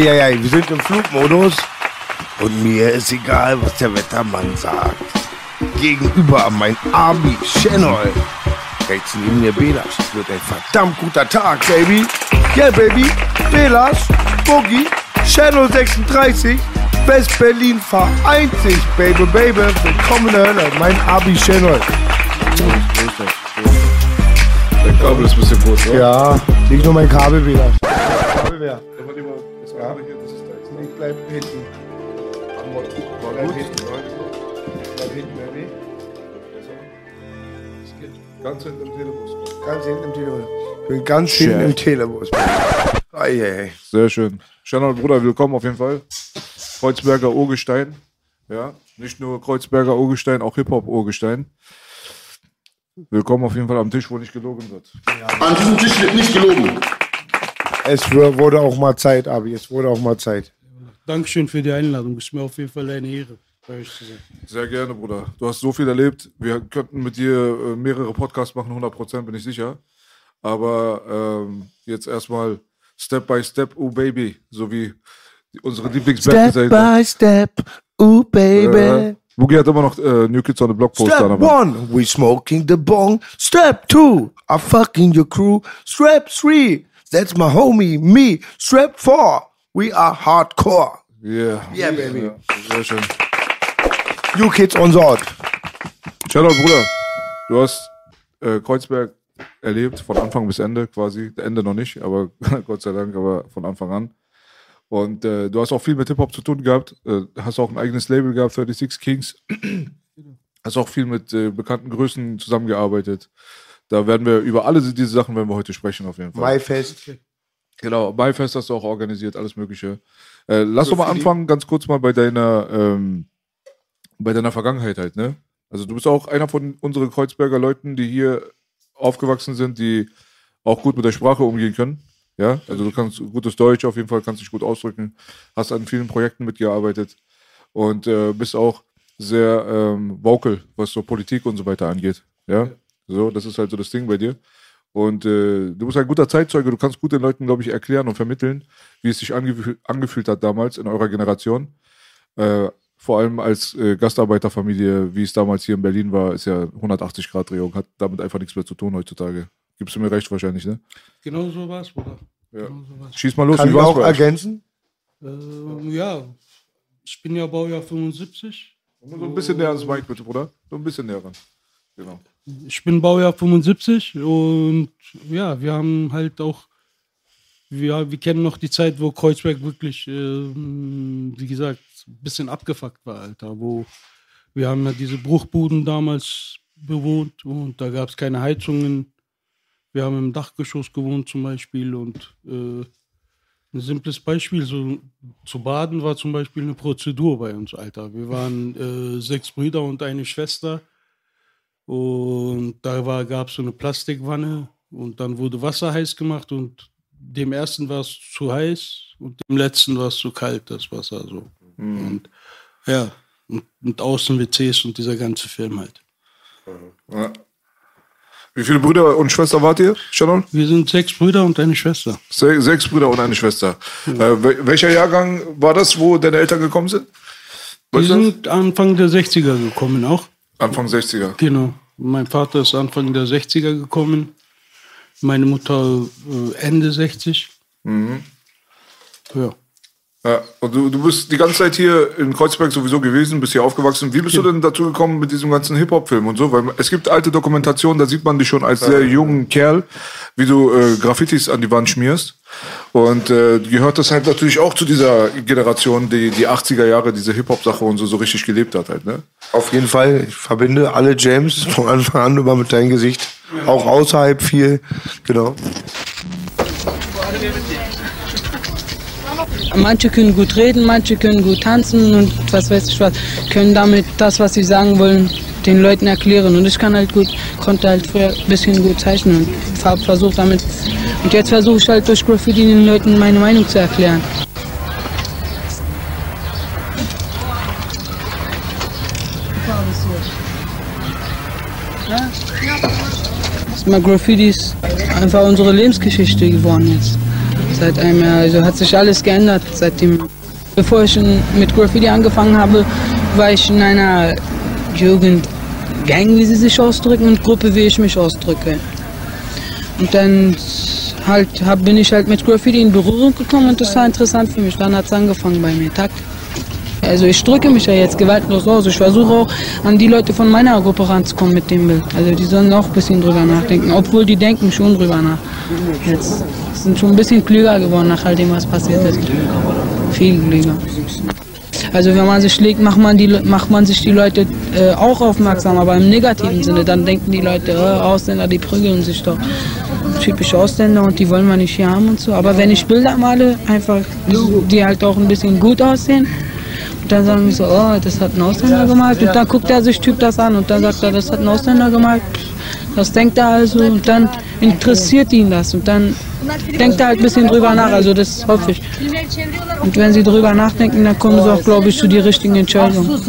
Eieiei, wir sind im Flugmodus und mir ist egal, was der Wettermann sagt. Gegenüber mein Abi Channel. Rechts neben mir Belas. Wird ein verdammt guter Tag, Baby. Yeah, Baby. Belas, Boogie, Channel 36, West-Berlin vereint sich, Baby, Baby. Willkommen in der Hölle, mein Abi Channel. Der Kabel ist ein bisschen groß, oder? Ja, nicht nur mein Kabel, Belas. Kabel wer? Ja, mal, Ja. Hier, das ist da jetzt. Ich bleib hinten. War Bleib gut. hinten. Nein, Bleib hinten, Baby. es geht. Ganz hinten im Telebus. Ganz hinten im Telebus. Ich bin ganz hinten im Telebus. Eieiei. Sehr schön. Channel, Bruder, willkommen auf jeden Fall. Kreuzberger Urgestein. Ja, nicht nur Kreuzberger Urgestein, auch Hip-Hop-Urgestein. Willkommen auf jeden Fall am Tisch, wo nicht gelogen wird. An diesem Tisch wird nicht gelogen. Es wurde auch mal Zeit, Abi. Es wurde auch mal Zeit. Dankeschön für die Einladung. Ist mir auf jeden Fall eine Ehre, bei euch zu sein. Sehr gerne, Bruder. Du hast so viel erlebt. Wir könnten mit dir äh, mehrere Podcasts machen, 100% bin ich sicher. Aber ähm, jetzt erstmal Step by Step, oh Baby, so wie unsere Lieblingsband Step by step, ooh baby. Äh, Boogie hat immer noch äh, New Kids on the Block Poster. Step one, we smoking the bong. Step two, I fucking your crew. Step three, that's my homie, me. Step four, we are hardcore. Yeah. Yeah, baby. Ja, sehr schön. You kids on Ort. Shoutout, Bruder. Du hast äh, Kreuzberg erlebt, von Anfang bis Ende quasi. Ende noch nicht, aber Gott sei Dank, aber von Anfang an. Und äh, du hast auch viel mit Hip-Hop zu tun gehabt. Äh, hast auch ein eigenes Label gehabt, 36 Kings. hast auch viel mit äh, bekannten Größen zusammengearbeitet. Da werden wir über alle diese Sachen werden wir heute sprechen, auf jeden Fall. Maifest. Genau, Maifest hast du auch organisiert, alles Mögliche. Äh, lass So doch mal anfangen, ganz kurz mal bei deiner, ähm, bei deiner Vergangenheit halt, ne? Also du bist auch einer von unseren Kreuzberger Leuten, die hier aufgewachsen sind, die auch gut mit der Sprache umgehen können. Ja, also du kannst gutes Deutsch auf jeden Fall, kannst dich gut ausdrücken, hast an vielen Projekten mitgearbeitet und äh, bist auch sehr ähm, vocal, was so Politik und so weiter angeht. Ja, so, das ist halt so das Ding bei dir. Und äh, du bist ein guter Zeitzeuge, du kannst gut den Leuten, glaube ich, erklären und vermitteln, wie es sich angefü angefühlt hat damals in eurer Generation. Äh, vor allem als äh, Gastarbeiterfamilie, wie es damals hier in Berlin war, ist ja 180 Grad Drehung, hat damit einfach nichts mehr zu tun heutzutage. Gibst du mir recht wahrscheinlich, ne? Genau so war es, Bruder. Ja. Genau so war's. Schieß mal los, Kann wie ich auch ergänzen? Ähm, ja, ich bin ja Baujahr 75. So ein bisschen näher ans Mic, bitte, Bruder. So ein bisschen näher ran. Genau. Ich bin Baujahr 75 und ja, wir haben halt auch, wir, wir kennen noch die Zeit, wo Kreuzberg wirklich, ähm, wie gesagt, ein bisschen abgefuckt war, Alter. Wo wir haben ja diese Bruchbuden damals bewohnt und da gab es keine Heizungen. Wir haben im Dachgeschoss gewohnt zum Beispiel und äh, ein simples Beispiel, so zu baden war zum Beispiel eine Prozedur bei uns, Alter. Wir waren äh, sechs Brüder und eine Schwester. Und da gab es so eine Plastikwanne und dann wurde Wasser heiß gemacht und dem ersten war es zu heiß und dem letzten war es zu kalt, das Wasser so. Und ja, und, und Außen-WCs und dieser ganze Film halt. Ja. Wie viele Brüder und Schwester wart ihr, Shannon? Wir sind sechs Brüder und eine Schwester. Se sechs Brüder und eine Schwester. Äh, wel welcher Jahrgang war das, wo deine Eltern gekommen sind? Wir Weißt sind Anfang der 60er gekommen auch. Anfang 60er. Genau. Mein Vater ist Anfang der 60er gekommen. Meine Mutter äh, Ende 60. Ja. Ja, und du, du bist die ganze Zeit hier in Kreuzberg sowieso gewesen, bist hier aufgewachsen. Wie bist du denn dazu gekommen mit diesem ganzen Hip-Hop-Film und so? Weil es gibt alte Dokumentationen, da sieht man dich schon als sehr jungen Kerl, wie du äh, Graffitis an die Wand schmierst. Und äh, gehört das halt natürlich auch zu dieser Generation, die die 80er Jahre diese Hip-Hop-Sache und so, so richtig gelebt hat halt, ne? Auf jeden Fall, ich verbinde alle Jams von Anfang an immer mit deinem Gesicht. Auch außerhalb viel, genau. Manche können gut reden, manche können gut tanzen und was weiß ich was, können damit das, was sie sagen wollen, den Leuten erklären. Und ich kann halt gut, konnte halt früher ein bisschen gut zeichnen und habe versucht damit. Und jetzt versuche ich halt durch Graffiti den Leuten meine Meinung zu erklären. Mal Graffiti ist einfach unsere Lebensgeschichte geworden jetzt. Seit einem Jahr. Also hat sich alles geändert seitdem. Bevor ich mit Graffiti angefangen habe, war ich in einer Jugendgang, wie sie sich ausdrücken, und Gruppe, wie ich mich ausdrücke. Und dann halt hab, bin ich halt mit Graffiti in Berührung gekommen und das war interessant für mich. Dann hat es angefangen bei mir. Takt. Also ich drücke mich ja jetzt gewaltlos aus. Ich versuche auch an die Leute von meiner Gruppe ranzukommen mit dem Bild. Also die sollen auch ein bisschen drüber nachdenken, obwohl die denken schon drüber nach. Jetzt sind schon ein bisschen klüger geworden nach all dem, was passiert ist. Viel klüger. Also wenn man sich schlägt, macht man, die, macht man sich die Leute äh, auch aufmerksam, aber im negativen Sinne. Dann denken die Leute, äh, Ausländer, die prügeln sich doch. Typische Ausländer und die wollen wir nicht hier haben und so. Aber wenn ich Bilder male, einfach, die halt auch ein bisschen gut aussehen, dann sagen die so, oh, das hat ein Ausländer gemalt. Und dann guckt er sich Typ das an und dann sagt er, das hat ein Ausländer gemalt. Das denkt er also und dann interessiert ihn das und dann denkt er halt ein bisschen drüber nach. Also das hoffe ich. Und wenn sie drüber nachdenken, dann kommen sie auch, glaube ich, zu die richtigen Entscheidungen.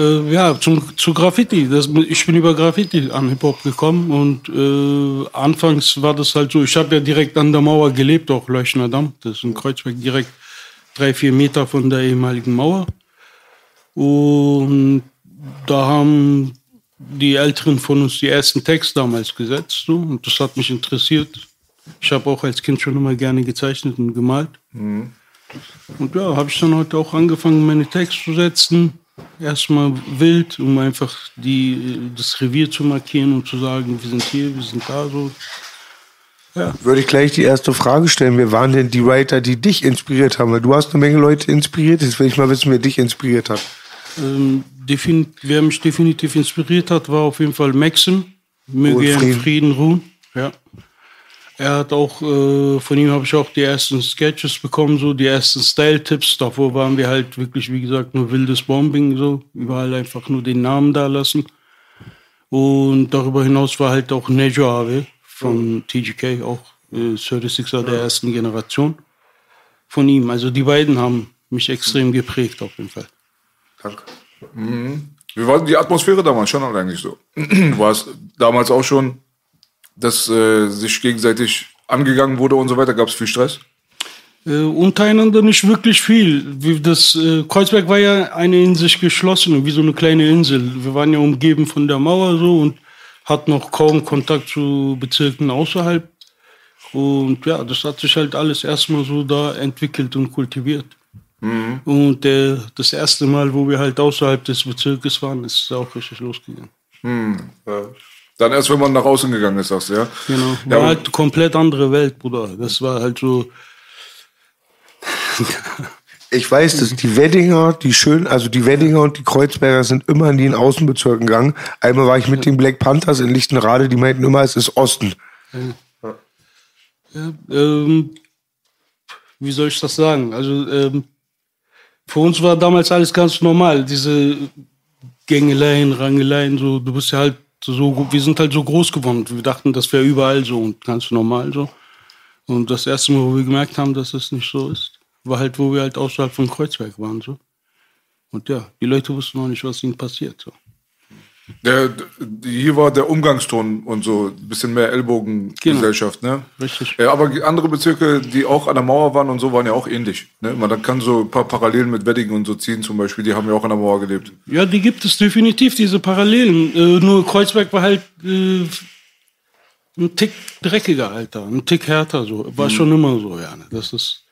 Äh, ja, zum, zu Graffiti. Das, ich bin über Graffiti an Hip-Hop gekommen und äh, anfangs war das halt so, ich habe ja direkt an der Mauer gelebt, auch Leuchner Damm. Das ist in Kreuzberg direkt drei, vier Meter von der ehemaligen Mauer. Und da haben die Älteren von uns die ersten Texte damals gesetzt so, und das hat mich interessiert. Ich habe auch als Kind schon immer gerne gezeichnet und gemalt. Und ja, habe ich dann heute auch angefangen, meine Texte zu setzen. Erstmal wild, um einfach die, das Revier zu markieren und zu sagen, wir sind hier, wir sind da so. Würde ich gleich die erste Frage stellen. Wer waren denn die Writer, die dich inspiriert haben? Weil du hast eine Menge Leute inspiriert. Jetzt will ich mal wissen, wer dich inspiriert hat. Ähm, wer mich definitiv inspiriert hat, war auf jeden Fall Maxim. Möge er in Frieden. Frieden ruhen. Ja. Er hat auch, äh, von ihm habe ich auch die ersten Sketches bekommen, so die ersten Style-Tipps. Davor waren wir halt wirklich, wie gesagt, nur wildes Bombing, so. Überall einfach nur den Namen da lassen. Und darüber hinaus war halt auch Nejo Ave von TGK, auch äh, 36er der ersten Generation. Von ihm. Also die beiden haben mich extrem geprägt, auf jeden Fall. Danke. Wie war die Atmosphäre damals schon eigentlich so? War es damals auch schon, dass äh, sich gegenseitig angegangen wurde und so weiter? Gab es viel Stress? Äh, untereinander nicht wirklich viel. Das äh, Kreuzberg war ja eine in sich geschlossene, wie so eine kleine Insel. Wir waren ja umgeben von der Mauer so und hatten noch kaum Kontakt zu Bezirken außerhalb. Und ja, das hat sich halt alles erstmal so da entwickelt und kultiviert. Und äh, das erste Mal, wo wir halt außerhalb des Bezirkes waren, ist es auch richtig losgegangen. Dann erst, wenn man nach außen gegangen ist, sagst du, ja? Genau. Ja, War aber- halt eine komplett andere Welt, Bruder. Das war halt so. Ich weiß, dass die Weddinger, die schön, also die Weddinger und die Kreuzberger sind immer in den Außenbezirken gegangen. Einmal war ich mit den Black Panthers in Lichtenrade, die meinten immer, es ist Osten. Ja, ähm, wie soll ich das sagen? Also ähm, für uns war damals alles ganz normal. Diese Gängeleien, Rangeleien, so du bist ja halt so, wir sind halt so groß geworden. Wir dachten, das wäre überall so und ganz normal so. Und das erste Mal, wo wir gemerkt haben, dass es nicht so ist, war halt, wo wir halt außerhalb von Kreuzberg waren so. Und ja, die Leute wussten noch nicht, was ihnen passiert so. Der, hier war der Umgangston und so ein bisschen mehr Ellbogengesellschaft, ne? Richtig. Ja, aber andere Bezirke, die auch an der Mauer waren und so, waren ja auch ähnlich. Ne? Man kann so ein paar Parallelen mit Weddingen und so ziehen zum Beispiel, die haben ja auch an der Mauer gelebt. Ja, die gibt es definitiv, diese Parallelen. Äh, nur Kreuzberg war halt äh, ein Tick dreckiger, Alter. Ein Tick härter, so. War schon immer so, ja. Ne? Das ist,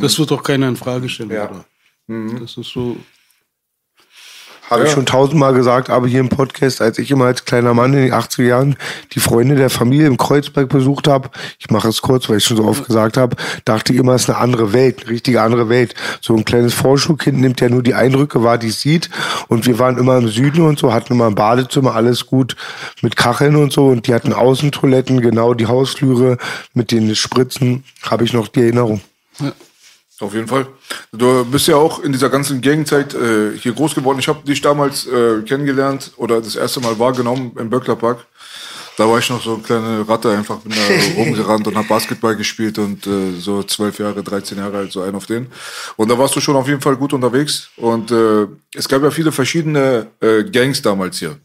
das wird doch keiner in Frage stellen, Ja. oder? Das ist so. Habe ich schon tausendmal gesagt, aber hier im Podcast, als ich immer als kleiner Mann in den 80er Jahren die Freunde der Familie im Kreuzberg besucht habe, ich mache es kurz, weil ich schon so oft gesagt habe, dachte ich immer, es ist eine andere Welt, eine richtige andere Welt. So ein kleines Vorschulkind nimmt ja nur die Eindrücke wahr, die es sieht. Und wir waren immer im Süden und so, hatten immer ein Badezimmer, alles gut mit Kacheln und so. Und die hatten Außentoiletten, genau die Hausflüre mit den Spritzen, habe ich noch die Erinnerung. Auf jeden Fall. Du bist ja auch in dieser ganzen Gangzeit äh, hier groß geworden. Ich habe dich damals äh, kennengelernt oder das erste Mal wahrgenommen im Böcklerpark. Da war ich noch so eine kleine Ratte, einfach bin da rumgerannt und habe Basketball gespielt und äh, so zwölf Jahre, 13 Jahre alt, so ein auf den. Und da warst du schon auf jeden Fall gut unterwegs. Und äh, es gab ja viele verschiedene äh, Gangs damals hier.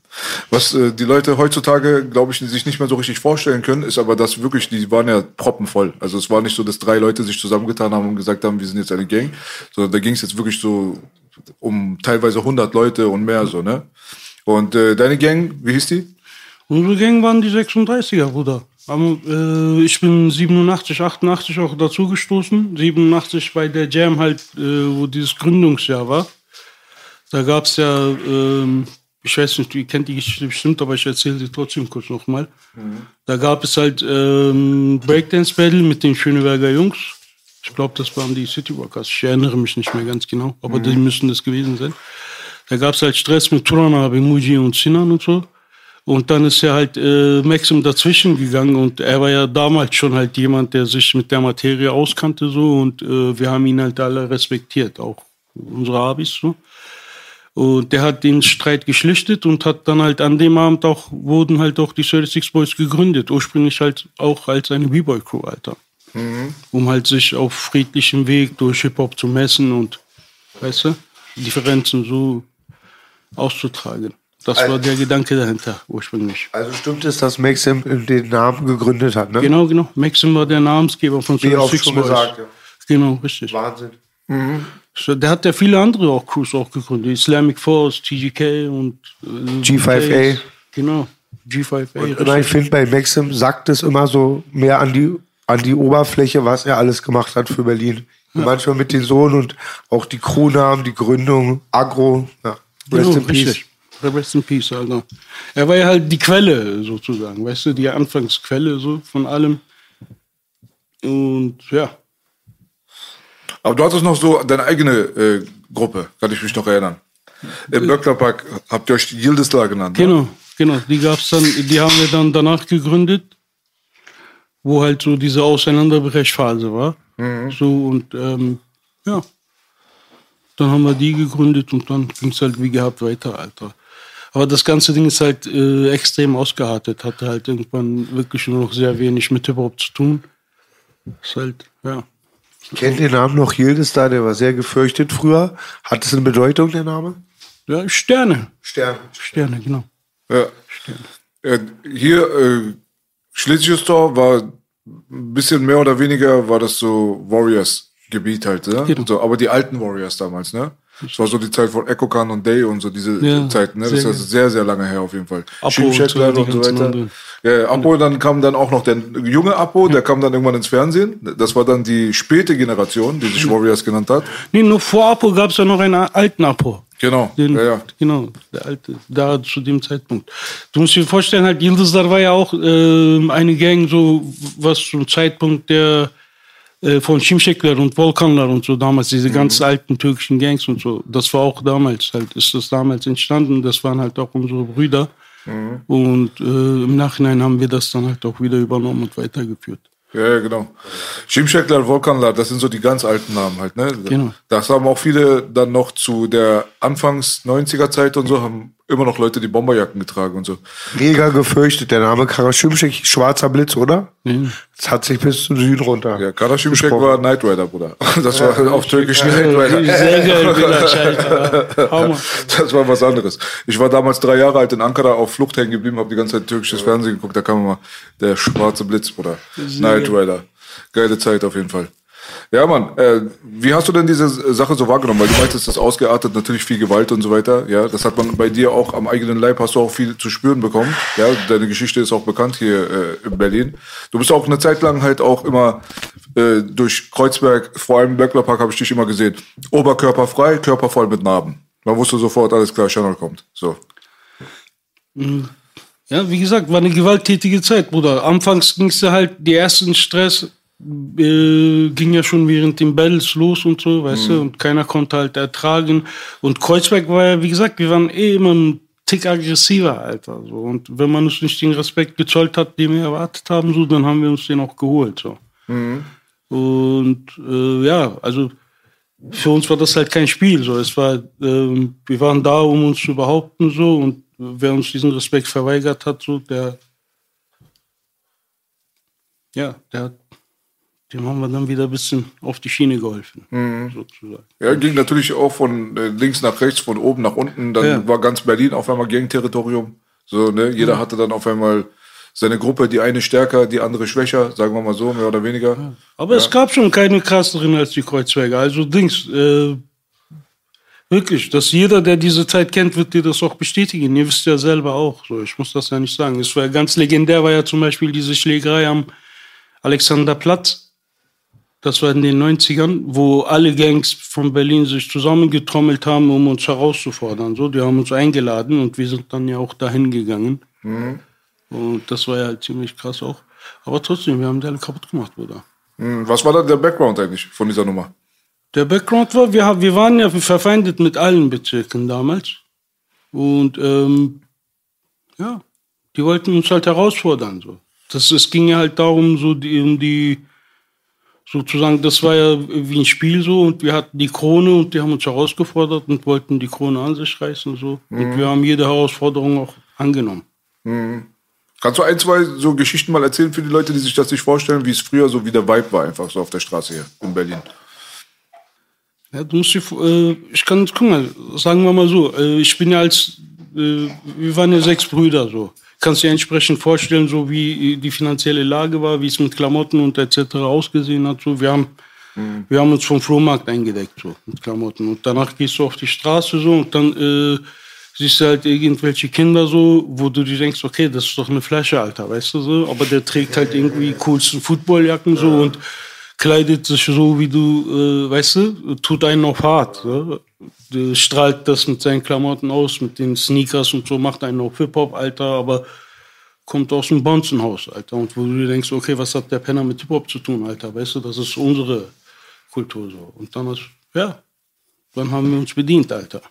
Was äh, die Leute heutzutage, glaube ich, sich nicht mehr so richtig vorstellen können, ist aber, dass wirklich, die waren ja proppenvoll. Also es war nicht so, dass drei Leute sich zusammengetan haben und gesagt haben, wir sind jetzt eine Gang, sondern da ging es jetzt wirklich so um teilweise 100 Leute und mehr so, ne? Und äh, deine Gang, wie hieß die? Unsere Gang waren die 36er, Bruder. Am, äh, ich bin 87, 88 auch dazugestoßen. 87 bei der Jam halt, äh, wo dieses Gründungsjahr war. Da gab es ja, ähm, ich weiß nicht, ihr kennt die Geschichte bestimmt, aber ich erzähle sie trotzdem kurz nochmal. Da gab es halt ähm, Breakdance-Battle mit den Schöneberger Jungs. Ich glaube, das waren die City Walkers. Ich erinnere mich nicht mehr ganz genau, aber die müssen das gewesen sein. Da gab es halt Stress mit Turana, Bemuji und Sinan und so. Und dann ist ja halt äh, Maxim dazwischen gegangen und er war ja damals schon halt jemand, der sich mit der Materie auskannte so und äh, wir haben ihn halt alle respektiert, auch unsere Abis so. Und der hat den Streit geschlichtet und hat dann halt an dem Abend auch, wurden halt auch die 36 Boys gegründet. Ursprünglich halt auch als eine B-Boy-Crew, Alter. Um halt sich auf friedlichem Weg durch Hip-Hop zu messen und, weißt du, Differenzen so auszutragen. Das war der Gedanke dahinter, ursprünglich. Also stimmt es, dass Maxim den Namen gegründet hat, ne? Genau, genau. Maxim war der Namensgeber von Wie auch 36 schon gesagt, ja. Genau, richtig. Wahnsinn. So, Der hat ja viele andere auch Crews auch gegründet. Islamic Force, TGK und äh, G5A. Genau, G5A. Und immer, ich finde, bei Maxim sagt es immer so mehr an die, an die Oberfläche, was er alles gemacht hat für Berlin. Manchmal mit den Sohn und auch die Crewnamen, die Gründung, Agro. Ja. Rest Genau, in Peace. richtig. Rest in Peace, Alter. Er war ja halt die Quelle sozusagen, weißt du, die Anfangsquelle so von allem. Und ja, Aber du hattest noch so deine eigene äh, Gruppe, kann ich mich noch erinnern. Im Böcklerpark habt ihr euch die Yildeslar genannt. ne? Genau, genau. Die gab's dann, die haben wir dann danach gegründet, wo halt so diese Auseinanderbrechphase war. So und ähm, ja. Dann haben wir die gegründet und dann ging's halt wie gehabt weiter, Alter. Aber das ganze Ding ist halt äh, extrem ausgeartet, hatte halt irgendwann wirklich nur noch sehr wenig mit Hip-Hop zu tun. Ist halt, ja. Kennt den Namen noch da? Der war sehr gefürchtet früher. Hat es eine Bedeutung, der Name? Ja, Sterne. Stern. Sterne, genau. Ja. Äh, hier, äh, Schleswig-Holstein war ein bisschen mehr oder weniger, war das so Warriors-Gebiet halt, ne? Genau. So, aber die alten Warriors damals, ne? Das war so die Zeit von Echo Khan und Day und so diese Ja, Zeit, ne? Das ist sehr, sehr lange her auf jeden Fall. Apo und so, weiter. anderen. Ja, ja, Apo, dann kam dann auch noch der junge Apo, der kam dann irgendwann ins Fernsehen. Das war dann die späte Generation, die sich Warriors genannt hat. Nee, nur vor Apo gab's ja noch einen alten Apo. Genau. Den, ja, ja. Genau, der alte, da zu dem Zeitpunkt. Du musst dir vorstellen, halt, Yıldızlar war ja auch ähm, eine Gang, so was zum Zeitpunkt der äh, von Şimşekler und Volkanlar und so damals, diese ganz alten türkischen Gangs und so. Das war auch damals halt, ist das damals entstanden. Das waren halt auch unsere Brüder. Und äh, im Nachhinein haben wir das dann halt auch wieder übernommen und weitergeführt. Ja, ja, genau. Şimşekler, Volkanlar, das sind so die ganz alten Namen halt, ne? Genau. Das haben auch viele dann noch zu der Anfangs 90er Zeit und so, haben immer noch Leute, die Bomberjacken getragen und so. Mega gefürchtet. Der Name Karaschimschek, schwarzer Blitz, oder? Das hat sich bis zum Süden runter. Ja, Karaschimschek war Knight Rider, Bruder. Das war auf Türkisch Knight Rider. Sehr geil. Das war was anderes. Ich war damals drei Jahre alt in Ankara auf Flucht hängen geblieben, habe die ganze Zeit türkisches Fernsehen geguckt. Da kam immer der schwarze Blitz, Bruder. Knight Rider. Geile Zeit auf jeden Fall. Ja, Mann, äh, wie hast du denn diese Sache so wahrgenommen? Weil du meintest, das ausgeartet, natürlich viel Gewalt und so weiter. Ja, das hat man bei dir auch am eigenen Leib, hast du auch viel zu spüren bekommen. Ja, deine Geschichte ist auch bekannt hier äh, in Berlin. Du bist auch eine Zeit lang halt auch immer äh, durch Kreuzberg, vor allem im Böckler Park habe ich dich immer gesehen. Oberkörper frei, Körper voll mit Narben. Man wusste sofort, alles klar, Channel kommt. So. Ja, wie gesagt, war eine gewalttätige Zeit, Bruder. Anfangs ging es halt, die ersten Stress äh, ging ja schon während den Battles los und so, weißt du, und keiner konnte halt ertragen. Und Kreuzberg war ja, wie gesagt, wir waren eh immer ein Tick aggressiver, Alter. So. Und wenn man uns nicht den Respekt gezollt hat, den wir erwartet haben, so, dann haben wir uns den auch geholt. So. Und äh, ja, also für uns war das halt kein Spiel. So. Es war, ähm, wir waren da, um uns zu behaupten, so, und wer uns diesen Respekt verweigert hat, so, der ja, der hat, dem haben wir dann wieder ein bisschen auf die Schiene geholfen, sozusagen. Ja, ging natürlich auch von äh, links nach rechts, von oben nach unten. Dann Ja. war ganz Berlin auf einmal Gangterritorium. So, ne? Jeder hatte dann auf einmal seine Gruppe, die eine stärker, die andere schwächer, sagen wir mal so, mehr oder weniger. Aber es gab schon keine krasseren als die Kreuzberger. Also Dings, äh, wirklich, dass jeder, der diese Zeit kennt, wird dir das auch bestätigen. Ihr wisst ja selber auch. So, ich muss das ja nicht sagen. Es war ganz legendär, war ja zum Beispiel diese Schlägerei am Alexanderplatz. Das war in den 90ern, wo alle Gangs von Berlin sich zusammengetrommelt haben, um uns herauszufordern. So, die haben uns eingeladen und wir sind dann ja auch dahin gegangen. Und das war ja ziemlich krass auch. Aber trotzdem, wir haben die alle kaputt gemacht, Bruder. Hm, Was war dann der Background eigentlich von dieser Nummer? Der Background war, wir, wir waren ja verfeindet mit allen Bezirken damals. Und ähm, ja, die wollten uns halt herausfordern. So. Das, es ging ja halt darum, so die, um die, sozusagen, das war ja wie ein Spiel so und wir hatten die Krone und die haben uns herausgefordert und wollten die Krone an sich reißen. So. Und wir haben jede Herausforderung auch angenommen. Kannst du ein, zwei so Geschichten mal erzählen für die Leute, die sich das nicht vorstellen, wie es früher so wie der Vibe war, einfach so auf der Straße hier in Berlin? Ja, du musst dir, äh, ich kann, guck mal, sagen wir mal so, äh, ich bin ja als, äh, wir waren ja sechs Brüder so. Kannst dir entsprechend vorstellen, so wie die finanzielle Lage war, wie es mit Klamotten und etc. ausgesehen hat. So, wir haben, wir haben uns vom Flohmarkt eingedeckt so mit Klamotten und danach gehst du auf die Straße so und dann äh, siehst du halt irgendwelche Kinder so, wo du dir denkst, okay, das ist doch eine Flasche, Alter, weißt du so, aber der trägt halt irgendwie coolsten Footballjacken so und kleidet sich so, wie du, äh, weißt du, tut einen auf hart. So. Strahlt das mit seinen Klamotten aus, mit den Sneakers und so, macht einen auf Hip-Hop, Alter, aber kommt aus dem Bonzenhaus, Alter. Und wo du dir denkst, okay, was hat der Penner mit Hip-Hop zu tun, Alter, weißt du, das ist unsere Kultur so. Und dann ist, ja, dann haben wir uns bedient, Alter.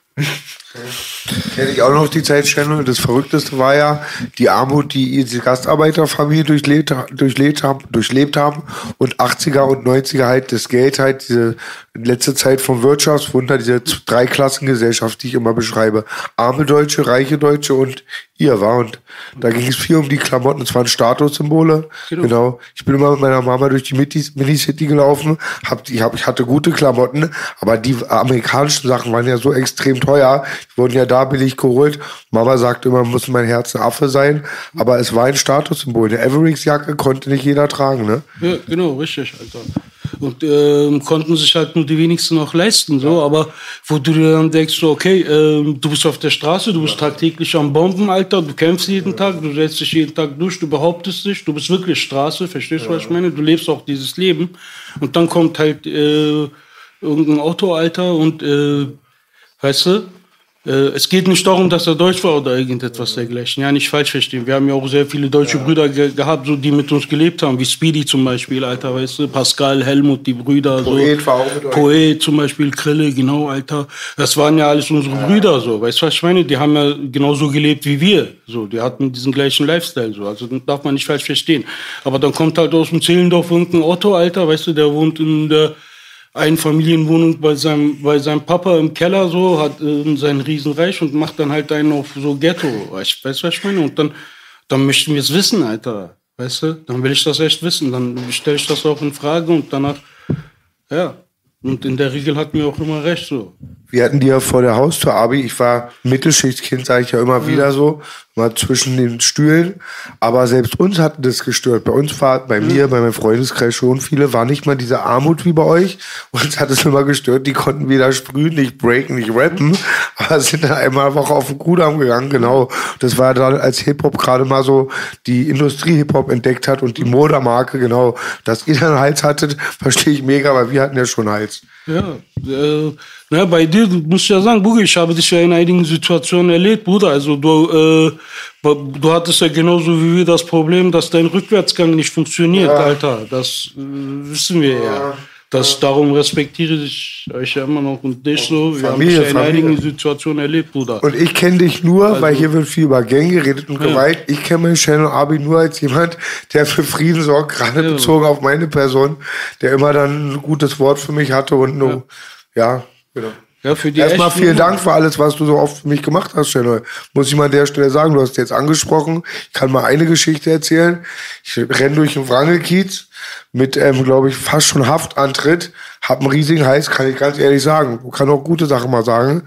Kenne ich auch noch die Zeit, Channel. Das Verrückteste war ja die Armut, die diese Gastarbeiterfamilie durchlebt, durchlebt, haben, durchlebt haben und 80er und 90er halt das Geld halt, diese letzte Zeit vom Wirtschaftswunder, diese Dreiklassengesellschaft, die ich immer beschreibe. Arme Deutsche, reiche Deutsche und ihr war. Und da ging es viel um die Klamotten. Es waren Statussymbole. Genau. Genau. Ich bin immer mit meiner Mama durch die Mini- Mini-City gelaufen. Hab, ich, hab, ich hatte gute Klamotten, aber die amerikanischen Sachen waren ja so extrem teuer. Die wurden ja da billig geholt. Mama sagte immer, muss mein Herz ein Affe sein. Aber es war ein Statussymbol. Eine Avericks-Jacke konnte nicht jeder tragen, ne? Ja, genau, richtig, Alter. Und ähm, konnten sich halt nur die wenigsten noch leisten, so. Aber wo du dir dann denkst, so, okay, ähm, du bist auf der Straße, du bist tagtäglich am Bomben, Alter, du kämpfst jeden Tag, du setzt dich jeden Tag durch, du behauptest dich, du bist wirklich Straße, verstehst du, was ich meine? Du lebst auch dieses Leben. Und dann kommt halt äh, irgendein Auto, Alter, und äh, weißt du, äh, es geht nicht darum, dass er Deutsch war oder irgendetwas dergleichen. Ja, nicht falsch verstehen. Wir haben ja auch sehr viele deutsche Brüder ge gehabt, so, die mit uns gelebt haben, wie Speedy zum Beispiel, Alter, weißt du, Pascal, Helmut, die Brüder. Poet so. war auch mit euch. Poet zum Beispiel, Krille, genau, Alter. Das waren ja alles unsere Brüder, so. Weißt du, was ich meine? Die haben ja genauso gelebt wie wir. So, die hatten diesen gleichen Lifestyle, so. Also, das darf man nicht falsch verstehen. Aber dann kommt halt aus dem Zehlendorf irgendein Otto, Alter, weißt du, der wohnt in der, Einfamilienwohnung bei seinem, bei seinem Papa im Keller so, hat äh, sein Riesenreich und macht dann halt einen auf so Ghetto. Weißt du, was ich meine? Und dann, dann möchten wir es wissen, Alter. Weißt du? Dann will ich das echt wissen. Dann stelle ich das auch in Frage und danach, ja. Und in der Regel hatten wir auch immer recht so. Wir hatten die ja vor der Haustür, Abi. Ich war Mittelschichtkind, sage ich ja immer wieder so, mal zwischen den Stühlen. Aber selbst uns hat das gestört. Bei uns war, bei mir, bei meinem Freundeskreis schon viele, war nicht mal diese Armut wie bei euch. Uns hat es immer gestört. Die konnten weder sprühen, nicht breaken, nicht rappen, aber sind dann einmal eine Woche auf den Kudamm gegangen. Genau. Das war dann, als Hip-Hop gerade mal so die Industrie-Hip-Hop entdeckt hat und die Moda-Marke, genau. Dass ihr dann Hals hattet, verstehe ich mega, weil wir hatten ja schon Hals. Ja, äh, na, bei dir muss ich ja sagen, Bruder, ich habe dich ja in einigen Situationen erlebt, Bruder. Also du, äh, du hattest ja genauso wie wir das Problem, dass dein Rückwärtsgang nicht funktioniert, Ja. Alter. Das äh, wissen wir ja. Das, darum respektiere ich euch ja immer noch und dich so. Wir Familie, haben dich ja in Familie. einigen Situationen erlebt, Bruder. Und ich kenne dich nur, Also- weil hier wird viel über Gang geredet und Gewalt. Ich kenne meinen Channel Abi nur als jemand, der für Frieden sorgt, gerade bezogen auf meine Person, der immer dann ein gutes Wort für mich hatte und nur, ja, genau. Ja, für die Erstmal vielen Dank für alles, was du so oft für mich gemacht hast, Channel. Muss ich mal an der Stelle sagen, du hast jetzt angesprochen. Ich kann mal eine Geschichte erzählen. Ich renn durch den Wrangelkiez mit, ähm, glaube ich, fast schon Haftantritt. Hab einen riesigen Hals, kann ich ganz ehrlich sagen. Du kann auch gute Sachen mal sagen.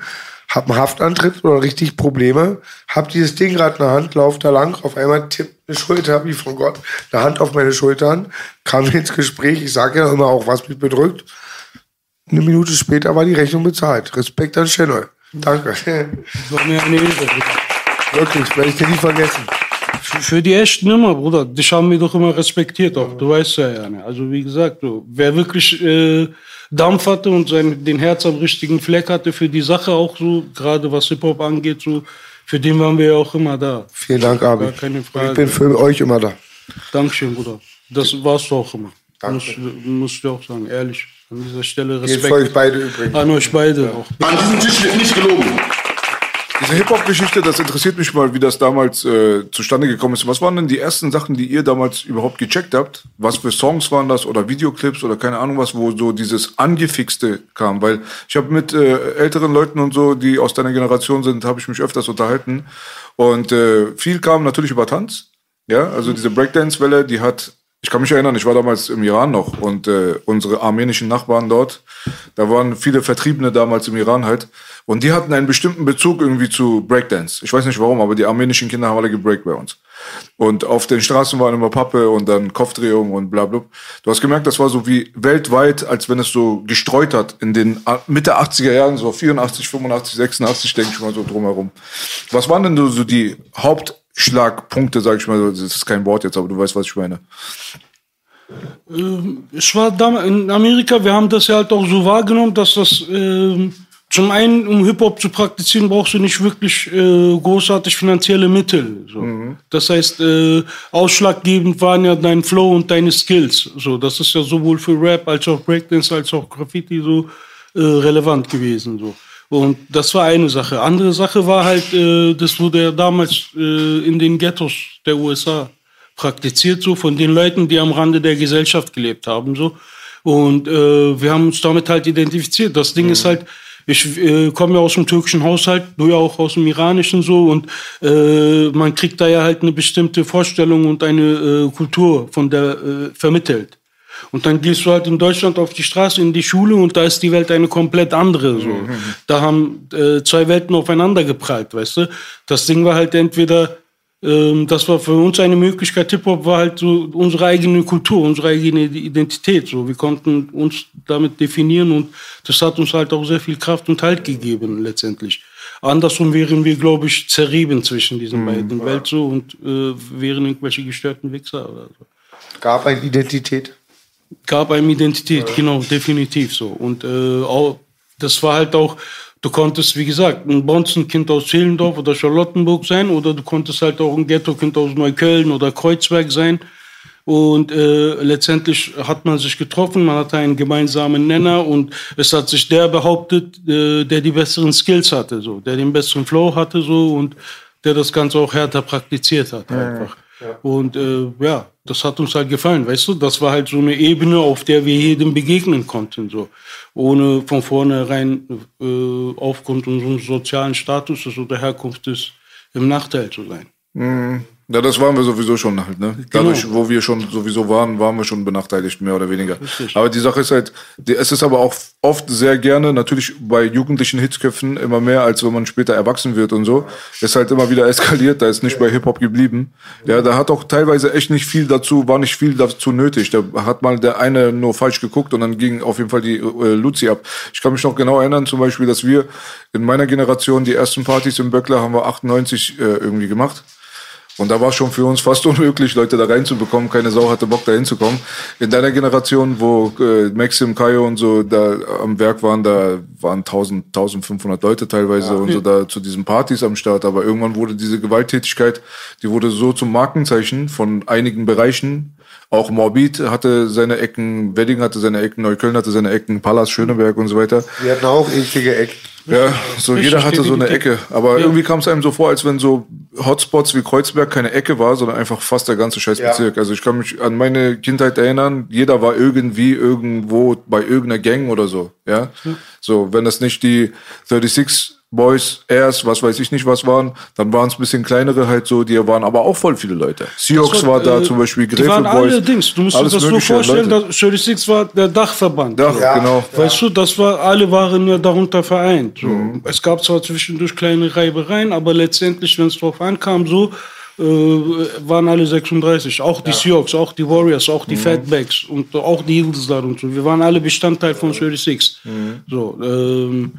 Hab einen Haftantritt oder richtig Probleme. Hab dieses Ding gerade in der Hand, lauf da lang. Auf einmal tippt eine Schulter, wie von Gott, eine Hand auf meine Schultern. Kam ins Gespräch. Ich sage ja immer auch, was mich bedrückt. Eine Minute später war die Rechnung bezahlt. Respekt an Channel. Danke. Das war mir eine Bruder. Wirklich, werde ich dir nie vergessen. Für- Für die echten immer, Bruder. Dich haben wir doch immer respektiert auch. Du weißt ja, ja. Also wie gesagt, so, wer wirklich äh, Dampf hatte und sein, den Herz am richtigen Fleck hatte für die Sache auch so, gerade was Hip-Hop angeht, so, für den waren wir ja auch immer da. Vielen Dank, Abi. Gar keine Frage. Ich bin für euch immer da. Dankeschön, Bruder. Das warst du auch immer. Danke. Muss, muss ich auch sagen, ehrlich. An dieser Stelle Geht für euch Respekt. beide übrigens. An euch beide auch. An diesem Tisch wird nicht gelogen. Diese Hip-Hop-Geschichte, das interessiert mich mal, wie das damals äh, zustande gekommen ist. Was waren denn die ersten Sachen, die ihr damals überhaupt gecheckt habt? Was für Songs waren das oder Videoclips oder keine Ahnung was, wo so dieses Angefixte kam? Weil ich habe mit äh, älteren Leuten und so, die aus deiner Generation sind, habe ich mich öfters unterhalten. Und äh, viel kam natürlich über Tanz. Ja, also diese Breakdance-Welle, die hat, ich kann mich erinnern, ich war damals im Iran noch und äh, unsere armenischen Nachbarn dort, da waren viele Vertriebene damals im Iran halt und die hatten einen bestimmten Bezug irgendwie zu Breakdance. Ich weiß nicht warum, aber die armenischen Kinder haben alle gebreakt bei uns. Und auf den Straßen waren immer Pappe und dann Kopfdrehung und bla bla. Du hast gemerkt, das war so wie weltweit, als wenn es so gestreut hat in den A- Mitte 80er Jahren, so 84, 85, 86, denke ich mal so drumherum. Was waren denn so die Hauptschlagpunkte, sag ich mal, das ist kein Wort jetzt, aber du weißt, was ich meine. Ich war damals in Amerika, wir haben das ja halt auch so wahrgenommen, dass das ähm, zum einen, um Hip-Hop zu praktizieren, brauchst du nicht wirklich äh, großartig finanzielle Mittel. So. Das heißt, äh, ausschlaggebend waren ja dein Flow und deine Skills. So, das ist ja sowohl für Rap als auch Breakdance als auch Graffiti so äh, relevant gewesen. So. Und das war eine Sache. Andere Sache war halt, äh, das wurde ja damals äh, in den Ghettos der USA praktiziert, so von den Leuten, die am Rande der Gesellschaft gelebt haben. so Und äh, wir haben uns damit halt identifiziert. Das Ding ist halt, ich äh, komme ja aus dem türkischen Haushalt, du ja auch aus dem iranischen so und äh, man kriegt da ja halt eine bestimmte Vorstellung und eine äh, Kultur von der äh, vermittelt. Und dann gehst du halt in Deutschland auf die Straße, in die Schule und da ist die Welt eine komplett andere. So. Da haben äh, zwei Welten aufeinander geprallt, weißt du. Das Ding war halt entweder, ähm, das war für uns eine Möglichkeit, Hip-Hop war halt so unsere eigene Kultur, unsere eigene Identität. So. Wir konnten uns damit definieren und das hat uns halt auch sehr viel Kraft und Halt gegeben letztendlich. Andersrum wären wir, glaube ich, zerrieben zwischen diesen beiden Welten so und äh, wären irgendwelche gestörten Wichser oder so Gab eine Identität. Gab einem Identität, genau, definitiv so. Und äh, auch, das war halt auch, du konntest, wie gesagt, ein Bonzenkind aus Zehlendorf oder Charlottenburg sein oder du konntest halt auch ein Ghetto-Kind aus Neukölln oder Kreuzberg sein. Und äh, letztendlich hat man sich getroffen, man hatte einen gemeinsamen Nenner und es hat sich der behauptet, äh, der die besseren Skills hatte, so, der den besseren Flow hatte so und der das Ganze auch härter praktiziert hat einfach. Und äh, ja, das hat uns halt gefallen, weißt du? Das war halt so eine Ebene, auf der wir jedem begegnen konnten, so. Ohne von vornherein äh, aufgrund unseres sozialen Status oder Herkunft im Nachteil zu sein. Ja, das waren wir sowieso schon halt, ne? Genau. Dadurch, wo wir schon sowieso waren, waren wir schon benachteiligt, mehr oder weniger. Aber die Sache ist halt, die, es ist aber auch oft sehr gerne, natürlich bei jugendlichen Hitzköpfen immer mehr, als wenn man später erwachsen wird und so, ist halt immer wieder eskaliert, da ist nicht bei Hip-Hop geblieben. Ja, da hat auch teilweise echt nicht viel dazu, war nicht viel dazu nötig. Da hat mal der eine nur falsch geguckt und dann ging auf jeden Fall die äh, Luzi ab. Ich kann mich noch genau erinnern, zum Beispiel, dass wir in meiner Generation die ersten Partys im Böckler haben wir 98 äh, irgendwie gemacht. Und da war schon für uns fast unmöglich, Leute da reinzubekommen. Keine Sau hatte Bock, da hinzukommen. In deiner Generation, wo äh, Maxim, Kayo und so da am Werk waren, da waren 1000, 1500 Leute teilweise und so da zu diesen Partys am Start. Aber irgendwann wurde diese Gewalttätigkeit, die wurde so zum Markenzeichen von einigen Bereichen. Auch Morbid hatte seine Ecken, Wedding hatte seine Ecken, Neukölln hatte seine Ecken, Pallas, Schöneberg und so weiter. Wir hatten auch eklige Ecken. Ja, so jeder hatte so eine. Ecke. Aber Ja. irgendwie kam es einem so vor, als wenn so Hotspots wie Kreuzberg keine Ecke war, sondern einfach fast der ganze scheiß Ja. Also ich kann mich an meine Kindheit erinnern, jeder war irgendwie irgendwo bei irgendeiner Gang oder so. Ja. So, wenn das nicht die 36 Boys, Airs, was weiß ich nicht was waren, dann waren es ein bisschen kleinere halt so, die waren aber auch voll viele Leute. Seahawks war, da äh, zum Beispiel, Die Gräfe waren Boys. alle Dings. Du musst dir das so vorstellen, Leute. dass 36 war der Dachverband. Ja, so. genau. Weißt du, das war, alle waren ja darunter vereint. So. Mhm. Es gab zwar zwischendurch kleine Reibereien, aber letztendlich, wenn es drauf ankam, so, äh, waren alle 36. Auch die Seahawks, auch die Warriors, auch Mhm. die Fatbacks und auch die Eagles da und so. Wir waren alle Bestandteil von 36. Mhm. So, ähm,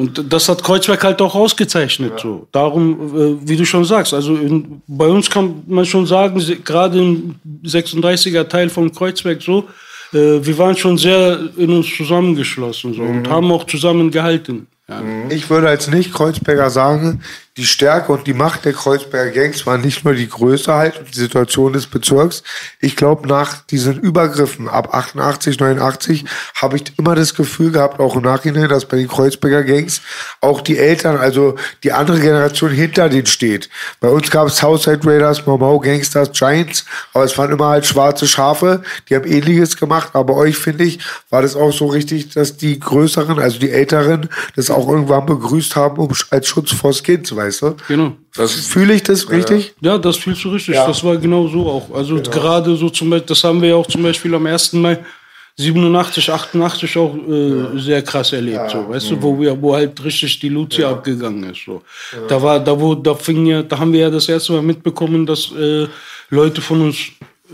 und das hat Kreuzberg halt auch ausgezeichnet. So. Darum, äh, wie du schon sagst, also in, bei uns kann man schon sagen, gerade im 36er Teil von Kreuzberg so, äh, wir waren schon sehr in uns zusammengeschlossen so, und haben auch zusammengehalten. Ja. Ich würde als Nicht-Kreuzberger sagen, die Stärke und die Macht der Kreuzberger Gangs war nicht nur die Größe halt und die Situation des Bezirks. Ich glaube, nach diesen Übergriffen ab 88, 89 habe ich immer das Gefühl gehabt, auch im Nachhinein, dass bei den Kreuzberger Gangs auch die Eltern, also die andere Generation hinter denen steht. Bei uns gab es Southside Raiders, Mau Gangsters, Giants, aber es waren immer halt schwarze Schafe, die haben ähnliches gemacht, aber euch finde ich, war das auch so richtig, dass die Größeren, also die Älteren, das auch irgendwann begrüßt haben, um als Schutz vors Kind, weißt du? Genau. Fühle ich das richtig? Ja, das fühlst du richtig. Ja. Das war genau so auch. Also gerade so zum Beispiel, das haben wir ja auch zum Beispiel am 1. Mai 87, 88 auch äh, sehr krass erlebt, so, weißt du, wo wir, wo halt richtig die Lucia abgegangen ist, so. Da war, da wo, da fing ja, da haben wir ja das erste Mal mitbekommen, dass äh, Leute von uns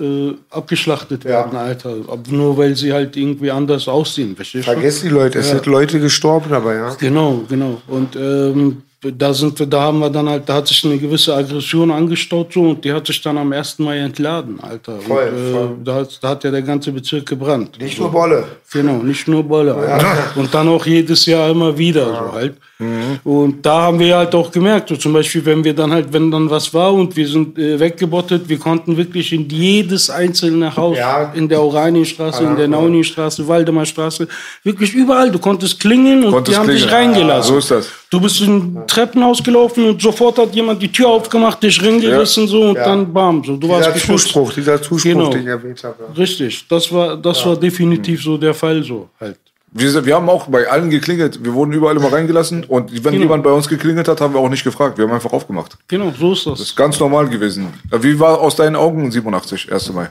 äh, abgeschlachtet werden, Alter, nur weil sie halt irgendwie anders aussehen, verstehst du? Vergesst die Leute, es Ja. sind Leute gestorben dabei, ja. Genau, genau. Und ähm, da sind wir, da haben wir dann halt, da hat sich eine gewisse Aggression angestaut so und die hat sich dann am 1. Mai entladen, Alter. Voll, und, äh, voll. Da, hat, da hat ja der ganze Bezirk gebrannt. Nicht nur Bolle. Genau, nicht nur Bolle. Alter. Und dann auch jedes Jahr immer wieder so halt. Mhm. Und da haben wir halt auch gemerkt, so zum Beispiel, wenn wir dann halt, wenn dann was war und wir sind äh, weggebottet, wir konnten wirklich in jedes einzelne Haus, Ja. in der Oranienstraße, in der Naunienstraße, Waldemarstraße, wirklich überall, du konntest klingeln und Konntest die haben dich klingeln. reingelassen. So ist das. Du bist in Treppenhaus gelaufen und sofort hat jemand die Tür aufgemacht, dich reingerissen so und Ja. dann bam, so du warst Dieser geschützt. Zuspruch, dieser Zuspruch, Genau. den ich erwähnt habe. ja. Richtig, das war, das war definitiv so der Fall so halt. Wir, wir haben auch bei allen geklingelt. Wir wurden überall immer reingelassen. Und wenn Genau. jemand bei uns geklingelt hat, haben wir auch nicht gefragt. Wir haben einfach aufgemacht. Genau, so ist das. Das ist ganz normal gewesen. Äh, Wie war aus deinen Augen 87, 1. Mai?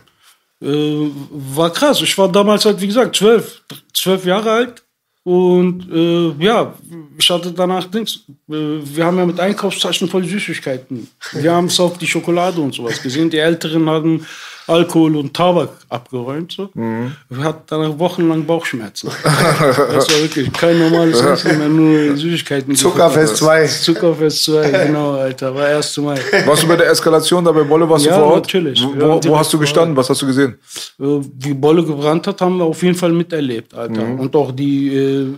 äh, war krass. Ich war damals halt, wie gesagt, zwölf, zwölf Jahre alt. Und äh, ja, ich hatte danach Dings. Äh, wir haben ja mit Einkaufstaschen voll Süßigkeiten. Wir haben es auf die Schokolade und sowas gesehen. Die Älteren haben Alkohol und Tabak abgeräumt. So. Wir hatten danach wochenlang Bauchschmerzen. das war wirklich kein normales Essen, mehr nur Süßigkeiten. Zuckerfest 2. Zuckerfest 2, genau, Alter. War 1. Mai. Warst du bei der Eskalation da bei Bolle? Warst Ja, du vor Ort? natürlich. Wo, Ja, wo, hast du gestanden? Was hast du gesehen? äh, wie Bolle gebrannt hat, haben wir auf jeden Fall miterlebt, Alter. Mhm. Und auch die, äh,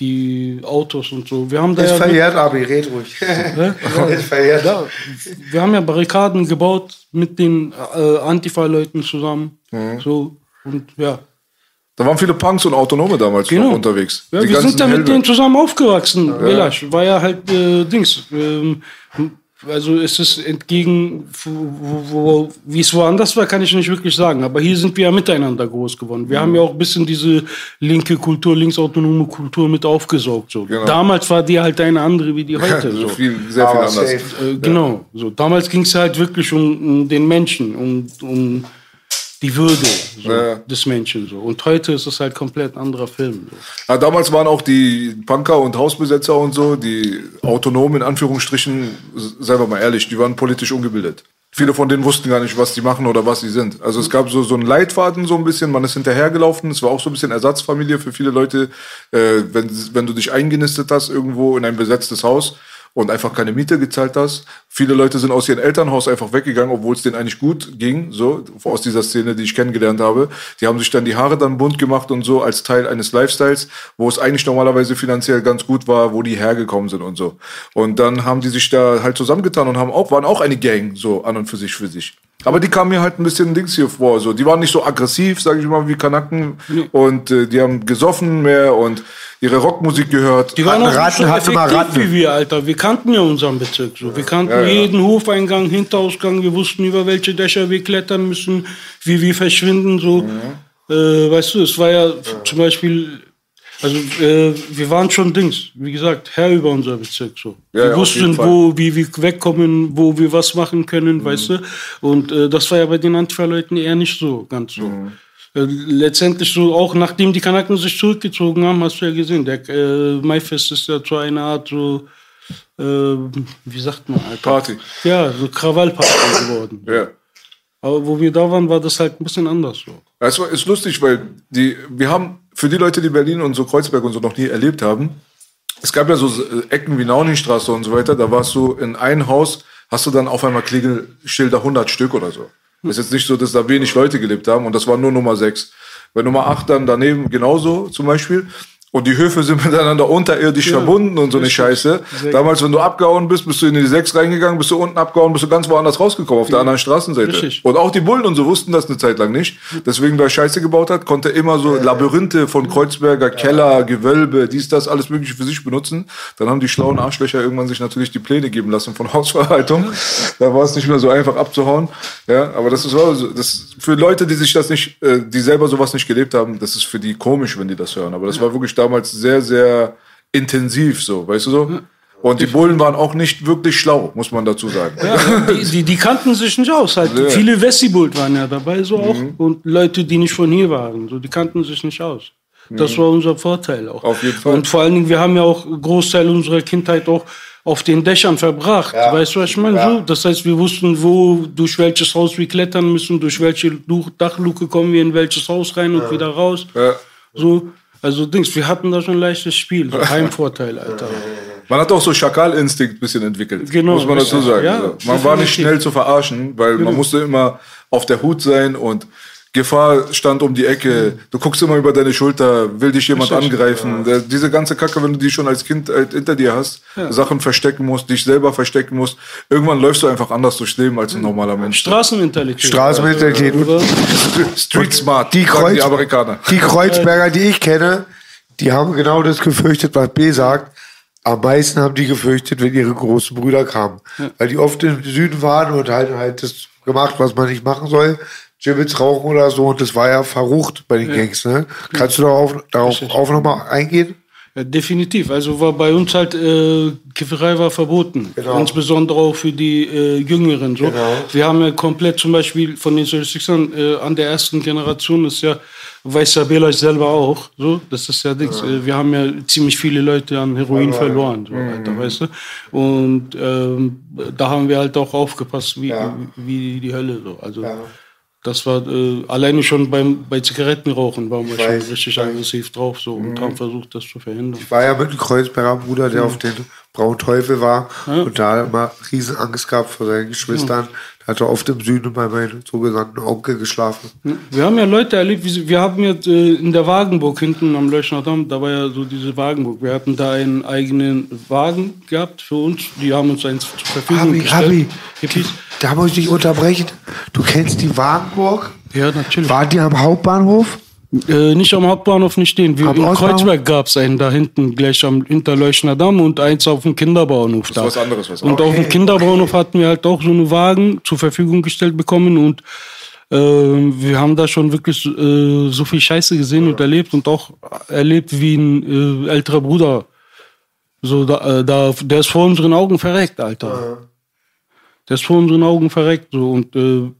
die Autos und so. Wir haben da Ist ja, verjährt, Abi, red ruhig. Ist verjährt. ja, wir haben ja Barrikaden gebaut mit den äh, Antifa-Leuten zusammen. Mhm. So und ja. Da waren viele Punks und Autonome damals Genau. noch unterwegs. Ja, Die wir sind ja mit denen zusammen aufgewachsen. Village war ja halt äh, Dings. Ähm, also ist es entgegen, wo, wo, wie es woanders war, kann ich nicht wirklich sagen. Aber hier sind wir ja miteinander groß geworden. Wir haben ja auch ein bisschen diese linke Kultur, linksautonome Kultur mit aufgesaugt. So. Genau. Damals war die halt eine andere wie die heute. So viel, sehr viel Aber anders. Äh, genau. So, damals ging es halt wirklich um, um den Menschen, um, um die Würde so, Ja. des Menschen. So. Und heute ist es halt komplett anderer Film. So. Ja, damals waren auch die Punker und Hausbesetzer und so, die Autonomen in Anführungsstrichen, seien wir mal ehrlich, die waren politisch ungebildet. Viele von denen wussten gar nicht, was die machen oder was sie sind. Also es gab so, so einen Leitfaden so ein bisschen, man ist hinterhergelaufen. Es war auch so ein bisschen Ersatzfamilie für viele Leute, äh, wenn, wenn du dich eingenistet hast irgendwo in ein besetztes Haus und einfach keine Miete gezahlt hast. Viele Leute sind aus ihrem Elternhaus einfach weggegangen, obwohl es denen eigentlich gut ging, so aus dieser Szene, die ich kennengelernt habe. Die haben sich dann die Haare dann bunt gemacht und so als Teil eines Lifestyles, wo es eigentlich normalerweise finanziell ganz gut war, wo die hergekommen sind und so. Und dann haben die sich da halt zusammengetan und haben auch waren auch eine Gang so an und für sich für sich. Aber die kamen mir halt ein bisschen Dings hier vor, so die waren nicht so aggressiv, sage ich mal, wie Kanaken und äh, die haben gesoffen mehr und ihre Rockmusik gehört. Die waren auch Ratten, so effektiv Ratten. wie wir, Alter. Wir kannten ja unseren Bezirk so. Wir kannten Ja, ja. jeden Hofeingang, Hinterausgang. Wir wussten, über welche Dächer wir klettern müssen, wie wir verschwinden. So. Mhm. Äh, weißt du, es war ja zum Beispiel... Also äh, wir waren schon Dings, wie gesagt, Herr über unser Bezirk so. Wir wussten, wo, wie wir wegkommen, wo wir was machen können, Mhm. weißt du. Und äh, das war ja bei den Antifa-Leuten eher nicht so, ganz so. Mhm. Äh, letztendlich so, auch nachdem die Kanaken sich zurückgezogen haben, hast du ja gesehen, der äh, Maifest ist ja zu einer Art so, äh, wie sagt man, Alter? Party. Ja, so Krawallparty geworden. Ja. Aber wo wir da waren, war das halt ein bisschen anders so. Es war- ist lustig, weil die, wir haben, für die Leute, die Berlin und so Kreuzberg und so noch nie erlebt haben, es gab ja so äh, Ecken wie Nauningstraße und so weiter, da warst du in ein Haus, hast du dann auf einmal Klingelschilder 100 Stück oder so. Ist jetzt nicht so, dass da wenig Leute gelebt haben und das war nur Nummer 6. Bei Nummer 8 dann daneben genauso zum Beispiel. Und die Höfe sind miteinander unterirdisch verbunden und so eine Scheiße. Damals, wenn du abgehauen bist, bist du in die 6 reingegangen, bist du unten abgehauen, bist du ganz woanders rausgekommen, auf der anderen Straßenseite. Richtig. Und auch die Bullen und so wussten das eine Zeit lang nicht. Deswegen, wer Scheiße gebaut hat, konnte immer so Labyrinthe von Kreuzberger, Keller, Gewölbe, dies, das, alles mögliche für sich benutzen. Dann haben die schlauen Arschlöcher irgendwann sich natürlich die Pläne geben lassen von Hausverwaltung. Da war es nicht mehr so einfach abzuhauen. Ja, aber das ist so, das für Leute, die sich das nicht, äh, die selber sowas nicht gelebt haben, das ist für die komisch, wenn die das hören. Aber das war wirklich damals sehr, sehr intensiv so, weißt du so? Und die Bullen waren auch nicht wirklich schlau, muss man dazu sagen. Ja, die, die, die kannten sich nicht aus. Halt. Ja. Viele Westibult waren ja dabei, so auch. Mhm. Und Leute, die nicht von hier waren, so, die kannten sich nicht aus. Das war unser Vorteil auch. Mhm. Auf jeden Fall. Und vor allen Dingen, wir haben ja auch einen Großteil unserer Kindheit auch auf den Dächern verbracht. Weißt du, was ich meine? So, das heißt, wir wussten, wo, durch welches Haus wir klettern müssen, durch welche Dachluke kommen wir in welches Haus rein und wieder raus. Ja. So, also Dings, wir hatten da schon ein leichtes Spiel, so Heimvorteil, Alter. Man hat auch so Schakalinstinkt ein bisschen entwickelt, Genau, muss man dazu sagen. Ja, So. man war nicht schnell zu verarschen, weil man musste immer auf der Hut sein und Gefahr stand um die Ecke. Du guckst immer über deine Schulter, will dich jemand Richtig. angreifen. Der- Diese ganze Kacke, wenn du die schon als Kind halt hinter dir hast, Sachen verstecken musst, dich selber verstecken musst, irgendwann läufst du einfach anders durchs Leben als ein normaler Mensch. Straßenmentalität. Straßenmentalität. Oder? Street smart, die, sagen die Kreuz, Amerikaner. die Kreuzberger, die ich kenne, die haben genau das gefürchtet, was B sagt. Am meisten haben die gefürchtet, wenn ihre großen Brüder kamen. Weil die oft im Süden waren und halt, halt das gemacht, was man nicht machen soll. Gibbets rauchen oder so. Und das war ja verrucht bei den Gangs. Ne? Kannst du darauf, darauf auch nochmal eingehen? Ja, definitiv. Also war bei uns halt äh, Kifferei war verboten. Genau. Insbesondere auch für die äh, Jüngeren. So. Genau. Wir haben ja komplett zum Beispiel von den Statistiksern äh, an der ersten Generation ist ja, weiß Sabela selber auch. So, das ist ja Dings. Äh, wir haben ja ziemlich viele Leute an Heroin verloren. So, Alter, weißt du? Und ähm, da haben wir halt auch aufgepasst, wie, wie die Hölle. So. Also das war äh, alleine schon beim, bei Zigarettenrauchen waren wir schon weiß, richtig aggressiv drauf so und haben versucht, das zu verhindern. Ich war ja mit einem Kreuzberger Bruder, der auf den Braunen Teufel war und da immer riesen Angst gehabt vor seinen Geschwistern. Der hat er oft im Süden bei meinem sogenannten Onkel geschlafen. Wir haben ja Leute erlebt, wir haben ja äh, in der Wagenburg hinten am Leuchner Damm, da war ja so diese Wagenburg. Wir hatten da einen eigenen Wagen gehabt für uns, die haben uns eins zur Verfügung Abi, gestellt. Abi, Hippies. da muss ich dich unterbrechen. Du kennst die Wagenburg? Ja, natürlich. War die am Hauptbahnhof? Äh, nicht am Hauptbahnhof nicht stehen. Wir, in? Kreuzberg gab es einen da hinten, gleich am Hinterleuchner Damm und eins auf dem Kinderbahnhof da. was anderes, was und auf dem Kinderbahnhof hatten wir halt auch so einen Wagen zur Verfügung gestellt bekommen und äh, wir haben da schon wirklich äh, so viel Scheiße gesehen und erlebt und auch erlebt, wie ein äh, älterer Bruder so da, äh, da, der ist vor unseren Augen verreckt, Alter. Der ist vor unseren Augen verreckt so und äh,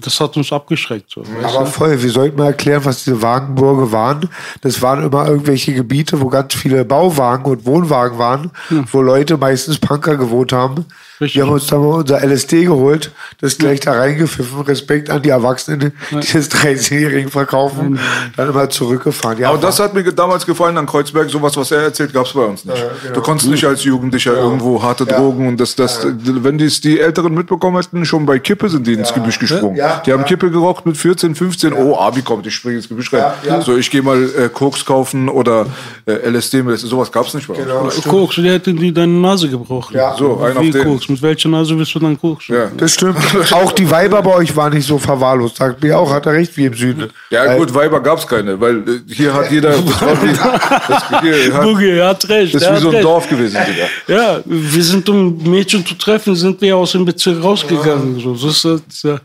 das hat uns abgeschreckt. So, Aber voll, wir sollten mal erklären, was diese Wagenburge waren. Das waren immer irgendwelche Gebiete, wo ganz viele Bauwagen und Wohnwagen waren, wo Leute, meistens Punker, gewohnt haben. Richtig. Wir haben uns dann mal unser LSD geholt, das gleich da reingepfiffen. Respekt an die Erwachsenen, die das 13-Jährigen verkaufen, dann immer zurückgefahren. Ja, Aber das hat mir damals gefallen an Kreuzberg. Sowas, was er erzählt, gab es bei uns nicht. Du konntest nicht als Jugendlicher irgendwo harte Drogen und das, das, wenn dies die Älteren mitbekommen hätten, schon bei Kippe sind die ins Gebüsch gesprungen. Ja, die haben ja. Kippe geraucht mit 14, 15. Oh, Abi kommt, ich springe ins Gebüsch rein. So, ich gehe mal äh, Koks kaufen oder äh, LSD. mit- Sowas gab es nicht bei uns. Genau, stimmt. Koks, die hätten die deine Nase gebrochen. Ja. So, ein auf den. Koks? Mit welcher Nase willst du dann Koks? Ja. Das stimmt. auch die Weiber bei euch waren nicht so verwahrlost. Sagt mir auch, hat er recht, wie im Süden. Ja, gut, Weiber gab's keine, weil äh, hier hat jeder. Das hier hat, Boogie, er hat recht. das ist wie so ein recht. Dorf gewesen, Digga. Ja, wir sind, um Mädchen zu treffen, sind wir aus dem Bezirk rausgegangen. So, das ist, das, ja.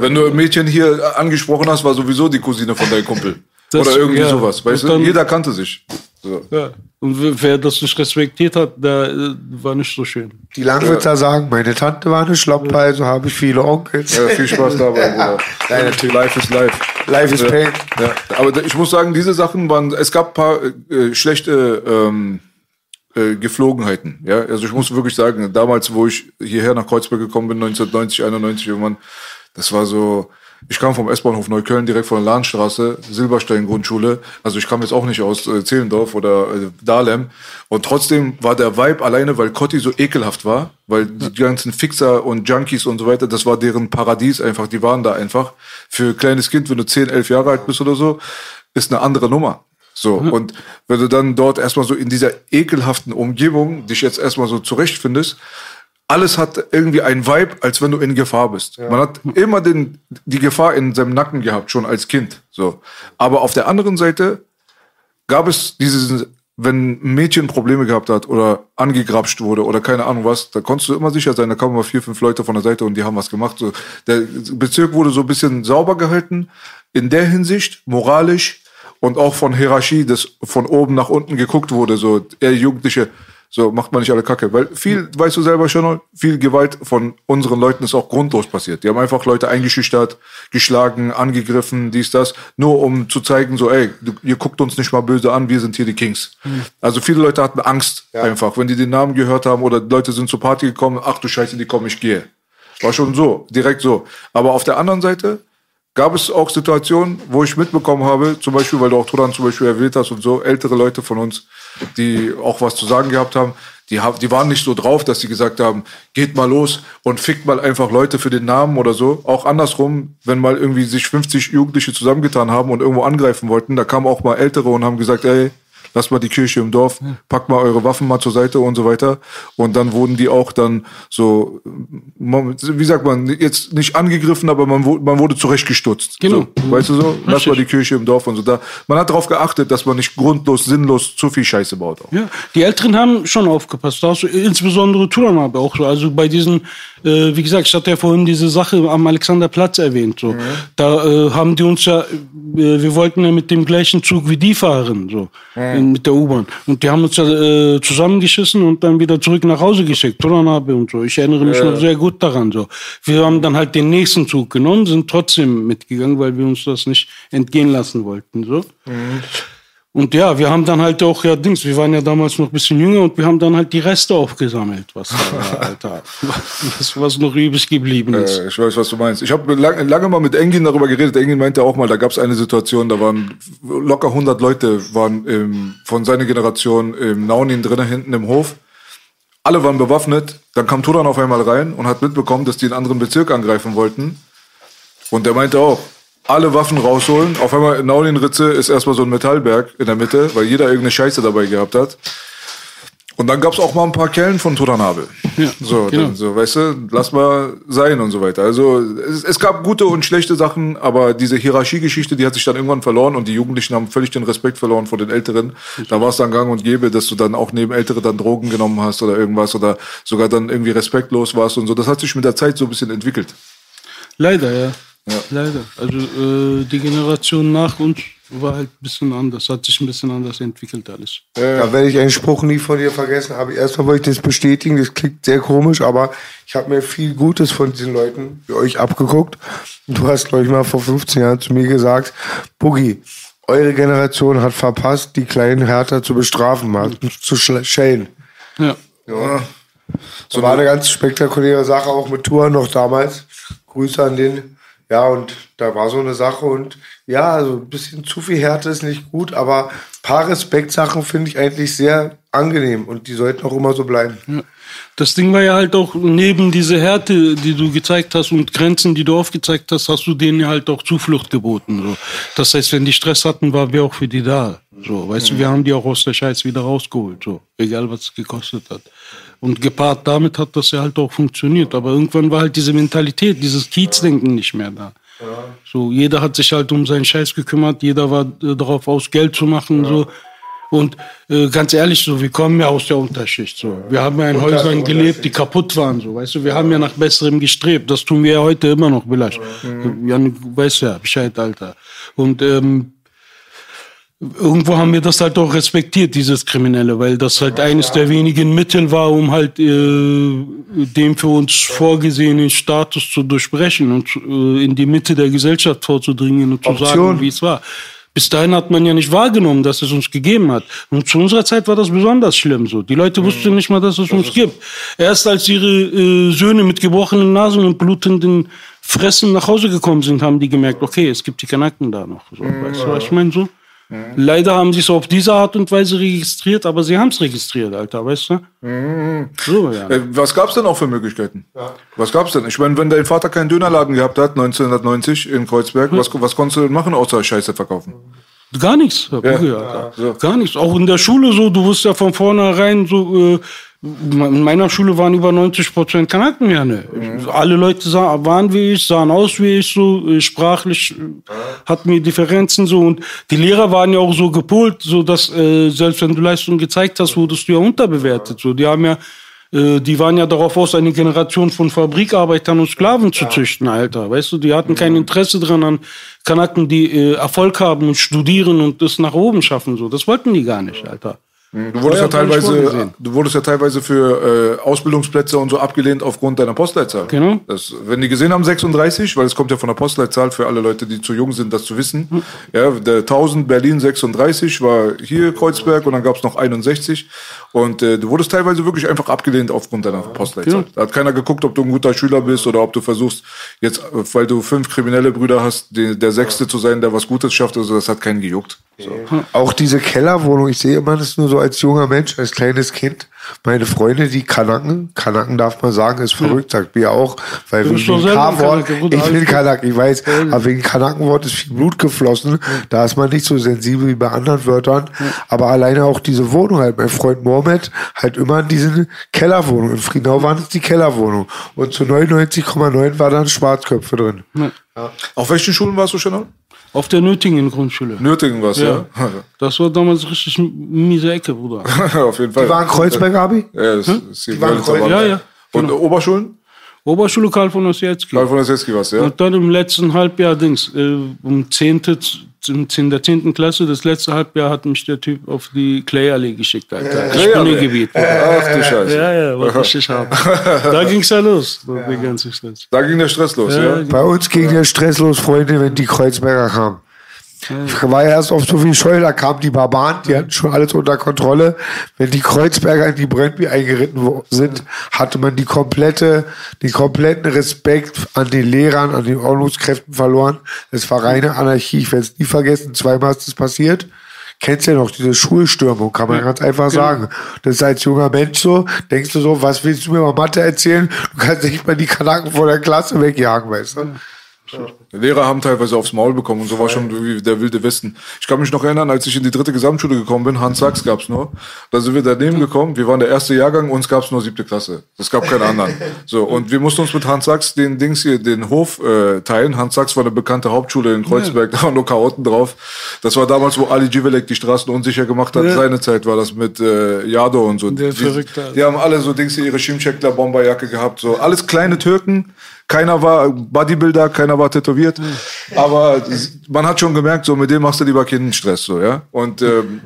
Wenn du ein Mädchen hier angesprochen hast, war sowieso die Cousine von deinem Kumpel. Das- Oder irgendwie ja. sowas. Weißt du, jeder kannte sich. So. ja. Und wer- das nicht respektiert hat, der äh, war nicht so schön. Die Langwitzer sagen, meine Tante war eine Schloppe, also habe ich viele Onkels. Ja, viel Spaß dabei, Bruder. Nein, natürlich. Life is life. Life is ja. pain. Ja. Aber ich muss sagen, diese Sachen waren, es gab ein paar äh, schlechte ähm, äh, Geflogenheiten. Ja, also ich muss wirklich sagen, damals, wo ich hierher nach Kreuzberg gekommen bin, 1990, 91 irgendwann, das war so, ich kam vom S-Bahnhof Neukölln direkt von der Lahnstraße, Silberstein Grundschule. Also ich kam jetzt auch nicht aus äh, Zehlendorf oder äh, Dahlem. Und trotzdem war der Vibe alleine, weil Cotti so ekelhaft war, weil die ganzen Fixer und Junkies und so weiter, das war deren Paradies einfach. Die waren da einfach. Für ein kleines Kind, wenn du 10, 11 Jahre alt bist oder so, ist eine andere Nummer. So, und wenn du dann dort erstmal so in dieser ekelhaften Umgebung dich jetzt erstmal so zurechtfindest, alles hat irgendwie ein Vibe, als wenn du in Gefahr bist. Man hat immer den, die Gefahr in seinem Nacken gehabt, schon als Kind. So. Aber auf der anderen Seite gab es dieses, wenn ein Mädchen Probleme gehabt hat oder angegrapscht wurde oder keine Ahnung was, da konntest du immer sicher sein, da kamen mal vier, fünf Leute von der Seite und die haben was gemacht. So, der Bezirk wurde so ein bisschen sauber gehalten, in der Hinsicht, moralisch und auch von Hierarchie, dass von oben nach unten geguckt wurde, so eher Jugendliche, so macht man nicht alle Kacke. Weil viel, weißt du selber schon, viel Gewalt von unseren Leuten ist auch grundlos passiert. Die haben einfach Leute eingeschüchtert, geschlagen, angegriffen, dies, das, nur um zu zeigen, so, ey, du, ihr guckt uns nicht mal böse an, wir sind hier die Kings. Also viele Leute hatten Angst einfach, wenn die den Namen gehört haben oder Leute sind zur Party gekommen, ach du Scheiße, die kommen, ich gehe. War schon so, direkt so. Aber auf der anderen Seite gab es auch Situationen, wo ich mitbekommen habe, zum Beispiel, weil du auch Turan zum Beispiel erwähnt hast und so, ältere Leute von uns, die auch was zu sagen gehabt haben, die, haben, die waren nicht so drauf, dass sie gesagt haben, geht mal los und fickt mal einfach Leute für den Namen oder so. Auch andersrum, wenn mal irgendwie sich 50 Jugendliche zusammengetan haben und irgendwo angreifen wollten, da kamen auch mal Ältere und haben gesagt, ey, lasst mal die Kirche im Dorf, packt mal eure Waffen mal zur Seite und so weiter. Und dann wurden die auch dann so, wie sagt man, jetzt nicht angegriffen, aber man, wurde- man wurde zurechtgestutzt. Genau. So, weißt du so? Lass mal die Kirche im Dorf und so. Da, man hat darauf geachtet, dass man nicht grundlos, sinnlos zu viel Scheiße baut. Auch. Ja, die Älteren haben schon aufgepasst. Da hast du insbesondere Turan aber auch so. Also bei diesen, äh, wie gesagt, ich hatte ja vorhin diese Sache am Alexanderplatz erwähnt. So. Da äh, haben die uns ja, äh, wir wollten ja mit dem gleichen Zug wie die fahren, so in, mit der U-Bahn. Und die haben uns ja äh, zusammengeschissen und dann wieder zurück nach Hause geschickt. Turan habe und so. Ich erinnere mich noch sehr gut daran. So. Wir haben dann halt den nächsten Zug genommen, sind trotzdem mitgegangen, weil wir uns das nicht entgehen lassen wollten. So. Und ja, wir haben dann halt auch, ja, Dings, wir waren ja damals noch ein bisschen jünger und wir haben dann halt die Reste aufgesammelt, was da war, Alter. Was, was noch übrig geblieben ist. Äh, ich weiß, was du meinst. Ich habe lange, lange mal mit Engin darüber geredet. Engin meinte auch mal, da gab es eine Situation, da waren locker 100 Leute waren im, von seiner Generation im Naunin drinnen hinten im Hof. Alle waren bewaffnet. Dann kam Turan auf einmal rein und hat mitbekommen, dass die einen anderen Bezirk angreifen wollten. Und der meinte auch, alle Waffen rausholen. Auf einmal in Naunin-Ritze ist erstmal so ein Metallberg in der Mitte, weil jeder irgendeine Scheiße dabei gehabt hat. Und dann gab es auch mal ein paar Kellen von Turanabel. Ja, so, genau. dann, so, weißt du, lass mal sein und so weiter. Also es, es gab gute und schlechte Sachen, aber diese Hierarchiegeschichte, die hat sich dann irgendwann verloren und die Jugendlichen haben völlig den Respekt verloren vor den Älteren. Da war es dann gang und gäbe, dass du dann auch neben Ältere dann Drogen genommen hast oder irgendwas oder sogar dann irgendwie respektlos warst und so. Das hat sich mit der Zeit so ein bisschen entwickelt. Leider, ja. Leider. Also äh, die Generation nach uns war halt ein bisschen anders, hat sich ein bisschen anders entwickelt alles. Da werde ich einen Spruch nie von dir vergessen. Aber erstmal wollte ich das bestätigen. Das klingt sehr komisch, aber ich habe mir viel Gutes von diesen Leuten wie euch abgeguckt. Du hast, glaube ich, mal vor 15 Jahren zu mir gesagt, Boogie, eure Generation hat verpasst, die kleinen härter zu bestrafen, mal zu schl- schellen. Ja. Ja. So war eine ganz spektakuläre Sache, auch mit Tour noch damals. Grüße an den. Ja, und da war so eine Sache und ja, also ein bisschen zu viel Härte ist nicht gut, aber ein paar Respektsachen finde ich eigentlich sehr angenehm und die sollten auch immer so bleiben. Das Ding war ja halt auch neben diese Härte, die du gezeigt hast und Grenzen, die du aufgezeigt hast, hast du denen halt auch Zuflucht geboten. So. Das heißt, wenn die Stress hatten, waren wir auch für die da. So, weißt du, wir haben die auch aus der Scheiß wieder rausgeholt, so, egal was es gekostet hat. Und gepaart damit hat das ja halt auch funktioniert. Aber irgendwann war halt diese Mentalität, dieses Kiezdenken nicht mehr da. So, jeder hat sich halt um seinen Scheiß gekümmert, jeder war äh, darauf aus, Geld zu machen, so. Und äh, ganz ehrlich, so, wir kommen ja aus der Unterschicht. So. Wir haben ja in Häusern gelebt, die kaputt waren. So. Weißt du, wir haben ja nach Besserem gestrebt. Das tun wir ja heute immer noch, vielleicht. Jan, du weißt ja Bescheid, Alter. Und ähm, irgendwo haben wir das halt auch respektiert, dieses Kriminelle, weil das halt eines der wenigen Mittel war, um halt äh, den für uns vorgesehenen Status zu durchbrechen und äh, in die Mitte der Gesellschaft vorzudringen und zu Option. sagen, wie es war. Bis dahin hat man ja nicht wahrgenommen, dass es uns gegeben hat. Und zu unserer Zeit war das besonders schlimm so. Die Leute wussten nicht mal, dass es uns gibt. Erst als ihre äh, Söhne mit gebrochenen Nasen und blutenden Fressen nach Hause gekommen sind, haben die gemerkt, okay, es gibt die Kanaken da noch. So, weißt du, was ich meine? So? Leider haben sie es auf diese Art und Weise registriert, aber sie haben es registriert, Alter, weißt du? So, ja. Äh, was gab's denn auch für Möglichkeiten? Was gab's denn? Ich meine, wenn dein Vater keinen Dönerladen gehabt hat, 1990 in Kreuzberg, was, was konntest du denn machen, außer Scheiße verkaufen? Gar nichts, Herr Buge, Alter. Gar nichts. Auch in der Schule so, du wusstest ja von vornherein so, äh, in meiner Schule waren über 90 Prozent Kanaken ja ne. Alle Leute sah, waren wie ich, sahen aus wie ich, so äh, sprachlich äh, hatten wir Differenzen so und die Lehrer waren ja auch so gepolt, so dass äh, selbst wenn du Leistung gezeigt hast, wurdest du ja unterbewertet. So, die haben ja die waren ja darauf aus, eine Generation von Fabrikarbeitern und Sklaven zu züchten, Alter. Weißt du, die hatten kein Interesse dran an Kanaken, die äh, Erfolg haben und studieren und das nach oben schaffen. So, das wollten die gar nicht, Alter. Du wurdest ja, teilweise, du wurdest ja teilweise für äh, Ausbildungsplätze und so abgelehnt aufgrund deiner Postleitzahl. Genau. Das, wenn die gesehen haben 36, weil es kommt ja von der Postleitzahl für alle Leute, die zu jung sind, das zu wissen. Hm. Ja, der 1000 Berlin 36 war hier Kreuzberg und dann gab es noch 61 und äh, du wurdest teilweise wirklich einfach abgelehnt aufgrund deiner Postleitzahl. Genau. Da hat keiner geguckt, ob du ein guter Schüler bist oder ob du versuchst jetzt, äh, weil du fünf kriminelle Brüder hast, die, der Sechste zu sein, der was Gutes schafft. Also das hat keinen gejuckt. So. Auch diese Kellerwohnung, ich sehe immer das nur so als junger Mensch, als kleines Kind. Meine Freunde, die Kanaken, Kanaken darf man sagen, ist verrückt, sagt mir auch, weil Du wegen dem K-Wort, ich bin alles gut. Kanak, ich weiß, aber wegen Kanakenwort ist viel Blut geflossen, da ist man nicht so sensibel wie bei anderen Wörtern, aber alleine auch diese Wohnung halt, mein Freund Mohamed halt immer in diesen Kellerwohnungen, in Friedenau waren es die Kellerwohnung und zu 99,9 war dann Schwarzköpfe drin. Auf welchen Schulen warst du schon? Auf der Nötingen Grundschule. Nötigen was, ja. Das war damals richtig miese Ecke, Bruder. Auf jeden Fall. Die waren Kreuzberg, Abi? Ja, das ist hier Die waren Wörlitzer Kreuz- Wald. Ja, ja. Und Oberschulen? Oberschule Karl von Ossietzky. Karl von Ossietzky was, ja? Und dann im letzten Halbjahr, Dings, äh, um 10. In der 10. Klasse, das letzte Halbjahr hat mich der Typ auf die Clay-Allee geschickt, Alter. Das Clay-Allee? Spielgebiet. Ach du Scheiße. Ja, ja, was richtig hart. Da ging's ja los, der ganze Stress. Da ging der Stress los, ja? Bei uns ging der Stress los, Freunde, wenn die Kreuzberger kamen. Ich war ja erst auf so viel Scheu, da kamen die Barbaren, die hatten schon alles unter Kontrolle. Wenn die Kreuzberger in die Brennby eingeritten sind, hatte man die komplette, den kompletten Respekt an den Lehrern, an den Ordnungskräften verloren. Es war reine Anarchie. Ich werde es nie vergessen. Zweimal ist es passiert. Kennst ja noch diese Schulstürmung, kann man ganz einfach sagen. Das ist als junger Mensch so. Denkst du so, was willst du mir über Mathe erzählen? Du kannst nicht mal die Kanaken vor der Klasse wegjagen, weißt du? Die Lehrer haben teilweise aufs Maul bekommen und so war schon wie der wilde Westen. Ich kann mich noch erinnern, als ich in die dritte Gesamtschule gekommen bin, Hans Sachs gab's nur. Da sind wir daneben gekommen, wir waren der erste Jahrgang, uns gab's nur siebte Klasse. Es gab keine anderen. So, und wir mussten uns mit Hans Sachs den Dings hier, den Hof äh, teilen. Hans Sachs war eine bekannte Hauptschule in Kreuzberg, da waren nur Chaoten drauf. Das war damals, wo Ali Jivelek die Straßen unsicher gemacht hat. Ja. Seine Zeit war das mit äh, Jado und so. Der die, Verrückte. die haben alle so Dings hier, ihre Schimcheckler Bomberjacke gehabt, so alles kleine Türken. Keiner war Bodybuilder, keiner war tätowiert, aber man hat schon gemerkt, so mit dem machst du lieber keinen Stress, so ja. Und ähm,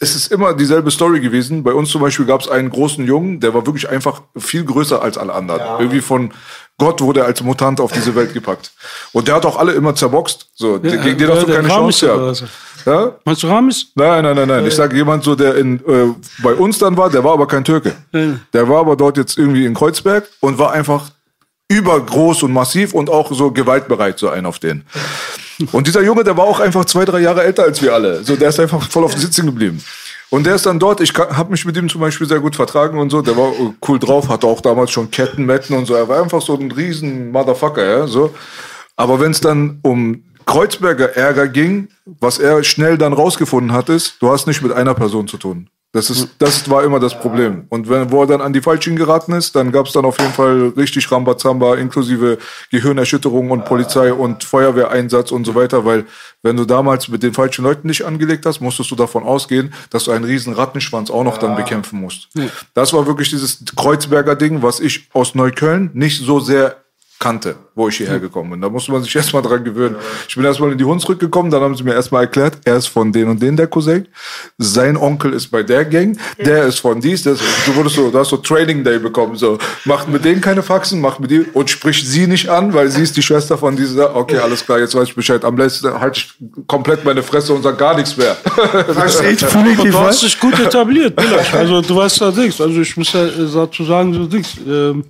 es ist immer dieselbe Story gewesen. Bei uns zum Beispiel gab es einen großen Jungen, der war wirklich einfach viel größer als alle anderen. Irgendwie von Gott wurde er als Mutant auf diese Welt gepackt. Und der hat auch alle immer zerboxt. So, Ja, gegen den hast du keine Ramis Chance gehabt. Ja? Meinst du Ramis? Nein, nein, nein, nein. Ich sage jemand so, der in, äh, bei uns dann war, der war aber kein Türke. Der war aber dort jetzt irgendwie in Kreuzberg und war einfach übergroß und massiv und auch so gewaltbereit, so ein auf den. Und dieser Junge, der war auch einfach zwei, drei Jahre älter als wir alle. So, der ist einfach voll auf den Sitzen geblieben. Und der ist dann dort, ich habe mich mit ihm zum Beispiel sehr gut vertragen und so, der war cool drauf, hatte auch damals schon Ketten, Metten und so, er war einfach so ein riesen Motherfucker, ja, so. Aber wenn es dann um Kreuzberger Ärger ging, was er schnell dann rausgefunden hat, ist, du hast nicht mit einer Person zu tun. Das, ist, das war immer das Problem. Und wenn, wo er dann an die Falschen geraten ist, dann gab es dann auf jeden Fall richtig Rambazamba, inklusive Gehirnerschütterung und Polizei und Feuerwehreinsatz und so weiter, weil wenn du damals mit den falschen Leuten dich angelegt hast, musstest du davon ausgehen, dass du einen riesen Rattenschwanz auch noch dann bekämpfen musst. Das war wirklich dieses Kreuzberger Ding, was ich aus Neukölln nicht so sehr kannte, wo ich hierher gekommen bin. Da musste man sich erstmal dran gewöhnen. Ich bin erstmal in die Hunsrück gekommen, dann haben sie mir erstmal erklärt, er ist von den und den der Cousin, sein Onkel ist bei der Gang, der ist von dies, das, du wurdest so, du hast so Training Day bekommen, so, macht mit denen keine Faxen, macht mit dir und spricht sie nicht an, weil sie ist die Schwester von dieser, okay, alles klar, jetzt weiß ich Bescheid, am besten halte ich komplett meine Fresse und sag gar nichts mehr. Versteht, fühle ich du hast dich gut etabliert. Also du weißt ja Dings. Also ich muss ja äh, dazu sagen, so Dings. Ähm,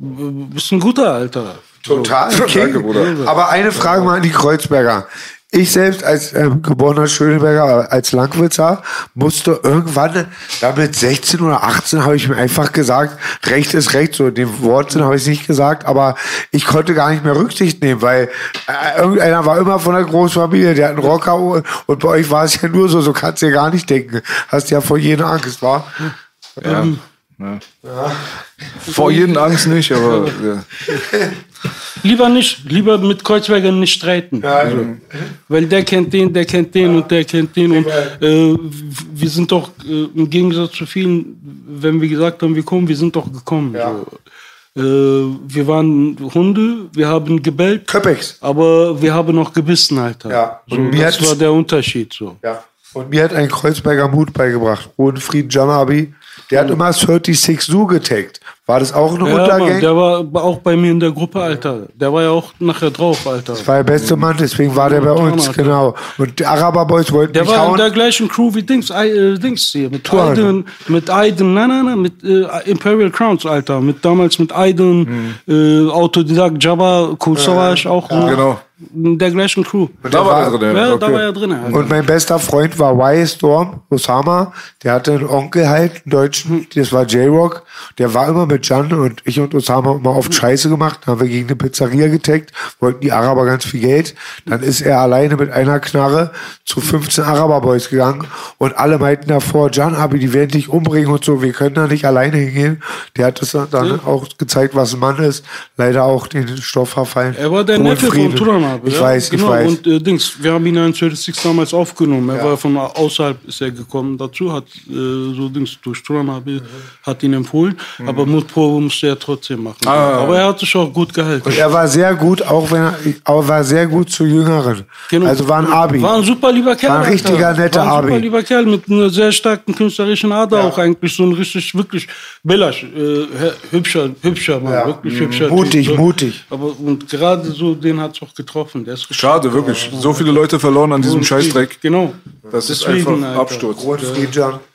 bist ein guter Alter. Total. Danke, King. Bruder. Aber eine Frage mal an die Kreuzberger. Ich selbst als ähm, geborener Schöneberger, als Langwitzer, musste irgendwann, da mit 16 oder 18 habe ich mir einfach gesagt, Recht ist Recht, so in dem Wortsinn habe ich es nicht gesagt, aber ich konnte gar nicht mehr Rücksicht nehmen, weil äh, irgendeiner war immer von der Großfamilie, der hat einen Rocker und und bei euch war es ja nur so, so kannst du ja gar nicht denken. Hast ja vor jeder Angst, war? Ja. Ja. Vor jeden Angst nicht, aber ja. Lieber nicht, lieber mit Kreuzbergern nicht streiten. also, Weil der kennt den, der kennt den und der kennt den. Und äh, wir sind doch äh, im Gegensatz zu vielen, wenn wir gesagt haben, wir kommen, wir sind doch gekommen. So. Äh, wir waren Hunde, wir haben gebellt, Köpex. aber wir haben noch gebissen, Alter. Ja. So, Und mir das war der Unterschied. So. Ja. Und mir hat ein Kreuzberger Mut beigebracht. Frieden Janabi. Der hat immer 36 Su getaggt. War das auch eine Ja, Mann, der war auch bei mir in der Gruppe, Alter. Der war ja auch nachher drauf, Alter. Das war der beste Mann, deswegen war der bei uns, Alter. genau. Und die Araber-Boys wollten Der mich war in hauen. der gleichen Crew wie Dings, äh, Dings hier, mit. Aiden, mit Aiden, nein, nein, nein, mit äh, Imperial Crowns, Alter. Mit damals mit Aiden, äh, Autodidakt, Jabba, Cool Savage auch. ne? Genau. Der gleichen Crew. Da war er drin. Ja, okay. da war er drin. Alter. Und mein bester Freund war Y Storm, Osama. Der hatte einen Onkel halt, einen Deutschen, das war J-Rock. Der war immer mit Jan und ich und Osama immer oft Scheiße gemacht. Dann haben wir gegen eine Pizzeria getaggt, wollten die Araber ganz viel Geld. Dann ist er alleine mit einer Knarre zu 15 Araber-Boys gegangen und alle meinten davor, Jan, aber die werden dich umbringen und so, wir können da nicht alleine hingehen. Der hat es dann auch gezeigt, was ein Mann ist. Leider auch den Stoff verfallen. Er war der Neffe von Frieden. Turanabe. Ich ja? weiß, genau. ich weiß. Und äh, Dings, wir haben ihn ja in 36 damals aufgenommen. Er war von außerhalb ist er gekommen dazu, hat äh, so Dings durch Turanabe hat ihn empfohlen. Aber Mutprobe musste er trotzdem machen. Aber er hat sich auch gut gehalten. Und er war sehr gut, auch wenn er, aber war sehr gut zu Jüngeren. Genau. Also war ein Abi. War ein super lieber Kerl. War ein richtiger, netter War ein super lieber Kerl mit einer sehr starken künstlerischen Ader auch eigentlich. So ein richtig, wirklich Bellasch, äh, hübscher, hübscher Mann. Ja. Wirklich hübscher. Mutig, Typ, so. mutig. Aber und gerade so, den hat es auch getroffen. Der ist richtig Schade, wirklich. So viele Leute verloren an diesem Scheißdreck. Genau. Das ist Deswegen, einfach Alter. Absturz.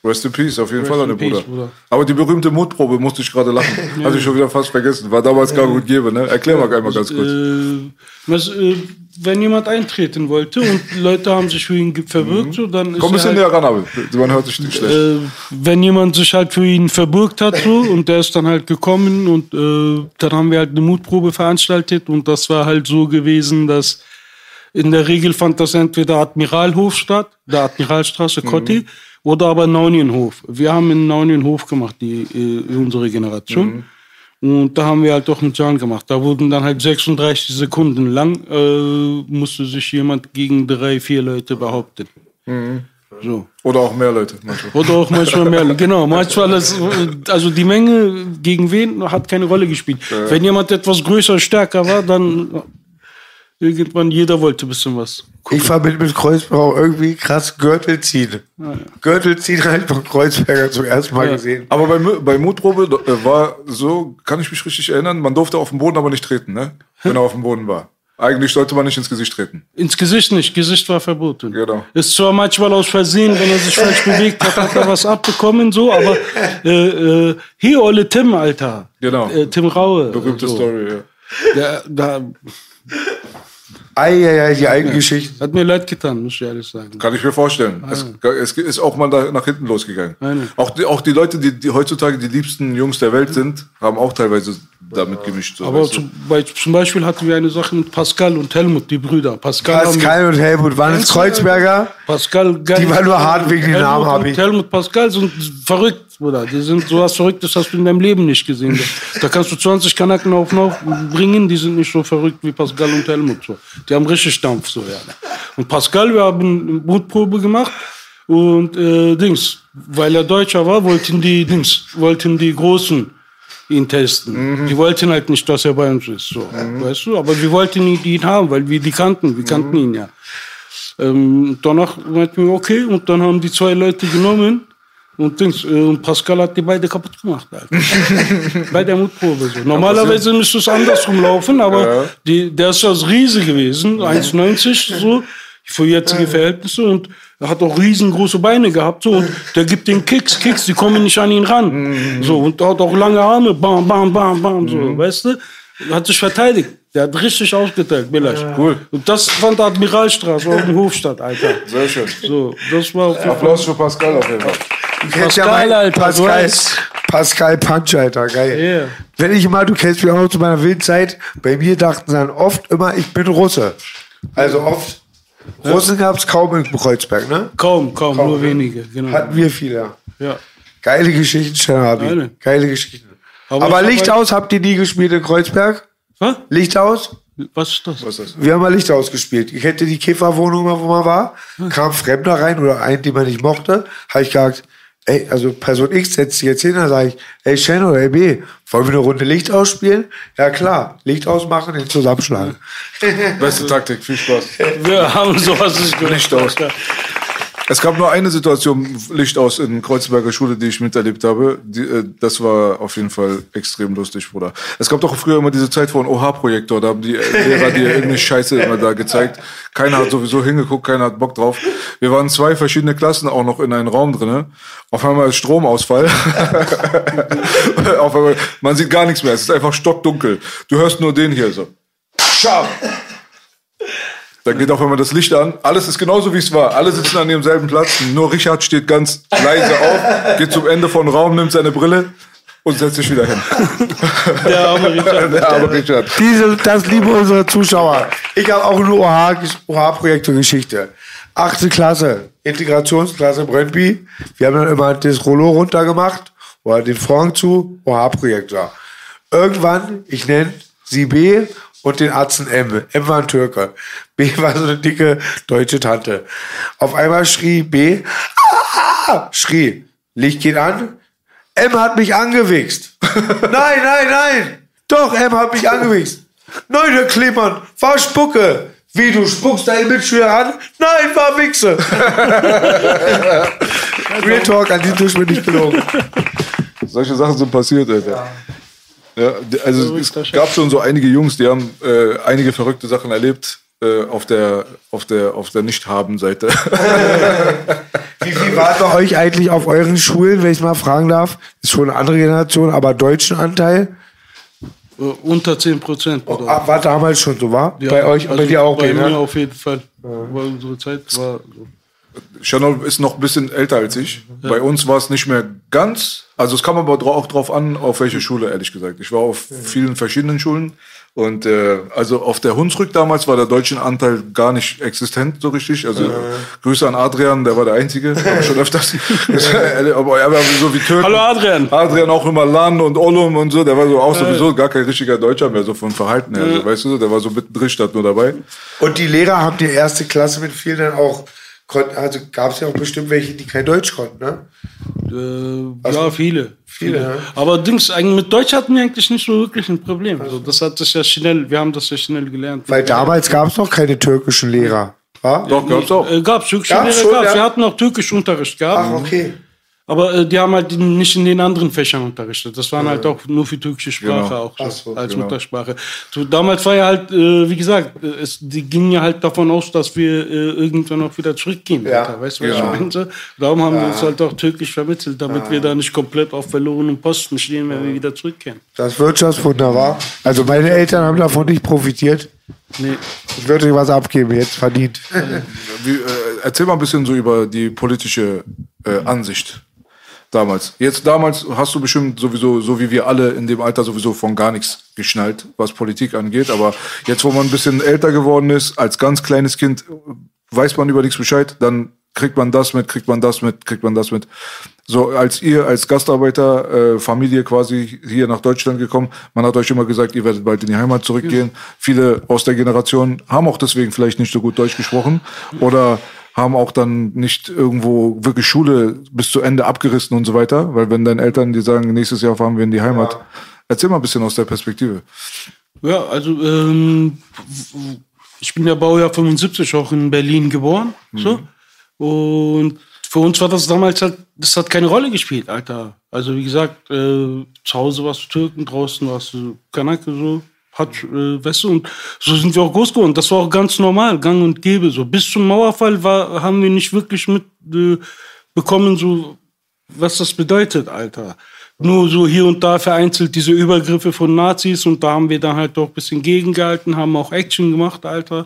Rest in Peace, auf jeden Rest Fall an den Bruder. Bruder. Aber die berühmte Mutprobe musste ich gerade lachen. Hatte ich schon wieder fast vergessen. War damals gar gut gebe, ne? Erklär mal einmal ganz kurz. Äh, was, äh, wenn jemand eintreten wollte und Leute haben sich für ihn verbürgt, so, dann ist Komm ein bisschen halt, näher ran, aber man hört dich nicht schlecht. äh, wenn jemand sich halt für ihn verbürgt hat so und der ist dann halt gekommen und äh, dann haben wir halt eine Mutprobe veranstaltet und das war halt so gewesen, dass in der Regel fand das entweder Admiralhof statt, der Admiralstraße, Kotti, oder aber Naunienhof. Wir haben in Naunienhof gemacht, die, äh, unsere Generation. Und da haben wir halt auch mit Jan gemacht. Da wurden dann halt 36 Sekunden lang, äh, musste sich jemand gegen drei, vier Leute behaupten. So. Oder auch mehr Leute. manchmal. Oder auch manchmal mehr. Genau, manchmal das, also die Menge gegen wen hat keine Rolle gespielt. Wenn jemand etwas größer, stärker war, dann irgendwann jeder wollte ein bisschen was. Ich verbinde mit Kreuzberg irgendwie krass Gürtel ziehen. Gürtel ziehen halt von Kreuzberger zum ersten Mal gesehen. Aber bei, bei Mutprobe äh, war so, kann ich mich richtig erinnern, man durfte auf den Boden aber nicht treten, ne? Wenn er auf dem Boden war. Eigentlich sollte man nicht ins Gesicht treten. Ins Gesicht nicht, Gesicht war verboten. Genau. Ist zwar manchmal aus Versehen, wenn er sich falsch bewegt hat, hat er was abbekommen, so, aber äh, äh, hier, Olle Tim, Alter. Genau. Äh, Tim Raue. Berühmte so. Story, ja. Der, da Eieiei, die alten Geschichten. hat mir leid getan, muss ich ehrlich sagen. Kann ich mir vorstellen. Es, es ist auch mal da nach hinten losgegangen. Auch die, auch die Leute, die, die heutzutage die liebsten Jungs der Welt sind, haben auch teilweise damit gemischt. So, Aber zum, bei, zum Beispiel hatten wir eine Sache mit Pascal und Helmut, die Brüder. Pascal, Pascal und Helmut waren es Kreuzberger. Pascal, gar Die waren nur hart wegen den Namen, hab und ich. Helmut Pascal sind verrückt, Bruder. Die sind so was Verrücktes, hast du in deinem Leben nicht gesehen. Da kannst du 20 Kanaken auf und auf bringen, die sind nicht so verrückt wie Pascal und Helmut. So. Die haben richtig Dampf, so, ja. Und Pascal, wir haben eine Mutprobe gemacht und äh, Dings, weil er Deutscher war, wollten die Dings, wollten die Großen ihn testen. Die wollten halt nicht, dass er bei uns ist, so, weißt du. Aber wir wollten ihn, ihn haben, weil wir die kannten, wir kannten ihn ja. Ähm, danach meinten wir, okay, und dann haben die zwei Leute genommen und, Dings, äh, Pascal hat die beide kaputt gemacht. Bei der Mutprobe. So. Normalerweise müsste es andersrum laufen, aber die, der ist das Riese gewesen, 1,90 so, für jetzige Verhältnisse und er hat auch riesengroße Beine gehabt so, und der gibt den Kicks, Kicks, die kommen nicht an ihn ran. So, und er hat auch lange Arme, bam, bam, bam, bam, so, weißt du? Er hat sich verteidigt. Der hat richtig ausgeteilt, Billach. Cool. Und das fand der Admiralstraße auf dem Hofstadt, Alter. Sehr schön. So, das war auf. Applaus für Pascal auf jeden Fall. Du kennst ja Pascal, meinen Alter, du Pascal. Pascal Punch, Alter, geil. Yeah. Wenn ich mal, du kennst mich auch noch zu meiner Wildzeit, bei mir dachten sie dann oft immer, ich bin Russe. Also oft. Russen gab es kaum in Kreuzberg, ne? Kaum, kaum, Kaum, nur ne? wenige, genau. Hatten wir viele. Ja. Geile Geschichten, Chernabi. Geile. Geschichten. Aber Aber, hab Licht halt- aus habt ihr nie gespielt in Kreuzberg? Was? Licht aus? Was ist das? Was ist das? Wir haben mal Licht ausgespielt. Ich hätte die Kifferwohnung, mal, wo man war, kam Fremder rein oder einen, den man nicht mochte. Habe ich gesagt, ey, also Person X setzt sich jetzt hin, dann sage ich, ey oder ey B, wollen wir eine Runde Licht ausspielen? Ja klar, Licht ausmachen, den zusammenschlagen. Beste Taktik, viel Spaß. Wir haben sowas nicht gemacht. Licht aus. Es gab nur eine Situation, Licht aus in Kreuzberger Schule, die ich miterlebt habe. Die, äh, das war auf jeden Fall extrem lustig, Bruder. Es gab doch früher immer diese Zeit von OH-Projektor, da haben die Lehrer dir irgendeine Scheiße immer da gezeigt. Keiner hat sowieso hingeguckt, keiner hat Bock drauf. Wir waren zwei verschiedene Klassen auch noch in einem Raum drinne. Auf einmal ist Stromausfall. auf einmal, man sieht gar nichts mehr, es ist einfach stockdunkel. Du hörst nur den hier so. Scharf! Dann geht auf einmal das Licht an. Alles ist genauso wie es war. Alle sitzen an ihrem selben Platz. Nur Richard steht ganz leise auf, geht zum Ende von Raum, nimmt seine Brille und setzt sich wieder hin. Der arme Richard. Der arme Richard. Diese, das liebe unsere Zuschauer. Ich habe auch eine OH-Projektor-Geschichte. Achte Klasse, Integrationsklasse Brøndby. Wir haben dann immer das Rollo runtergemacht oder den Vorhang zu, OH-Projektor. Irgendwann, ich nenne sie B und den Atzen M. M war ein Türke. B war so eine dicke deutsche Tante. Auf einmal schrie B, ah, schrie, Licht geht an, M hat mich angewichst. nein, nein, nein. Doch, M hat mich angewichst. Nein, Herr Klemann, war Spucke. Wie, du spuckst deinen Mitschüler an? Nein, war Wichse. Real Talk, an diesem Tisch bin ich gelogen. Solche Sachen sind passiert, Alter. Ja, d- also es gab schon so einige Jungs, die haben äh, einige verrückte Sachen erlebt. äh, auf der, auf der, auf der Nicht-Haben-Seite. Wie viel war bei euch eigentlich auf euren Schulen, wenn ich mal fragen darf? Ist schon eine andere Generation, aber deutschen Anteil? Äh, unter 10 Prozent. Ah, War damals schon so, war? Ja, bei euch und bei also dir auch, Bei ne? mir auf jeden Fall. Weil unsere Zeit war so. Chanel ist noch ein bisschen älter als ich. Bei uns war es nicht mehr ganz. Also es kam aber auch drauf an, auf welche Schule, ehrlich gesagt. Ich war auf vielen verschiedenen Schulen. Und äh, also auf der Hunsrück damals war der deutsche Anteil gar nicht existent so richtig. Also Grüße an Adrian, der war der Einzige, hab ich schon öfters. aber er war so wie Türken. Hallo Adrian. Adrian auch immer Lan und Olum und so, der war so auch sowieso gar kein richtiger Deutscher mehr, so von Verhalten her. So, weißt du, der war so mittendrin statt nur dabei. Und die Lehrer haben die erste Klasse mit vielen dann auch, konnten, also gab es ja auch bestimmt welche, die kein Deutsch konnten, ne? Äh, ja, viele. Viele. ja. Aber Dings, eigentlich mit Deutsch hatten wir eigentlich nicht so wirklich ein Problem. Also das hat sich ja schnell, wir haben das ja schnell gelernt. Weil damals gab es noch keine türkischen Lehrer. Wa? Doch, gab's auch. Äh, gab's türkische Gab's Lehrer, schon, gab's. ja? Wir hatten auch Türkischunterricht gehabt. Ach, okay. Aber äh, die haben halt nicht in den anderen Fächern unterrichtet. Das waren halt auch nur für türkische Sprache Genau. auch so, als genau. Muttersprache. So, damals war ja halt, äh, wie gesagt, äh, es, die gingen ja halt davon aus, dass wir äh, irgendwann auch wieder zurückgehen. Ja, Alter. Weißt du, was genau. ich meine? Darum haben wir uns halt auch türkisch vermittelt, damit wir da nicht komplett auf verlorenen Posten stehen, wenn wir wieder zurückkehren. Das Wirtschaftswunder war. Also meine Eltern haben davon nicht profitiert. Nee. Ich würde euch was abgeben, jetzt verdient. Wie, äh, erzähl mal ein bisschen so über die politische äh, Ansicht damals. Jetzt damals hast du bestimmt sowieso, so wie wir alle in dem Alter sowieso von gar nichts geschnallt, was Politik angeht. Aber jetzt, wo man ein bisschen älter geworden ist, als ganz kleines Kind, weiß man über nichts Bescheid, dann kriegt man das mit, kriegt man das mit, kriegt man das mit. So, als ihr als Gastarbeiter, äh, Familie quasi hier nach Deutschland gekommen, man hat euch immer gesagt, ihr werdet bald in die Heimat zurückgehen. Viele aus der Generation haben auch deswegen vielleicht nicht so gut Deutsch gesprochen oder haben auch dann nicht irgendwo wirklich Schule bis zu Ende abgerissen und so weiter, weil wenn deine Eltern dir sagen, nächstes Jahr fahren wir in die Heimat, erzähl mal ein bisschen aus der Perspektive. Ja, also ähm, ich bin ja Baujahr 75 auch in Berlin geboren. So. Und für uns war das damals halt, das hat keine Rolle gespielt, Alter. Also wie gesagt, äh, zu Hause warst du Türken, draußen warst du Kanake, so. Hat, äh, weißt du, und so sind wir auch groß geworden. Das war auch ganz normal, gang und gäbe. So. Bis zum Mauerfall war, haben wir nicht wirklich mit äh, so, was das bedeutet, Alter. Nur so hier und da vereinzelt diese Übergriffe von Nazis und da haben wir dann halt auch ein bisschen gegengehalten, haben auch Action gemacht, Alter.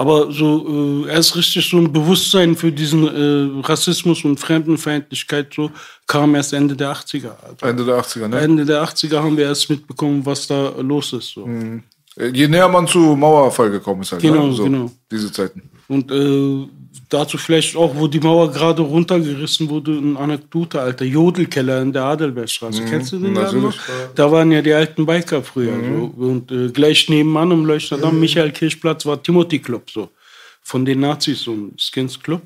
Aber so äh, erst richtig so ein Bewusstsein für diesen äh, Rassismus und Fremdenfeindlichkeit so kam erst Ende der 80er. Alter. Ende der 80er, ne? Ende der 80er haben wir erst mitbekommen, was da los ist. So. Je näher man zu Mauerfall gekommen ist halt, Genau, ne? so, genau. diese Zeiten. Und äh, dazu vielleicht auch, wo die Mauer gerade runtergerissen wurde, eine Anekdote, Alter. Jodelkeller in der Adelbergstraße. Kennst du den Laden noch? Da waren ja die alten Biker früher. So. Und äh, gleich nebenan im Leuchterdamm, Michael Kirchplatz, war Timothy Club. So. Von den Nazis, so ein Skins Club.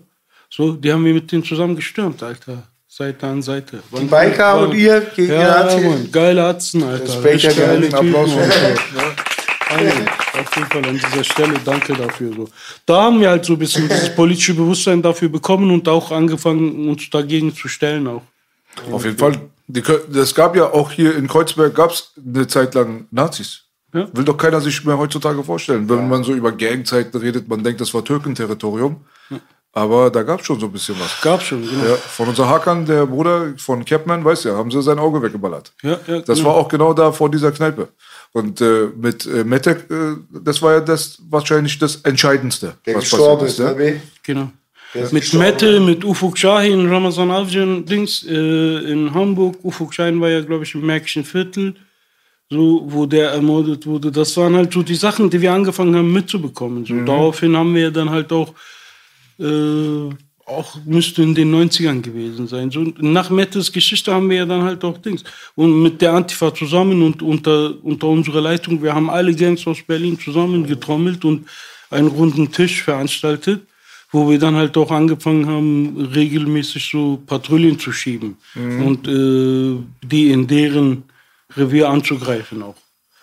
So, die haben wir mit denen zusammen gestürmt, Alter. Seite an Seite. Die Biker und ihr gegen die ja, Nazis? Mann, geile Atzen, Alter. Respekt, ja, Applaus Typen, Amen. Auf jeden Fall an dieser Stelle danke dafür. So. Da haben wir halt so ein bisschen dieses politische Bewusstsein dafür bekommen und auch angefangen, uns dagegen zu stellen. Auch. Auf jeden Fall. Es gab ja auch hier in Kreuzberg gab es eine Zeit lang Nazis. Ja. Will doch keiner sich mehr heutzutage vorstellen. Wenn man so über Gangzeiten redet, man denkt, das war Türkenterritorium. Aber da gab es schon so ein bisschen was. Gab schon, genau. Ja, von unser Hakan, der Bruder von Capman, weiß ja, haben sie sein Auge weggeballert. Ja, ja, Das genau. war auch genau da vor dieser Kneipe. Und äh, mit äh, Metek, äh, das war ja das wahrscheinlich das Entscheidendste, Der was gestorben passiert ist, ne? Ja? Bey? Genau. Ist Mit. Mette, mit Ufuk Shahin, Ramazan Avcin, Dings, äh, in Hamburg. Ufuk Shahin war ja, glaube ich, im Märkischen Viertel, so, wo der ermordet wurde. Das waren halt so die Sachen, die wir angefangen haben mitzubekommen. So, Daraufhin haben wir dann halt auch, äh, auch müsste in den 90ern gewesen sein. So, nach Mettes Geschichte haben wir ja dann halt auch Dings. Und mit der Antifa zusammen und unter, unter unserer Leitung, wir haben alle Gangs aus Berlin zusammen getrommelt und einen runden Tisch veranstaltet wo wir dann halt auch angefangen haben, regelmäßig so Patrouillen zu schieben und äh, die in deren Revier anzugreifen auch.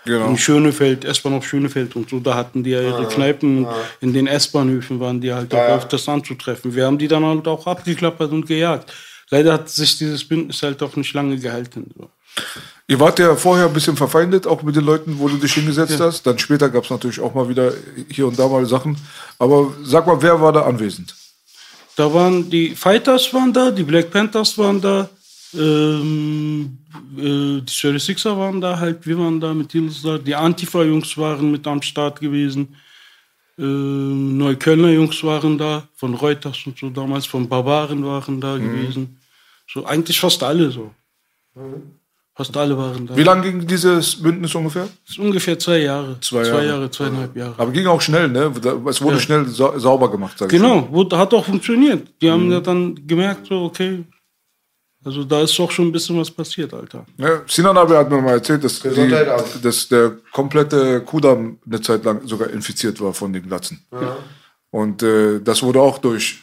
Genau. In Schönefeld, S-Bahn auf Schönefeld und so, da hatten die ja ihre Kneipen und in den S-Bahnhöfen waren die halt auch öfters anzutreffen. Wir haben die dann halt auch abgeklappert und gejagt. Leider hat sich dieses Bündnis halt auch nicht lange gehalten. So. Ihr wart ja vorher ein bisschen verfeindet, auch mit den Leuten, wo du dich hingesetzt hast. Dann später gab es natürlich auch mal wieder hier und da mal Sachen. Aber sag mal, wer war da anwesend? Da waren die Fighters waren da, die Black Panthers waren da, ähm, äh, die 36er waren da halt, wir waren da mit Deals da, die Antifa-Jungs waren mit am Start gewesen, ähm, Neuköllner Jungs waren da, von Reuters und so damals, von Barbaren waren da gewesen. So eigentlich fast alle so. Fast alle waren da. Wie lange ging dieses Bündnis ungefähr? Ungefähr zwei Jahre. Zwei Zwei Jahre. Jahre, zweieinhalb Jahre. Aber ging auch schnell, ne? Es wurde Ja. schnell sa sauber gemacht, sag ich Genau, hat auch funktioniert. Die haben Mhm. ja dann gemerkt, so, okay, also da ist doch schon ein bisschen was passiert, Alter. Ja, Sinan hat mir mal erzählt, dass, die, dass der komplette Kudamm eine Zeit lang sogar infiziert war von den Glatzen. Und äh, das wurde auch durch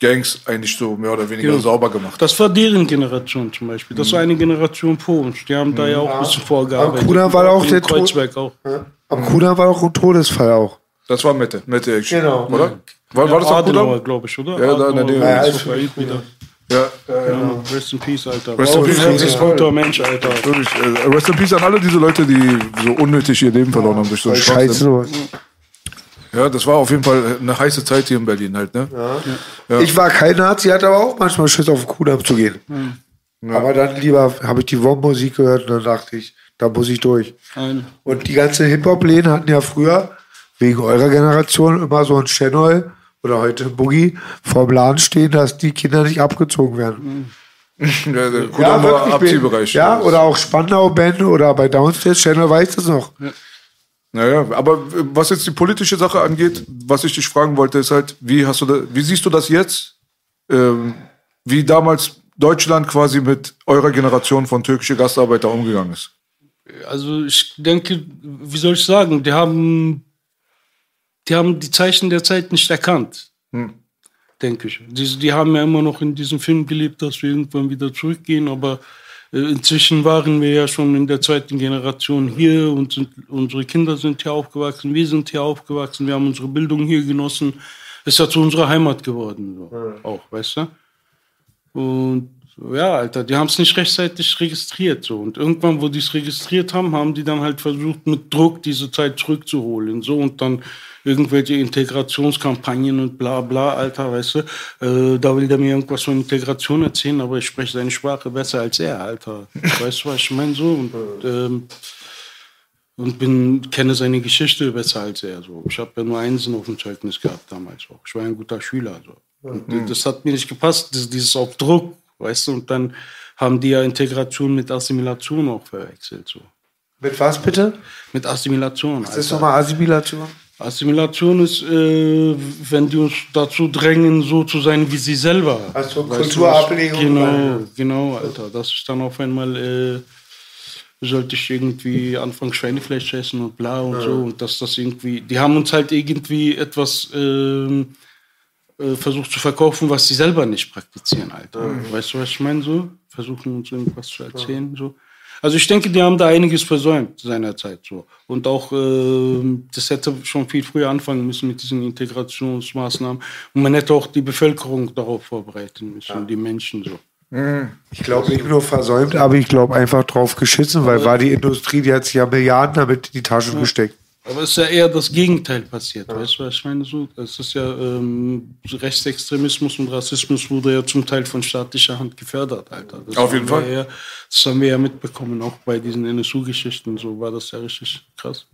Gangs eigentlich so mehr oder weniger Ja. sauber gemacht. Das war deren Generation zum Beispiel. Mhm. Das war eine Generation vor uns. Die haben da ja auch ein bisschen vorgearbeitet. Aber Kudamm war auch In der Kreuzberg auch. Am Kudamm war auch ein Todesfall auch. Das war Mette, Mette Action, Genau. oder? War, war das auch Adenauer, glaube ich, oder? Ja, da in der Nähe. Ja. Ja, äh, Ja, Rest in Peace, Alter. Rest in Wow, Peace, ist ja. ein guter Mensch, Alter. wirklich. Äh, rest in Peace an alle diese Leute, die so unnötig ihr Leben verloren haben durch so einen Scheiße. Ja, das war auf jeden Fall eine heiße Zeit hier in Berlin halt, ne? Ja. Ich war kein Nazi, hatte aber auch manchmal Schiss auf den Kudamm zu gehen. Aber dann lieber habe ich die WOM-Musik gehört und dann dachte ich, da muss ich durch. Ein, Und die ganzen Hip-Hop-Läden hatten ja früher, wegen eurer Generation, immer so ein Channel oder heute Boogie vorm Laden stehen, dass die Kinder nicht abgezogen werden. Ja, wirklich, Abziehbereich. Ja, oder auch Spandau-Band oder bei Downstairs Channel weiß das noch. Naja, aber äh, was jetzt die politische Sache angeht, was ich dich fragen wollte, ist halt, wie hast du da, wie siehst du das jetzt? Ähm, wie damals Deutschland quasi mit eurer Generation von türkische Gastarbeiter umgegangen ist? also ich denke, wie soll ich sagen, die haben, die haben die Zeichen der Zeit nicht erkannt. Denke ich. Die, die haben ja immer noch in diesem Film gelebt, dass wir irgendwann wieder zurückgehen, aber äh, inzwischen waren wir ja schon in der zweiten Generation hier und sind, unsere Kinder sind hier aufgewachsen, wir sind hier aufgewachsen, wir haben unsere Bildung hier genossen. Ist ja zu unserer Heimat geworden, so. auch, weißt du? Und ja, Alter, die haben es nicht rechtzeitig registriert. So. Und irgendwann, wo die es registriert haben, haben die dann halt versucht, mit Druck diese Zeit zurückzuholen. So und dann irgendwelche Integrationskampagnen und bla bla, Alter, weißt du. Äh, da will der mir irgendwas von Integration erzählen, aber ich spreche seine Sprache besser als er, Alter. Weißt du, was ich meine? So. Und, ähm, und bin, kenne seine Geschichte besser als er. So. Ich habe ja nur Einsen auf dem Zeugnis gehabt damals auch. Ich war ein guter Schüler. So. Und das hat mir nicht gepasst, das, dieses auf Druck, weißt du. Und dann haben die ja Integration mit Assimilation auch verwechselt. So. Mit was bitte? Mit Assimilation. Das ist nochmal Assimilation. Assimilation ist, äh, wenn die uns dazu drängen, so zu sein wie sie selber. Also was- Genau, genau, Alter. Das ist dann auf einmal, äh, sollte ich irgendwie anfangen Schweinefleisch essen und bla und so. Und dass das irgendwie, die haben uns halt irgendwie etwas ähm, äh, versucht zu verkaufen, was sie selber nicht praktizieren, Alter. Weißt du, was ich meine? So? Versuchen uns irgendwas zu erzählen, so. Also ich denke, die haben da einiges versäumt seinerzeit so. Und auch ähm, das hätte schon viel früher anfangen müssen mit diesen Integrationsmaßnahmen. Und man hätte auch die Bevölkerung darauf vorbereiten müssen, die Menschen so. Ich glaube nicht nur versäumt, aber ich glaube einfach drauf geschissen, weil war die Industrie, die hat sich ja Milliarden damit in die Taschen gesteckt. Aber es ist ja eher das Gegenteil passiert, weißt du, was ich meine? So, es ist ja ähm, Rechtsextremismus und Rassismus wurde ja zum Teil von staatlicher Hand gefördert, Alter. Das Auf jeden Fall. Ja, das haben wir ja mitbekommen, auch bei diesen NSU-Geschichten, so war das ja richtig krass.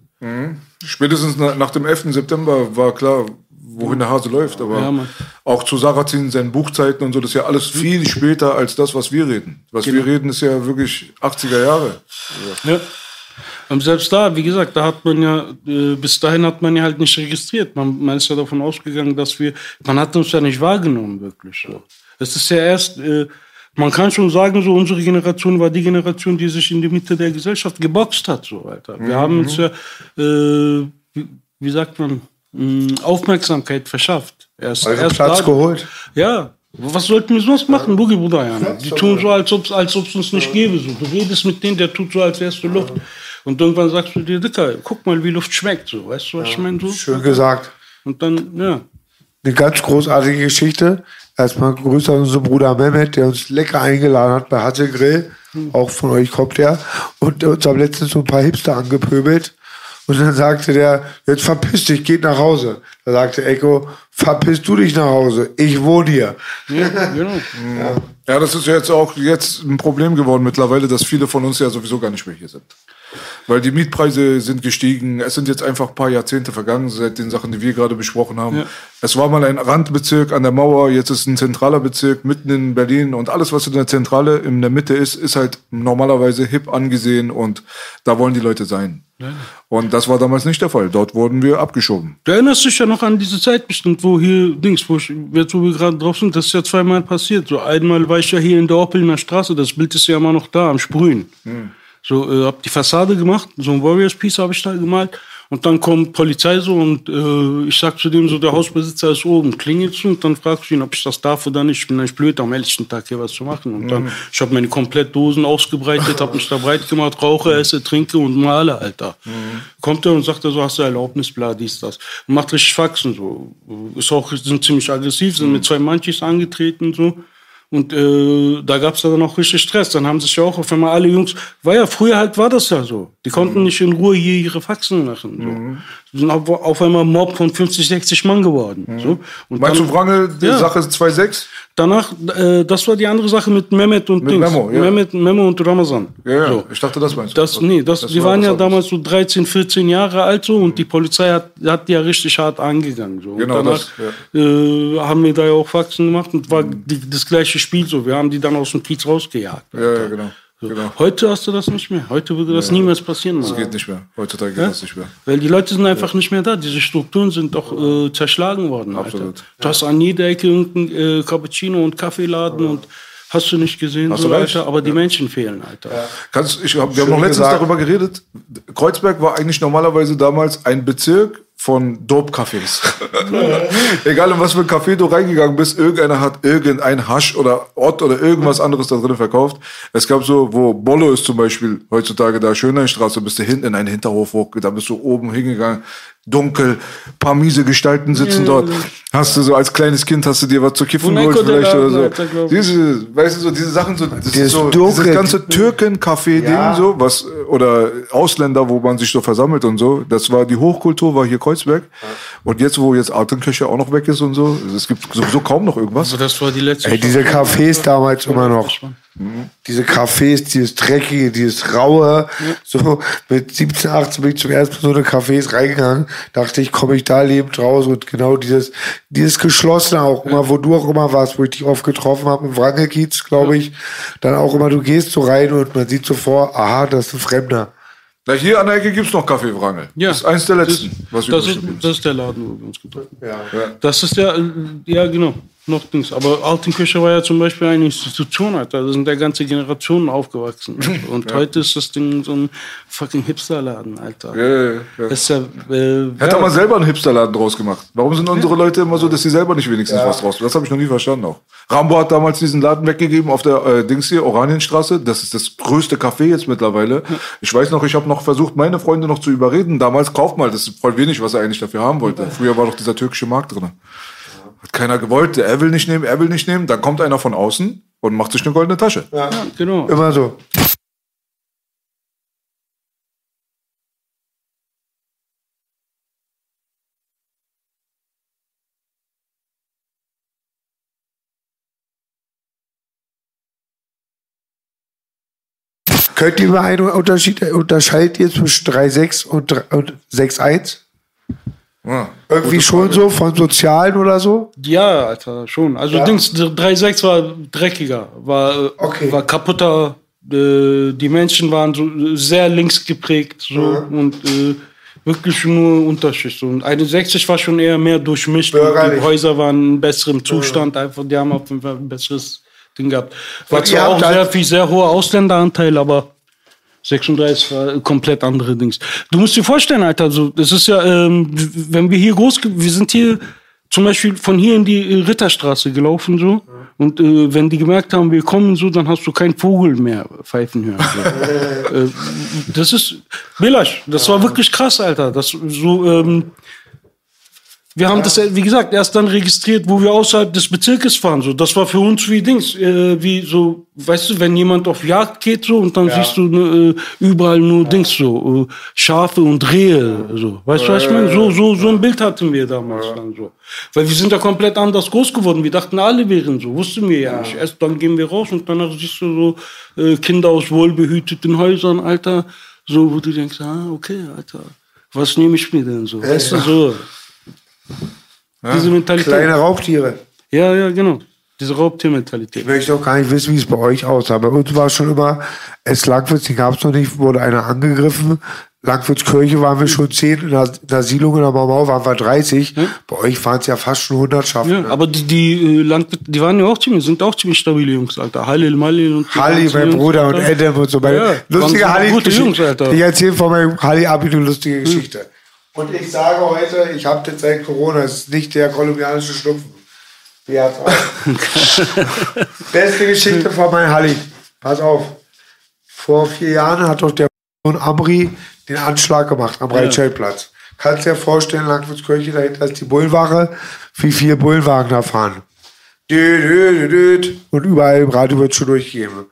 Spätestens na, nach dem 11. September war klar, wohin der Hase läuft. Aber Ja, auch zu Sarrazin, seinen Buchzeiten und so, das ist ja alles viel später als das, was wir reden. Was Genau. wir reden, ist ja wirklich 80er Jahre. Ja. Und selbst da, wie gesagt, da hat man ja, äh, bis dahin hat man ja halt nicht registriert. Man, man ist ja davon ausgegangen, dass wir, man hat uns ja nicht wahrgenommen, wirklich so. Es ist ja erst, äh, man kann schon sagen, so unsere Generation war die Generation, die sich in die Mitte der Gesellschaft geboxt hat, so, Alter. Wir haben uns ja, äh, wie, wie sagt man, mh, Aufmerksamkeit verschafft. Erst, Also erst Platz da- geholt. ja, was sollten wir sonst machen, Boogie Bruder? Ja, die tun so, als ob es als ob's uns nicht gäbe. So. Du redest mit denen, der tut so, als wärst du Luft. Und irgendwann sagst du dir, Dicker, guck mal, wie Luft schmeckt. So. Weißt du, was ich meine? So? Schön gesagt. Und dann, ja. Eine ganz großartige Geschichte. Erstmal Grüße an unseren Bruder Mehmet, der uns lecker eingeladen hat bei Hatte Grill. Auch von euch kommt der. Und uns haben letztens so ein paar Hipster angepöbelt. Und dann sagte der, jetzt verpiss dich, geht nach Hause. Da sagte Echo, verpiss du dich nach Hause. Ich wohne hier. Ja, genau. Ja, das ist ja jetzt auch jetzt ein Problem geworden mittlerweile, dass viele von uns ja sowieso gar nicht mehr hier sind. Weil die Mietpreise sind gestiegen. Es sind jetzt einfach ein paar Jahrzehnte vergangen seit den Sachen, die wir gerade besprochen haben. Ja. Es war mal ein Randbezirk an der Mauer, jetzt ist ein zentraler Bezirk mitten in Berlin und alles, was in der Zentrale in der Mitte ist, ist halt normalerweise hip angesehen und da wollen die Leute sein. Und das war damals nicht der Fall. Dort wurden wir abgeschoben. Du erinnerst dich ja noch an diese Zeit bestimmt, wo hier, Dings, wo, ich, jetzt wo wir gerade drauf sind, das ist ja zweimal passiert. So einmal war ich ja hier in der Opelner Straße, das Bild ist ja immer noch da, am Sprühen. So, äh, hab die Fassade gemacht, so ein Warriors Piece habe ich da gemalt. Und dann kommt Polizei so und äh, ich sag zu dem so, der Hausbesitzer ist oben, klingelt so und dann fragst du ihn, ob ich das darf oder nicht. Ich bin eigentlich blöd, am helllichten Tag hier was zu machen. Und dann, ich habe meine komplett Dosen ausgebreitet, habe mich da breit gemacht, rauche, esse, trinke und male, Alter. Kommt er und sagt er so, hast du Erlaubnis, bla, dies, das. Und macht richtig Faxen so. Ist auch, sind ziemlich aggressiv, sind mit zwei Manchis angetreten so. Und äh, da gab's dann auch richtig Stress. Dann haben sich ja auch auf einmal alle Jungs, war ja früher halt war das ja so. Die konnten nicht in Ruhe hier ihre Faxen machen. So. Die sind auf, auf einmal Mob von 50, 60 Mann geworden. So. Und Meinst du dann- Wrangel, die Ja. Sache 2.6? Danach, äh, das war die andere Sache mit Mehmet und Mit Dings. Memo, ja. Mehmet, Memo und Ramazan. Ja, ja. So. Ich dachte, das meinst du. Das, nee, das, die war waren ja damals so 13, 14 Jahre alt so und die Polizei hat, hat die ja richtig hart angegangen. So. Und Genau, danach das, äh, haben wir da ja auch Faxen gemacht und war die, das gleiche Spiel so. Wir haben die dann aus dem Kiez rausgejagt. Ja, ja, genau. Genau. Heute hast du das nicht mehr. Heute würde das niemals passieren. Das geht nicht mehr. Heutzutage geht Ja? das nicht mehr. Weil die Leute sind einfach nicht mehr da. Diese Strukturen sind doch äh, zerschlagen worden. Absolut. Du hast an jeder Ecke irgendeinen äh, Cappuccino und Kaffeeladen und hast du nicht gesehen, Hast so. Alter. Aber die Menschen fehlen, Alter. Kannst, ich, hab, wir haben Schön noch letztens gesagt. darüber geredet. Kreuzberg war eigentlich normalerweise damals ein Bezirk von Dope-Cafés. Egal in was für ein Café du reingegangen bist, irgendeiner hat irgendein Hasch oder Ott oder irgendwas anderes da drin verkauft. Es gab so, wo Bollo ist zum Beispiel heutzutage da, Schöneinstraße, bist du hinten in einen Hinterhof hoch, da bist du oben hingegangen, dunkel, paar miese Gestalten sitzen dort. Hast du so als kleines Kind hast du dir was zu kiffen geholt vielleicht oder so. Alter. Diese, weißt du, so diese Sachen, so, das Dieses ist so, dieses ganze Türken-Café-Ding, Ja. so, was, oder Ausländer, wo man sich so versammelt und so. Das war, die Hochkultur war hier Kreuzberg. Und jetzt, wo jetzt Altenkirche auch noch weg ist und so, es gibt sowieso kaum noch irgendwas. Also das war die letzte. Ey, diese Cafés damals immer noch. Diese Cafés, dieses Dreckige, dieses Raue. So mit 17, 18 bin ich zum ersten Mal so eine Cafés reingegangen. Dachte ich, komme ich da lebend raus. Und genau dieses, dieses Geschlossene auch immer, wo du auch immer warst, wo ich dich oft getroffen habe, im Wrangelkiez, glaube ich. Dann auch immer, du gehst so rein und man sieht so vor, aha, das ist ein Fremder. Na, hier an der Ecke gibt's noch Kaffee Wrangel. Ja. Das ist eins der letzten, was das, ist, geblieben das ist der Laden, wo wir uns getroffen haben. Ja. Das ist ja, äh, ja genau, noch Dings. Aber Altenkirche war ja zum Beispiel eine Institution, Alter. Da sind ja ganze Generationen aufgewachsen. Und heute ist das Ding so ein fucking Hipsterladen, Alter. Ja, ja, ja. Ist ja, äh, Hätte ja, man selber einen Hipsterladen draus gemacht. Warum sind unsere Leute immer so, dass sie selber nicht wenigstens was draus Das habe ich noch nie verstanden auch. Rambo hat damals diesen Laden weggegeben auf der äh, Dings hier, Oranienstraße. Das ist das größte Café jetzt mittlerweile. Ich weiß noch, ich habe noch versucht, meine Freunde noch zu überreden. Damals kauft mal, das ist voll wenig, was er eigentlich dafür haben wollte. Früher war doch dieser türkische Markt drin. Hat keiner gewollt, er will nicht nehmen, er will nicht nehmen. Dann kommt einer von außen und macht sich eine goldene Tasche. ja, genau. Immer so. Könnt ihr mal einen Unterschied unterscheidet ihr zwischen 3.6 und, 3 und 6.1? Ja. Irgendwie schon so von Sozialen oder so? Ja, Alter, schon. Also Ja. Dings, 3.6 war dreckiger, war, Okay. war kaputter. Äh, die Menschen waren so sehr links geprägt so, und äh, wirklich nur Unterschicht. So. Und 61 war schon eher mehr durchmischt. Die Häuser waren in besserem Zustand. Einfach, die haben auf jeden Fall ein besseres Ding gehabt. War zwar auch habt halt- sehr viel, sehr hoher Ausländeranteil, aber 36 war komplett andere Dings. Du musst dir vorstellen, Alter, so, das ist ja, ähm, wenn wir hier groß, wir sind hier zum Beispiel von hier in die äh, Ritterstraße gelaufen, so. Und äh, wenn die gemerkt haben, wir kommen so, dann hast du keinen Vogel mehr pfeifen hören. Äh, das ist, Belasch, das war wirklich krass, Alter. Das so, ähm, Wir haben das, äh, wie gesagt, erst dann registriert, wo wir außerhalb des Bezirkes fahren. So, das war für uns wie Dings, äh, wie so, weißt du, wenn jemand auf Jagd geht so und dann siehst du ne, äh, überall nur Dings so, äh, Schafe und Rehe. So, weißt du, was ich meine? So, so, so ein Bild hatten wir damals dann so, weil wir sind da komplett anders groß geworden. Wir dachten, alle wären so, wussten wir ja, nicht. Erst dann gehen wir raus und danach siehst du so äh, Kinder aus wohlbehüteten Häusern, Alter, so, wo du denkst, ah, okay, Alter, was nehme ich mir denn so? Weißt du, so. Diese Mentalität. Kleine Raubtiere. Ja, ja, genau. Diese Raubtiermentalität. Ich möchte auch gar nicht wissen, wie es bei euch aussah. Bei uns war es schon immer, es Langwitz, die gab es noch nicht, wurde einer angegriffen. Langwitzkirche waren wir schon zehn, in der, in der Siedlung in der Maumau waren wir 30. Bei euch waren es ja fast schon Hundertschaften. Ja, ne? aber die, die äh, Landwirte, die waren ja auch ziemlich, sind auch ziemlich stabile Jungs, Alter. Halil, Malil und Halli, mein Jungs, Bruder und Alter. Adam und so. Meine Ja, lustige Halli. gute Jungs, Alter. Hm. Ich erzähle von meinem Halli-Abi eine lustige Geschichte. Und ich sage heute, ich habe das seit Corona, es ist nicht der kolumbianische Schnupfen. Auch. Beste Geschichte von meinem Halli. Pass auf. Vor vier Jahren hat doch der Sohn Amri den Anschlag gemacht am Breitscheidplatz. Kannst dir vorstellen, Langwitzkirche, dahinter ist die Bullenwache, wie viele Bullenwagen da fahren. Und überall im Radio wird schon durchgegeben.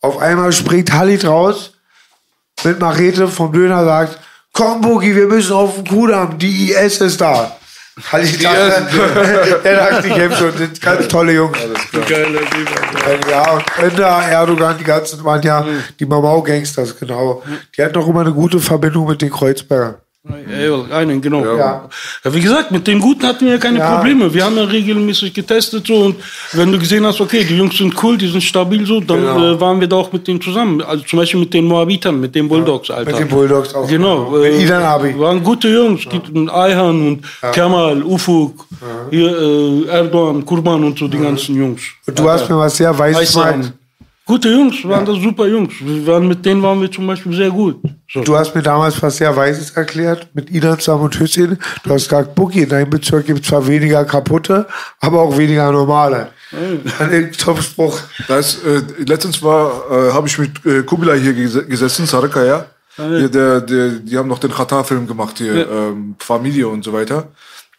Auf einmal springt Halli raus mit Machete vom Döner sagt, komm Boogie, wir müssen auf den Kudamm, die IS ist da. Halli dachte, er dachte, ich helfe schon, das sind ganz tolle Jungs. Ja, und Ender, Erdogan, die ganzen waren ja die Mamau-Gangsters, genau. Die hatten auch immer eine gute Verbindung mit den Kreuzbergern. Ja, einen, genau. Ja. Ja. wie gesagt, mit den Guten hatten wir keine Ja. Probleme. Wir haben ja regelmäßig getestet so und wenn du gesehen hast, okay, die Jungs sind cool, die sind stabil so, dann Genau. äh, waren wir da auch mit denen zusammen. Also zum Beispiel mit den Moabitern, mit den Bulldogs, Alter. Mit den Bulldogs auch. Genau. Mit Idan Abi. Waren gute Jungs, ja. Ayhan und Kemal, Ufuk, hier, äh, Erdogan, Kurban und so, die ganzen Jungs. Und du hast mir was sehr Weißes Aysam. Gute Jungs, waren das super Jungs. Wir waren, mit denen waren wir zum Beispiel sehr gut. So. Du hast mir damals was sehr Weises erklärt, mit Idan zusammen und Hüssein. Du hast gesagt, Boogie, in deinem Bezirk gibt es zwar weniger kaputte, aber auch weniger normale. Ein Top-Spruch. Äh, letztens war, äh, habe ich mit äh, Kubilay hier ges gesessen, Sarika, ja. Hier, der, der, die haben noch den Qatar-Film gemacht hier, ähm, Familie und so weiter.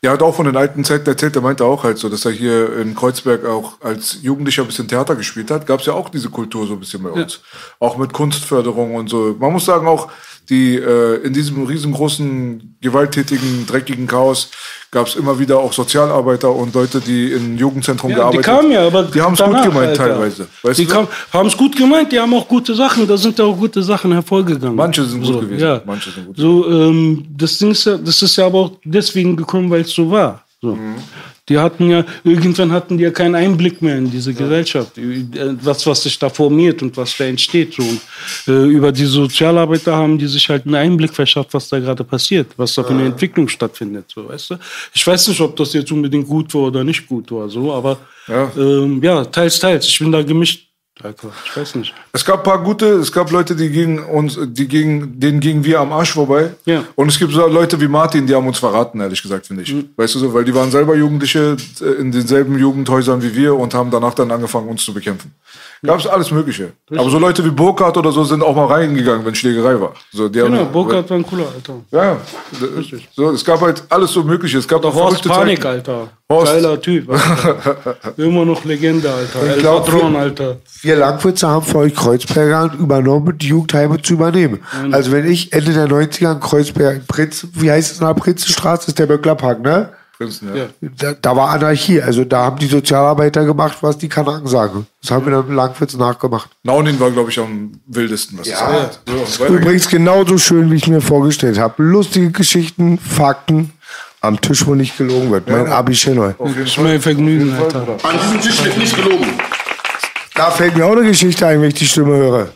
Der hat auch von den alten Zeiten erzählt, der meinte auch halt so, dass er hier in Kreuzberg auch als Jugendlicher ein bisschen Theater gespielt hat. Gab es ja auch diese Kultur so ein bisschen bei uns. Auch mit Kunstförderung und so. Man muss sagen, auch die äh, in diesem riesengroßen, gewalttätigen, dreckigen Chaos gab es immer wieder auch Sozialarbeiter und Leute, die im Jugendzentrum Ja, die gearbeitet kamen ja, aber Die haben es gut gemeint Alter. teilweise. Weißt die haben es gut gemeint, die haben auch gute Sachen, da sind ja auch gute Sachen hervorgegangen. Manche sind gut so, gewesen, Ja. manche sind gut So, ähm, das Ding ist ja, das ist ja aber auch deswegen gekommen, weil es so war. So. Mhm. Die hatten ja, irgendwann hatten die ja keinen Einblick mehr in diese Gesellschaft, äh, was, was sich da formiert und was da entsteht. So. Und, äh, über die Sozialarbeiter haben die sich halt einen Einblick verschafft, was da gerade passiert, was da für eine Entwicklung stattfindet. So, weißt du? Ich weiß nicht, ob das jetzt unbedingt gut war oder nicht gut war, so, aber Ja. ähm, ja, teils, teils. Ich bin da gemischt. Alter, ich weiß nicht. Es gab ein paar gute, es gab Leute, die gingen uns, die gingen, denen gingen wir am Arsch vorbei. Ja. Und es gibt so Leute wie Martin, die haben uns verraten, ehrlich gesagt, finde ich. Mhm. Weißt du so, weil die waren selber Jugendliche äh, in denselben Jugendhäusern wie wir und haben danach dann angefangen, uns zu bekämpfen. Gab es alles Mögliche. Aber so Leute wie Burkhardt oder so sind auch mal reingegangen, wenn Schlägerei war. So, die Genau, haben, Burkhardt war ein cooler, Alter. Ja, ja. So, es gab halt alles so Mögliche. Es gab auch Horst Panik, Zeiten. Alter. Horst. Geiler Typ. Alter. Immer noch Legende, Alter. Ich El glaub, Patron, wir- Alter. Wir Langwitzer haben für euch Kreuzberger übernommen, die Jugendheime zu übernehmen. Also wenn ich Ende der 90er in Kreuzberg, Prinz, wie heißt es in der Prinzenstraße, ist der Böcklerpark, ne? Prinzen, ja. Ja. Da, da war Anarchie. Also da haben die Sozialarbeiter gemacht, was die Kanaken sagen. Das haben wir dann Langwitz nachgemacht. Naunin war, glaube ich, am wildesten, was das Ja. So, weiter geht's. Übrigens genauso schön, wie ich mir vorgestellt habe. Lustige Geschichten, Fakten, am Tisch, wo nicht gelogen wird. Mein Abi jeden Das ist mein Vergnügen, Alter. An diesem Tisch wird nicht gelogen. Da fällt mir auch eine Geschichte ein, wenn ich die Stimme höre.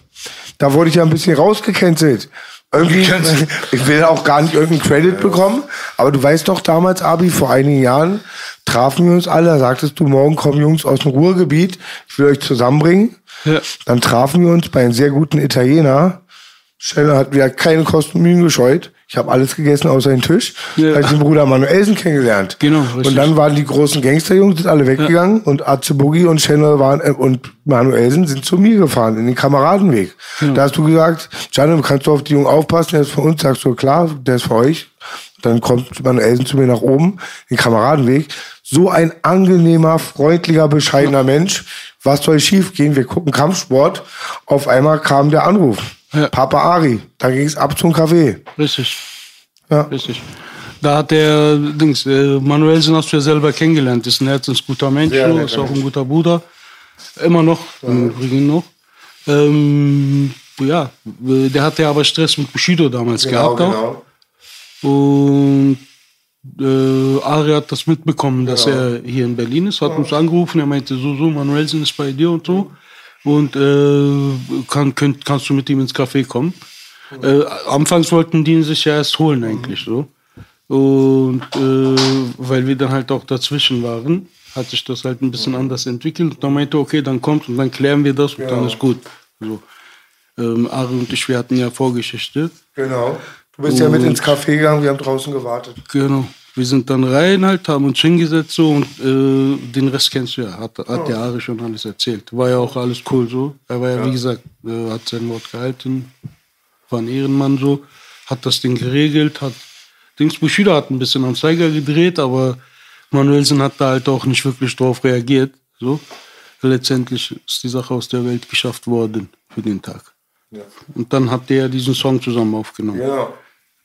Da wurde ich ja ein bisschen rausgecancelt. Irgendwie, ich will auch gar nicht irgendeinen Credit bekommen, aber du weißt doch damals, Abi, vor einigen Jahren trafen wir uns alle, da sagtest du, morgen kommen Jungs aus dem Ruhrgebiet, ich will euch zusammenbringen. Ja. Dann trafen wir uns bei einem sehr guten Italiener. Scheller hat wieder keine Kosten und Mühen gescheut. Ich habe alles gegessen außer den Tisch. Ja. Da hab ich den Bruder Manuelsen kennengelernt. Genau, richtig. Und dann waren die großen Gangsterjungs sind alle weggegangen und Atze Boogie und Channel waren äh, und Manuelsen sind zu mir gefahren in den Kameradenweg. Da hast du gesagt, Gianni, kannst du auf die Jungen aufpassen, der ist für uns, sagst du, klar, der ist für euch. Dann kommt Manuelsen zu mir nach oben, den Kameradenweg. So ein angenehmer, freundlicher, bescheidener Mensch. Was soll schief gehen? Wir gucken Kampfsport. Auf einmal kam der Anruf. Ja. Papa Ari. Dann ging es ab zum Café. Richtig. Ja. Richtig. Da hat der Dings, äh, Manuelsen hast du ja selber kennengelernt, ist ein herzensguter Mensch, so, netter ist auch ein guter Bruder. Immer noch, im Übrigen noch. Ähm, ja, der hatte aber Stress mit Bushido damals Genau, gehabt auch. Und äh, Ari hat das mitbekommen, dass Genau. er hier in Berlin ist, hat uns angerufen, er meinte, so, so, Manuelsen ist bei dir und so. Und äh, kann, könnt, kannst du mit ihm ins Café kommen? Äh, anfangs wollten die ihn sich ja erst holen eigentlich so. Und äh, weil wir dann halt auch dazwischen waren, hat sich das halt ein bisschen anders entwickelt. Und dann meinte er, okay, dann kommt und dann klären wir das und dann ist gut. So. Ähm, Ari und ich, wir hatten ja Vorgeschichte. Genau. Du bist ja mit ins Café gegangen, wir haben draußen gewartet. Genau. Wir sind dann rein halt, haben uns hingesetzt so und äh, den Rest kennst du ja. Hat, hat der Ari schon alles erzählt. War ja auch alles cool so. Er war ja, wie gesagt, äh, hat sein Wort gehalten. War ein Ehrenmann so. Hat das Ding geregelt, hat Dings Bushido hat ein bisschen am Zeiger gedreht, aber Manuelsen hat da halt auch nicht wirklich drauf reagiert. So. Letztendlich ist die Sache aus der Welt geschafft worden für den Tag. Und dann hat der diesen Song zusammen aufgenommen. Genau.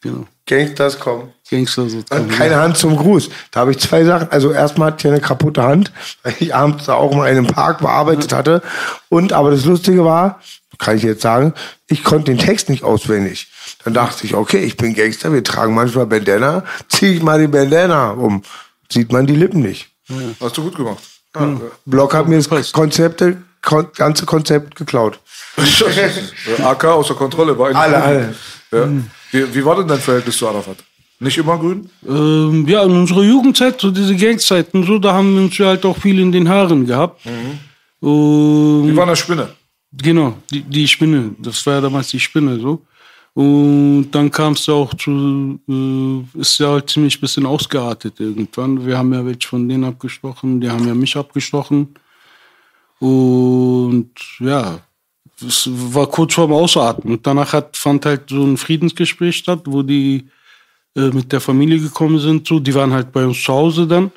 Genau. Gangsters kommen. Gangster Und sozusagen. keine Hand zum Gruß. Da habe ich zwei Sachen. Also erstmal hatte ich eine kaputte Hand, weil ich abends da auch mal in einem Park bearbeitet hatte. Und aber das Lustige war, kann ich jetzt sagen, ich konnte den Text nicht auswendig. Dann dachte ich, okay, ich bin Gangster, wir tragen manchmal Bandana, ziehe ich mal die Bandana um. Sieht man die Lippen nicht. Hast du gut gemacht. Block hat mir das Konzepte, kon ganze Konzept geklaut. Äh, AK außer Kontrolle war Alle, alle. Ja. Wie, wie war denn dein Verhältnis zu Arafat? Nicht immer grün? Ähm, ja, in unserer Jugendzeit, so diese Gangzeiten, so, da haben wir uns ja halt auch viel in den Haaren gehabt. Und Die waren eine Spinne. Genau, die, die Spinne. Das war ja damals die Spinne so. Und dann kam es ja auch zu, äh, ist ja halt ziemlich bisschen ausgeartet irgendwann. Wir haben ja welche von denen abgestochen, die haben ja mich abgestochen. Und ja, es war kurz vorm Ausatmen. Und danach hat, fand halt so ein Friedensgespräch statt, wo die äh, mit der Familie gekommen sind. So, die waren halt bei uns zu Hause dann.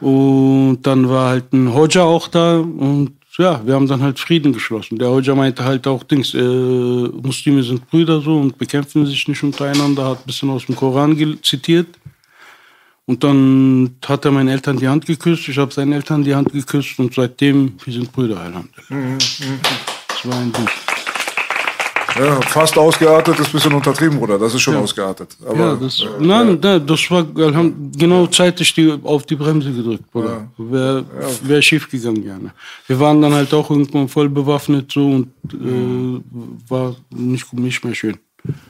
Und dann war halt ein Hodja auch da und ja, wir haben dann halt Frieden geschlossen. Der Hodja meinte halt auch Dings, äh, Muslime sind Brüder so und bekämpfen sich nicht untereinander, hat ein bisschen aus dem Koran zitiert. Und dann hat er meinen Eltern die Hand geküsst, ich habe seinen Eltern die Hand geküsst und seitdem, wir sind Brüder, Alhamdulillah. Das war ein Ding. Ja, fast ausgeartet ist ein bisschen untertrieben, Bruder. Das ist schon ausgeartet. Aber, ja, das, äh, nein, nein, das war genau zeitig die, auf die Bremse gedrückt, Bruder. Wäre wär schief gegangen, gerne. Wir waren dann halt auch irgendwann voll bewaffnet so und äh, war nicht, nicht mehr schön.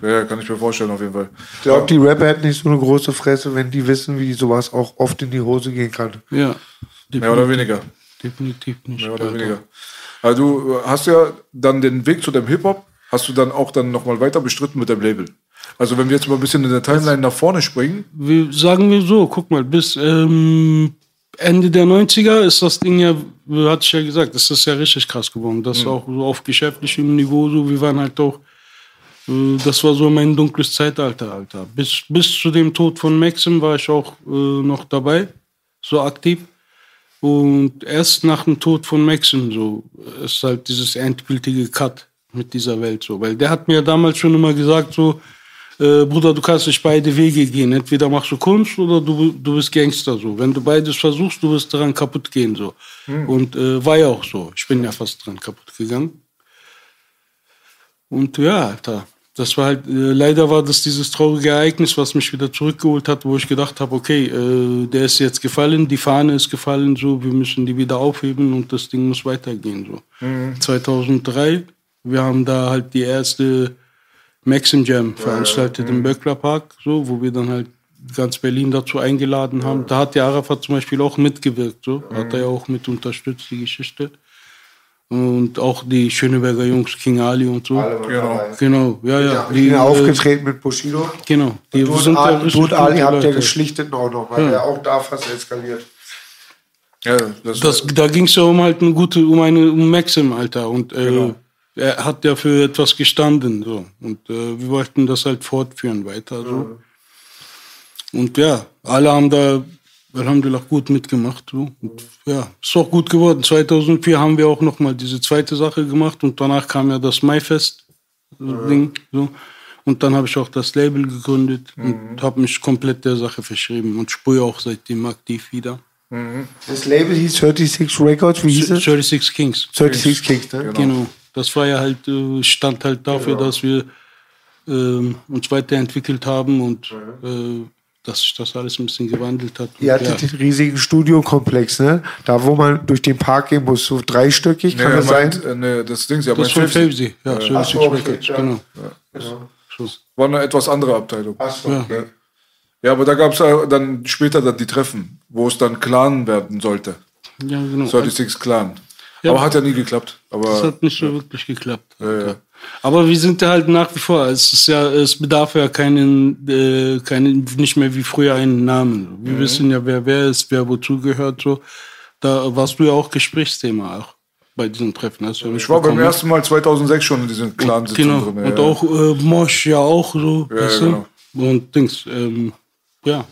ja, kann ich mir vorstellen, auf jeden Fall. Ich glaube, die Rapper hätten nicht so eine große Fresse, wenn die wissen, wie sowas auch oft in die Hose gehen kann. Ja. Mehr oder weniger. Definitiv nicht. Mehr oder weniger. Also du hast ja dann den Weg zu dem Hip-Hop, hast du dann auch dann nochmal weiter bestritten mit dem Label. Also wenn wir jetzt mal ein bisschen in der Timeline nach vorne springen, Wir, sagen wir so, guck mal, bis ähm, Ende der 90er ist das Ding ja, hatte ich ja gesagt, das ist ja richtig krass geworden. Das auch so auf geschäftlichem Niveau, so, wir waren halt auch, äh, das war so mein dunkles Zeitalter, Alter. Bis, bis zu dem Tod von Maxim war ich auch äh, noch dabei, so aktiv. Und erst nach dem Tod von Maxim so ist halt dieses endgültige Cut mit dieser Welt so. Weil der hat mir damals schon immer gesagt so, äh, Bruder, du kannst nicht beide Wege gehen. Entweder machst du Kunst oder du, du bist Gangster so. Wenn du beides versuchst, du wirst daran kaputt gehen so. Und äh, war ja auch so. Ich bin ja fast dran kaputt gegangen. Und ja, Alter, das war halt, äh, leider war das dieses traurige Ereignis, was mich wieder zurückgeholt hat, wo ich gedacht habe, okay, äh, der ist jetzt gefallen, die Fahne ist gefallen, so, wir müssen die wieder aufheben und das Ding muss weitergehen, so. 2003, wir haben da halt die erste Maxim Jam veranstaltet im Böckler Park, so, wo wir dann halt ganz Berlin dazu eingeladen haben. Da hat der Arafat zum Beispiel auch mitgewirkt, so, hat er ja auch mit unterstützt, die Geschichte. Und auch die Schöneberger Jungs, King Ali und so. genau. Genau, ja, ja. Ja, die, die äh, aufgetreten mit Bushido. Genau. Die Tod sind ja Ali, richtig Tod Ali habt ihr geschlichtet auch noch, weil der auch da fast eskaliert. Ja, das, Das, da ging es ja um halt eine gute, um eine um Maxim, Alter. Und äh, Genau. er hat ja für etwas gestanden. so Und äh, wir wollten das halt fortführen weiter. So. Und ja, alle haben da Alhamdulillah gut mitgemacht. So. Und ja, ist auch gut geworden. 2004 haben wir auch nochmal diese zweite Sache gemacht und danach kam ja das Maifest-Ding. So. Und dann habe ich auch das Label gegründet und habe mich komplett der Sache verschrieben und sprühe auch seitdem aktiv wieder. Das Label hieß 36 Records, wie hieß es? 36 Kings. 36 Kings, ne? Genau. Das war ja halt, äh, stand halt dafür, dass wir ähm, uns weiterentwickelt haben und äh, dass sich das alles ein bisschen gewandelt hat. Ihr hattet ja. den riesigen Studiokomplex, ne? Da, wo man durch den Park gehen muss, so dreistöckig, kann Nee, das er meint, sein? äh, nee, das Ding, ja, Das mein von Favesy, ja, Ja. 36 Ach okay, ja. genau. War eine etwas andere Abteilung. Ach so, Ja. okay. Ja, aber da gab es dann später dann die Treffen, wo es dann Clan werden sollte. Ja, genau. 36 Clan. Ja. Aber hat ja nie geklappt. Das Aber hat nicht so wirklich geklappt. ja. Aber wir sind ja halt nach wie vor, es ist ja, es bedarf ja keinen, äh, keinen, nicht mehr wie früher einen Namen. Wir wissen ja, wer wer ist, wer wozu gehört, so. Da warst du ja auch Gesprächsthema auch bei diesen Treffen. Ja ich war beim ersten Mal 2006 schon in diesen Clan-Sitzungen Genau. drin. Und ja. auch äh, Mosch ja auch so. Ja, genau. Und Dings, ähm, ja.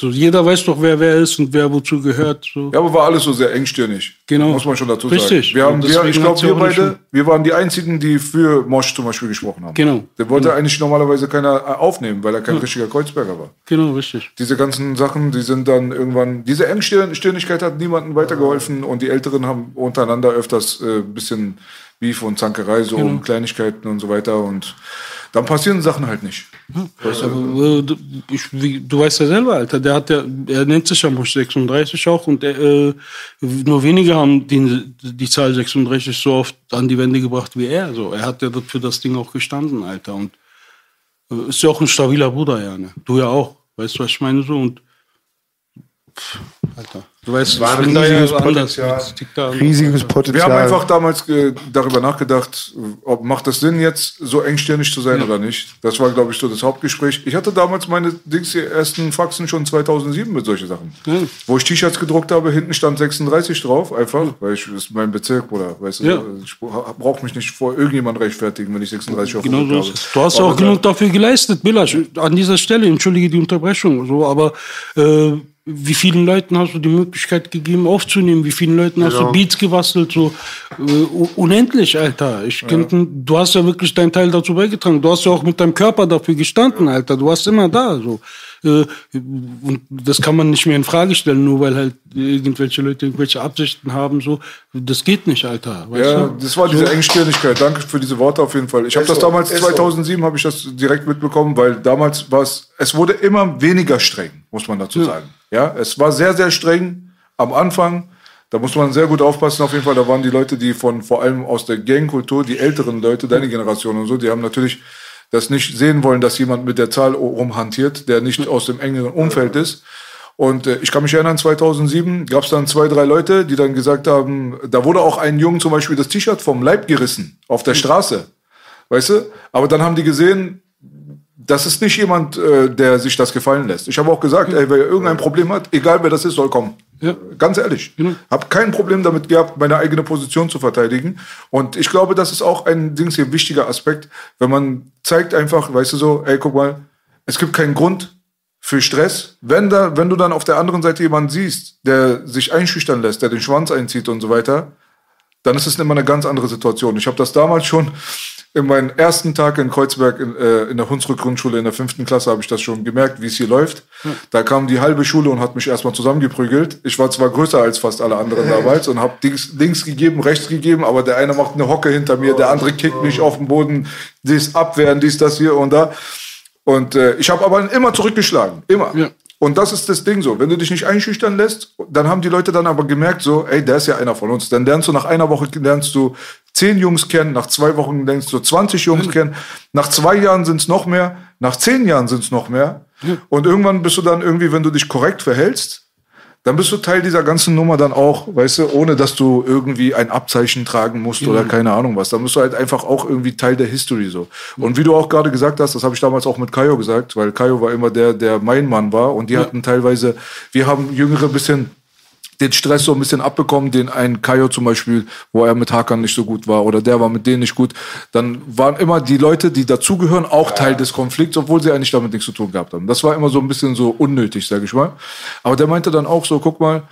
So, jeder weiß doch, wer wer ist und wer wozu gehört. So. Ja, aber war alles so sehr engstirnig. Genau. Muss man schon dazu Richtig. sagen. Wir haben, wir, ich glaube, ja wir beide, wir waren die einzigen, die für Mosch zum Beispiel gesprochen haben. Genau. Der wollte eigentlich normalerweise keiner äh, aufnehmen, weil er kein richtiger Kreuzberger war. Genau, richtig. Diese ganzen Sachen, die sind dann irgendwann, diese Engstirnigkeit hat niemandem weitergeholfen und die Älteren haben untereinander öfters ein äh, bisschen Beef und Zankerei, so Genau. um Kleinigkeiten und so weiter und dann passieren Sachen halt nicht. Weißt du? Aber, äh, du, ich, wie, du weißt ja selber, Alter, der hat ja, er nennt sich ja Mosch 36 auch und er, äh, nur wenige haben die, die Zahl 36 so oft an die Wände gebracht wie er. So, er hat ja für das Ding auch gestanden, Alter. Und äh, ist ja auch ein stabiler Bruder, ja. Ne? Du ja auch. Weißt du, was ich meine so? Und pff, Alter, du weißt, War bin da riesiges ja. Potenzial. Riesiges Wir Potenzial. haben einfach damals äh, darüber nachgedacht, ob macht das Sinn jetzt so engstirnig zu sein oder nicht. Das war, glaube ich, so das Hauptgespräch. Ich hatte damals meine Dings, die ersten Faxen schon 2007 mit solchen Sachen. Wo ich T-Shirts gedruckt habe, hinten stand 36 drauf, einfach, weil ich, das ist mein Bezirk, Bruder. Weißt du, Ja. ich brauche mich nicht vor irgendjemand rechtfertigen, wenn ich 36 auf dem Genau so es. Du hast ja Aber auch genug dafür geleistet, Billasch. An dieser Stelle, entschuldige die Unterbrechung, so, aber äh, wie vielen Leuten hast du die Möglichkeit gegeben, aufzunehmen? Wie vielen Leuten hast Genau. du Beats gebastelt? So äh, unendlich, Alter. Ich könnte, du hast ja wirklich deinen Teil dazu beigetragen. Du hast ja auch mit deinem Körper dafür gestanden, Alter. Du warst immer da. So. Äh, und das kann man nicht mehr in Frage stellen, nur weil halt irgendwelche Leute irgendwelche Absichten haben. So, das geht nicht, Alter. Ja, du? das war diese Engstirnigkeit. Danke für diese Worte auf jeden Fall. Ich habe das so, damals, ist so. 2007 habe ich das direkt mitbekommen, weil damals war es, es wurde immer weniger streng, muss man dazu sagen. Ja, es war sehr, sehr streng am Anfang. Da muss man sehr gut aufpassen auf jeden Fall. Da waren die Leute, die von, vor allem aus der Gangkultur, die älteren Leute, deine Generation und so, die haben natürlich das nicht sehen wollen, dass jemand mit der Zahl rumhantiert, der nicht aus dem engeren Umfeld ist. Und äh, ich kann mich erinnern, 2007 gab es dann zwei, drei Leute, die dann gesagt haben, da wurde auch einem Jungen zum Beispiel das T-Shirt vom Leib gerissen auf der Straße. Weißt du? Aber dann haben die gesehen, das ist nicht jemand, äh, der sich das gefallen lässt. Ich habe auch gesagt, ey, wer irgendein Problem hat, egal wer das ist, soll kommen. Ja. Ganz ehrlich. Habe kein Problem damit gehabt, meine eigene Position zu verteidigen. Und ich glaube, das ist auch ein Dings hier wichtiger Aspekt, wenn man zeigt einfach, weißt du so, ey, guck mal, es gibt keinen Grund für Stress. Wenn da, wenn du dann auf der anderen Seite jemanden siehst, der sich einschüchtern lässt, der den Schwanz einzieht und so weiter, dann ist es immer eine ganz andere Situation. Ich habe das damals schon in meinem ersten Tag in Kreuzberg in, äh, in der Hunsrück Grundschule in der fünften Klasse habe ich das schon gemerkt, wie es hier läuft. Da kam die halbe Schule und hat mich erstmal zusammengeprügelt. Ich war zwar größer als fast alle anderen damals und habe links, links gegeben, rechts gegeben, aber der eine macht eine Hocke hinter mir, der andere kickt mich auf den Boden, dies abwehren, dies, das hier und da. Und äh, ich habe aber immer zurückgeschlagen, immer. Ja. Und das ist das Ding so. Wenn du dich nicht einschüchtern lässt, dann haben die Leute dann aber gemerkt, so, ey, der ist ja einer von uns. Dann lernst du nach einer Woche lernst du zehn Jungs kennen, nach zwei Wochen lernst du 20 Jungs kennen, nach zwei Jahren sind es noch mehr, nach zehn Jahren sind es noch mehr. Und irgendwann bist du dann irgendwie, wenn du dich korrekt verhältst, dann bist du Teil dieser ganzen Nummer dann auch, weißt du, ohne dass du irgendwie ein Abzeichen tragen musst oder keine Ahnung was. Dann bist du halt einfach auch irgendwie Teil der History so. Und wie du auch gerade gesagt hast, das habe ich damals auch mit Kayo gesagt, weil Kayo war immer der, der mein Mann war und die hatten teilweise, wir haben Jüngere ein bisschen den Stress so ein bisschen abbekommen, den ein Kaio zum Beispiel, wo er mit Hakan nicht so gut war oder der war mit denen nicht gut, dann waren immer die Leute, die dazugehören, auch Teil des Konflikts, obwohl sie eigentlich damit nichts zu tun gehabt haben. Das war immer so ein bisschen so unnötig, sage ich mal. Aber der meinte dann auch so, guck mal,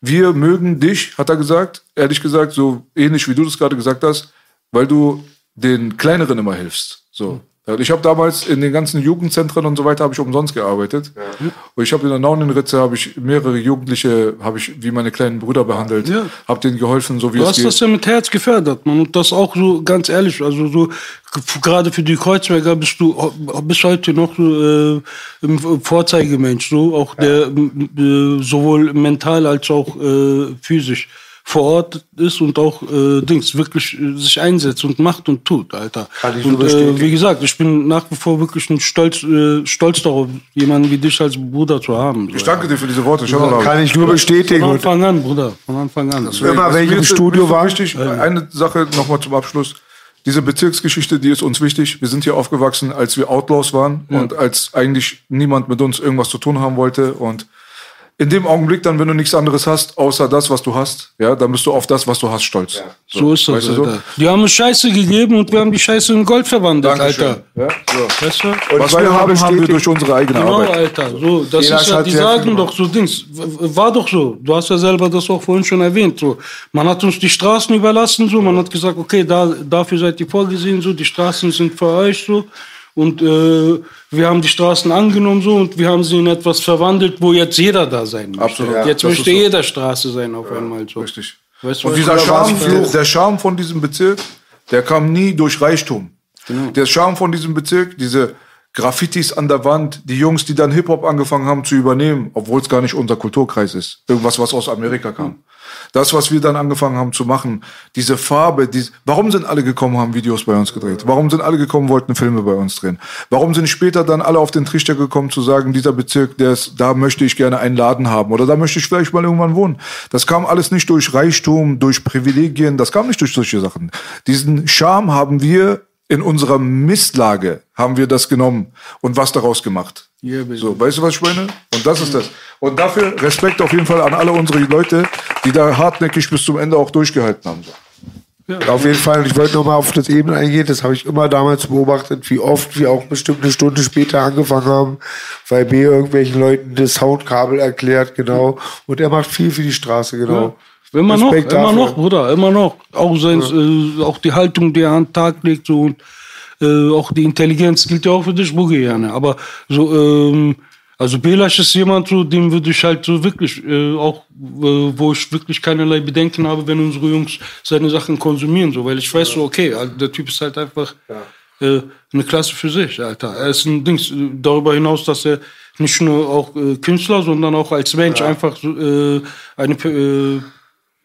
wir mögen dich, hat er gesagt, ehrlich gesagt, so ähnlich wie du das gerade gesagt hast, weil du den Kleineren immer hilfst. So. Ja, Ich habe damals in den ganzen Jugendzentren und so weiter habe ich umsonst gearbeitet. Und ich habe in der Naunenritze habe ich mehrere Jugendliche habe ich wie meine kleinen Brüder behandelt, Ja. habe denen geholfen, so wie Du es hast geht. das ja mit Herz gefördert, man. Und das auch so, ganz ehrlich, also so, gerade für die Kreuzberger bist du bis heute noch so, äh, ein Vorzeigemensch, so, auch der m- äh, sowohl mental als auch äh, physisch vor Ort ist und auch äh, Dings wirklich äh, sich einsetzt und macht und tut, Alter. Kann ich nur und äh, bestätigen. wie gesagt, ich bin nach wie vor wirklich ein stolz, äh, stolz darauf, jemanden wie dich als Bruder zu haben. So, Ich danke dir für diese Worte. Shoutout. Kann ich nur bestätigen. Von Anfang an, Bruder, von Anfang an. immer wenn ich im Studio war, Wichtig, eine Sache nochmal zum Abschluss. Diese Bezirksgeschichte, die ist uns wichtig. Wir sind hier aufgewachsen, als wir Outlaws waren und als eigentlich niemand mit uns irgendwas zu tun haben wollte. Und in dem Augenblick dann, wenn du nichts anderes hast, außer das, was du hast, ja, dann bist du auf das, was du hast, stolz. So ist das, weißt du so? Die haben uns Scheiße gegeben und wir haben die Scheiße in Gold verwandelt, Alter. Ja, so. Weißt du? Was wir haben, haben wir durch unsere eigene Genau, Arbeit. Alter. So, das Jeder ist ja, die sagen doch so Dings. War doch so. Du hast ja selber das auch vorhin schon erwähnt. So. Man hat uns die Straßen überlassen, so. Man hat gesagt, okay, da, dafür seid ihr vorgesehen, so. Die Straßen sind für euch, so. Und äh, wir haben die Straßen angenommen, so. Und wir haben sie in etwas verwandelt, wo jetzt jeder da sein möchte. Absolut. Ja, jetzt möchte so. jeder Straße sein auf einmal, so. Richtig. Weißt du, Und dieser Charme, der, Charme von diesem Bezirk, der kam nie durch Reichtum. Der Charme von diesem Bezirk, diese Graffitis an der Wand, die Jungs, die dann Hip-Hop angefangen haben zu übernehmen, obwohl es gar nicht unser Kulturkreis ist. Irgendwas, was aus Amerika kam. Das, was wir dann angefangen haben zu machen, diese Farbe, die, warum sind alle gekommen, haben Videos bei uns gedreht? Warum sind alle gekommen, wollten Filme bei uns drehen? Warum sind später dann alle auf den Trichter gekommen zu sagen, dieser Bezirk, der ist, da möchte ich gerne einen Laden haben oder da möchte ich vielleicht mal irgendwann wohnen? Das kam alles nicht durch Reichtum, durch Privilegien, das kam nicht durch solche Sachen. Diesen Charme haben wir in unserer Misslage haben wir das genommen und was daraus gemacht. Yeah, so, weißt du, was ich meine? Und das ist das. Und dafür Respekt auf jeden Fall an alle unsere Leute, die da hartnäckig bis zum Ende auch durchgehalten haben. So. Auf jeden Fall, und ich wollte nochmal auf das Ebene eingehen, das habe ich immer damals beobachtet, wie oft wir auch bestimmt eine Stunde später angefangen haben, weil B irgendwelchen Leuten das Soundkabel erklärt, genau. Und er macht viel für die Straße, genau. Immer noch, Respekt immer dafür. noch, Bruder, immer noch. Auch, sein, äh, auch die Haltung, die er an den Tag legt, so und äh, auch die Intelligenz gilt ja auch für dich, Boogie, gerne. Aber so, ähm, also Belasch ist jemand, so, dem würde ich halt so wirklich, äh, auch, äh, wo ich wirklich keinerlei Bedenken habe, wenn unsere Jungs seine Sachen konsumieren, so, weil ich weiß so, okay, also der Typ ist halt einfach äh, eine Klasse für sich, Alter. Er ist ein Dings, äh, darüber hinaus, dass er nicht nur auch äh, Künstler, sondern auch als Mensch einfach so, äh, eine, äh,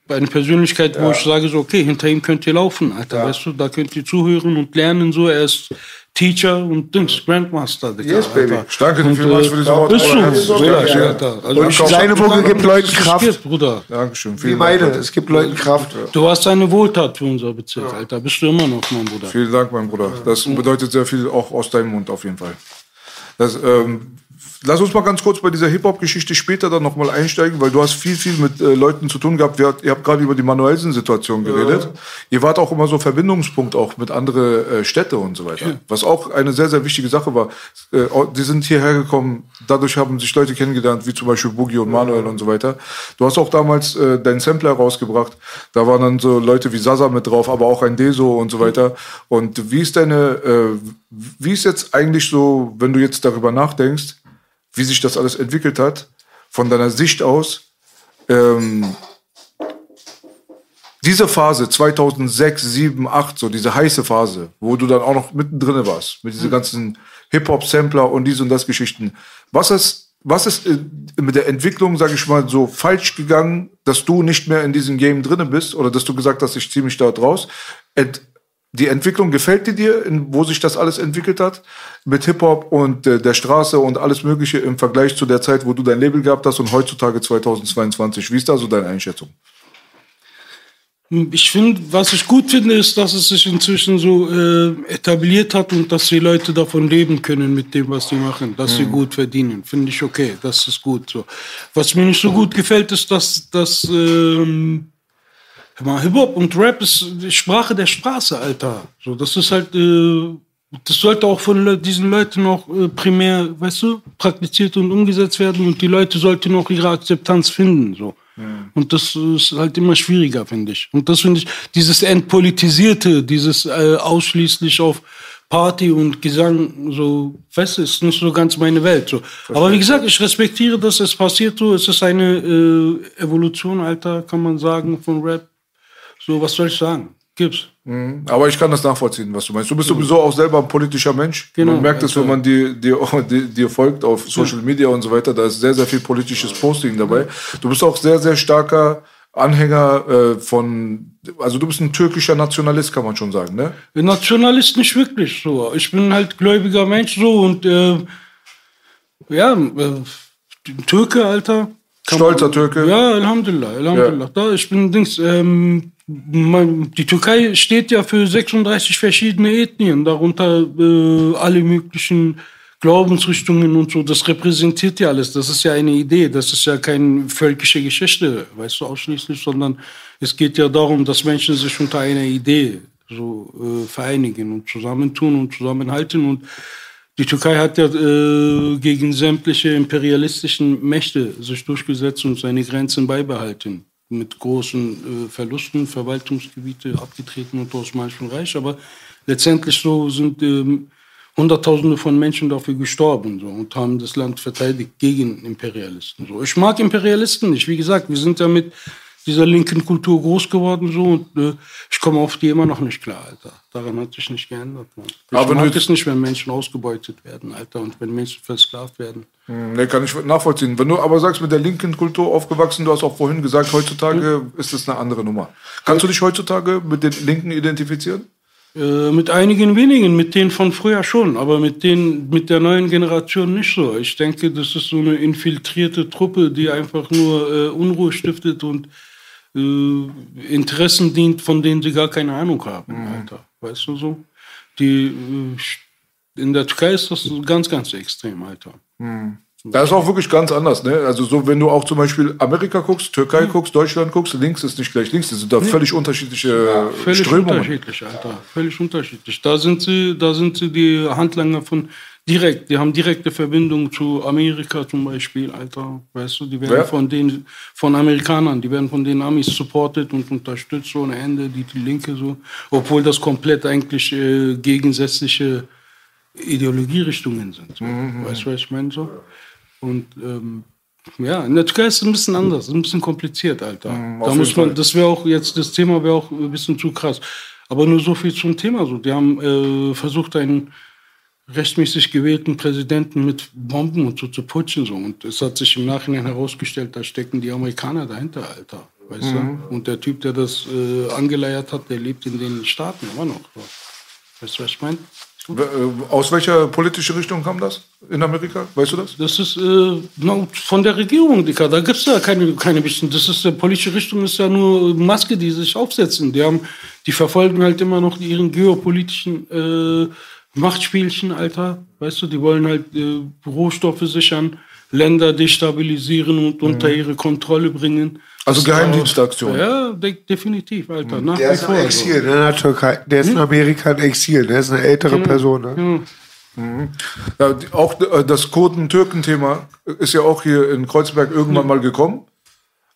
eine Persönlichkeit, wo ich sage so, okay, hinter ihm könnt ihr laufen, Alter, weißt du, da könnt ihr zuhören und lernen, so, er ist Teacher und Dings, Grandmaster, Digga, Yes, baby. Alter. Danke dir Und, vielmals äh, für diese Worte. Ist so, Bruder. Ja. Alter. Also Und ich hab- Mucke gibt Leuten Kraft. gibt, Bruder. Dankeschön. Wie Vielen meine, Leute. es gibt Leuten Kraft. Du hast eine Wohltat für unser Bezirk, Alter. Bist du immer noch, mein Bruder. Vielen Dank, mein Bruder. Das bedeutet sehr viel auch aus deinem Mund auf jeden Fall. Das, ähm, lass uns mal ganz kurz bei dieser Hip-Hop-Geschichte später dann nochmal einsteigen, weil du hast viel, viel mit äh, Leuten zu tun gehabt. Wir, ihr habt gerade über die Manuelsen-Situation geredet. Ihr wart auch immer so Verbindungspunkt auch mit andere äh, Städte und so weiter. Was auch eine sehr, sehr wichtige Sache war. Äh, die sind hierher gekommen, dadurch haben sich Leute kennengelernt, wie zum Beispiel Boogie und Manuel und so weiter. Du hast auch damals äh, deinen Sampler rausgebracht. Da waren dann so Leute wie Sasa mit drauf, aber auch ein Deso und so weiter. Und wie ist deine, äh, wie ist jetzt eigentlich so, wenn du jetzt darüber nachdenkst, wie sich das alles entwickelt hat, von deiner Sicht aus, ähm, diese Phase 2006, 7, 8, so diese heiße Phase, wo du dann auch noch mittendrin warst, mit diesen ganzen Hip-Hop-Sampler und dies und das Geschichten. Was ist, was ist äh, mit der Entwicklung, sage ich mal, so falsch gegangen, dass du nicht mehr in diesem Game drinne bist oder dass du gesagt hast, ich ziehe mich da raus? Ent die Entwicklung gefällt dir, in, wo sich das alles entwickelt hat? Mit Hip-Hop und äh, der Straße und alles Mögliche im Vergleich zu der Zeit, wo du dein Label gehabt hast und heutzutage 2022. Wie ist da so deine Einschätzung? Ich finde, was ich gut finde, ist, dass es sich inzwischen so äh, etabliert hat und dass die Leute davon leben können mit dem, was sie machen, dass sie gut verdienen. Finde ich okay, das ist gut so. Was mir nicht so gut gefällt, ist, dass, dass ähm, Hip-Hop und Rap ist die Sprache der Straße, Alter. So, das ist halt, äh, das sollte auch von Le diesen Leuten auch äh, primär, weißt du, praktiziert und umgesetzt werden und die Leute sollten auch ihre Akzeptanz finden, so. Und das ist halt immer schwieriger, finde ich. Und das finde ich, dieses Entpolitisierte, dieses äh, ausschließlich auf Party und Gesang, so, weißt du, ist nicht so ganz meine Welt. So. Aber wie gesagt, ich respektiere, dass es passiert so. Es ist eine äh, Evolution, Alter, kann man sagen, von Rap. So, was soll ich sagen? Gibt's. Mhm. Aber ich kann das nachvollziehen, was du meinst. Du bist sowieso auch selber ein politischer Mensch. Genau, man merkt es, also- wenn man dir, dir, dir, folgt auf Social Media und so weiter. Da ist sehr, sehr viel politisches Posting dabei. Du bist auch sehr, sehr starker Anhänger äh, von, also du bist ein türkischer Nationalist, kann man schon sagen, ne? Nationalist nicht wirklich so. Ich bin halt gläubiger Mensch so und äh, ja, äh, Türke, Alter. Stolzer man- Türke. Ja, Alhamdulillah, Alhamdulillah. Da, ich bin Dings, ähm, die Türkei steht ja für 36 verschiedene Ethnien, darunter äh, alle möglichen Glaubensrichtungen und so. Das repräsentiert ja alles. Das ist ja eine Idee. Das ist ja keine völkische Geschichte, weißt du, ausschließlich, sondern es geht ja darum, dass Menschen sich unter einer Idee so äh, vereinigen und zusammentun und zusammenhalten und die Türkei hat ja äh, gegen sämtliche imperialistischen Mächte sich durchgesetzt und seine Grenzen beibehalten. Mit großen äh, Verlusten, Verwaltungsgebiete abgetreten unter dem Osmanischen Reich. Aber letztendlich so sind ähm, Hunderttausende von Menschen dafür gestorben so, und haben das Land verteidigt gegen Imperialisten. So. Ich mag Imperialisten nicht. Wie gesagt, wir sind ja mit dieser linken Kultur groß geworden so und äh, ich komme auf die immer noch nicht klar, Alter. Daran hat sich nicht geändert. Man. Ich Aber mag es nicht, wenn Menschen ausgebeutet werden, Alter, und wenn Menschen versklavt werden. Ne, kann ich nachvollziehen. Wenn du aber sagst, mit der linken Kultur aufgewachsen, du hast auch vorhin gesagt, heutzutage ist das eine andere Nummer. Kannst du dich heutzutage mit den Linken identifizieren? Äh, mit einigen wenigen, mit denen von früher schon, aber mit denen, mit der neuen Generation nicht so. Ich denke, das ist so eine infiltrierte Truppe, die einfach nur äh, Unruhe stiftet und Interessen dient, von denen sie gar keine Ahnung haben, Alter. Weißt du so? Die, äh, in der Türkei ist das ganz, ganz extrem, Alter. Da ist auch wirklich ganz anders, ne? Also so, wenn du auch zum Beispiel Amerika guckst, Türkei guckst, Deutschland guckst, links ist nicht gleich links, das sind da völlig unterschiedliche Völlig Strömungen. unterschiedlich, Alter. Völlig unterschiedlich. Da sind sie, da sind sie die Handlanger von direkt, die haben direkte Verbindung zu Amerika zum Beispiel, Alter. Weißt du, die werden Wer? von den, von Amerikanern, die werden von den Amis supported und unterstützt so ohne Ende, die, die Linke so. Obwohl das komplett eigentlich äh, gegensätzliche Ideologierichtungen sind. So. Weißt du, was ich meine? So? Und ähm, ja, in der Türkei ist es ein bisschen anders, ein bisschen kompliziert, Alter. auf da muss man, Fall. das wäre auch jetzt, das Thema wäre auch ein bisschen zu krass. Aber nur so viel zum Thema. So. Die haben äh, versucht, einen rechtmäßig gewählten Präsidenten mit Bomben und so zu putschen. So. Und es hat sich im Nachhinein herausgestellt, da stecken die Amerikaner dahinter, Alter. Weißt Mhm. du? Und der Typ, der das äh, angeleiert hat, der lebt in den Staaten immer noch. So. Weißt du, was ich meine? Äh, Aus welcher politischen Richtung kam das in Amerika? Weißt du das? Das ist äh, von der Regierung, Dicker. Da gibt es ja keine, keine bestimmte. Das ist, die politische Richtung ist ja nur Maske, die sich aufsetzen. Die, haben, die verfolgen halt immer noch ihren geopolitischen äh, Machtspielchen, Alter. Weißt du, die wollen halt äh, Rohstoffe sichern, Länder destabilisieren und unter ihre Kontrolle bringen. Also Geheimdienstaktion. Ja, de definitiv, Alter. Nach Der ist im Exil, ne, in der Türkei. Der ist in Amerika in Exil. Der ist eine ältere Person. Ne? Ja, die- auch äh, das Kurden-Türken-Thema ist ja auch hier in Kreuzberg irgendwann mal gekommen.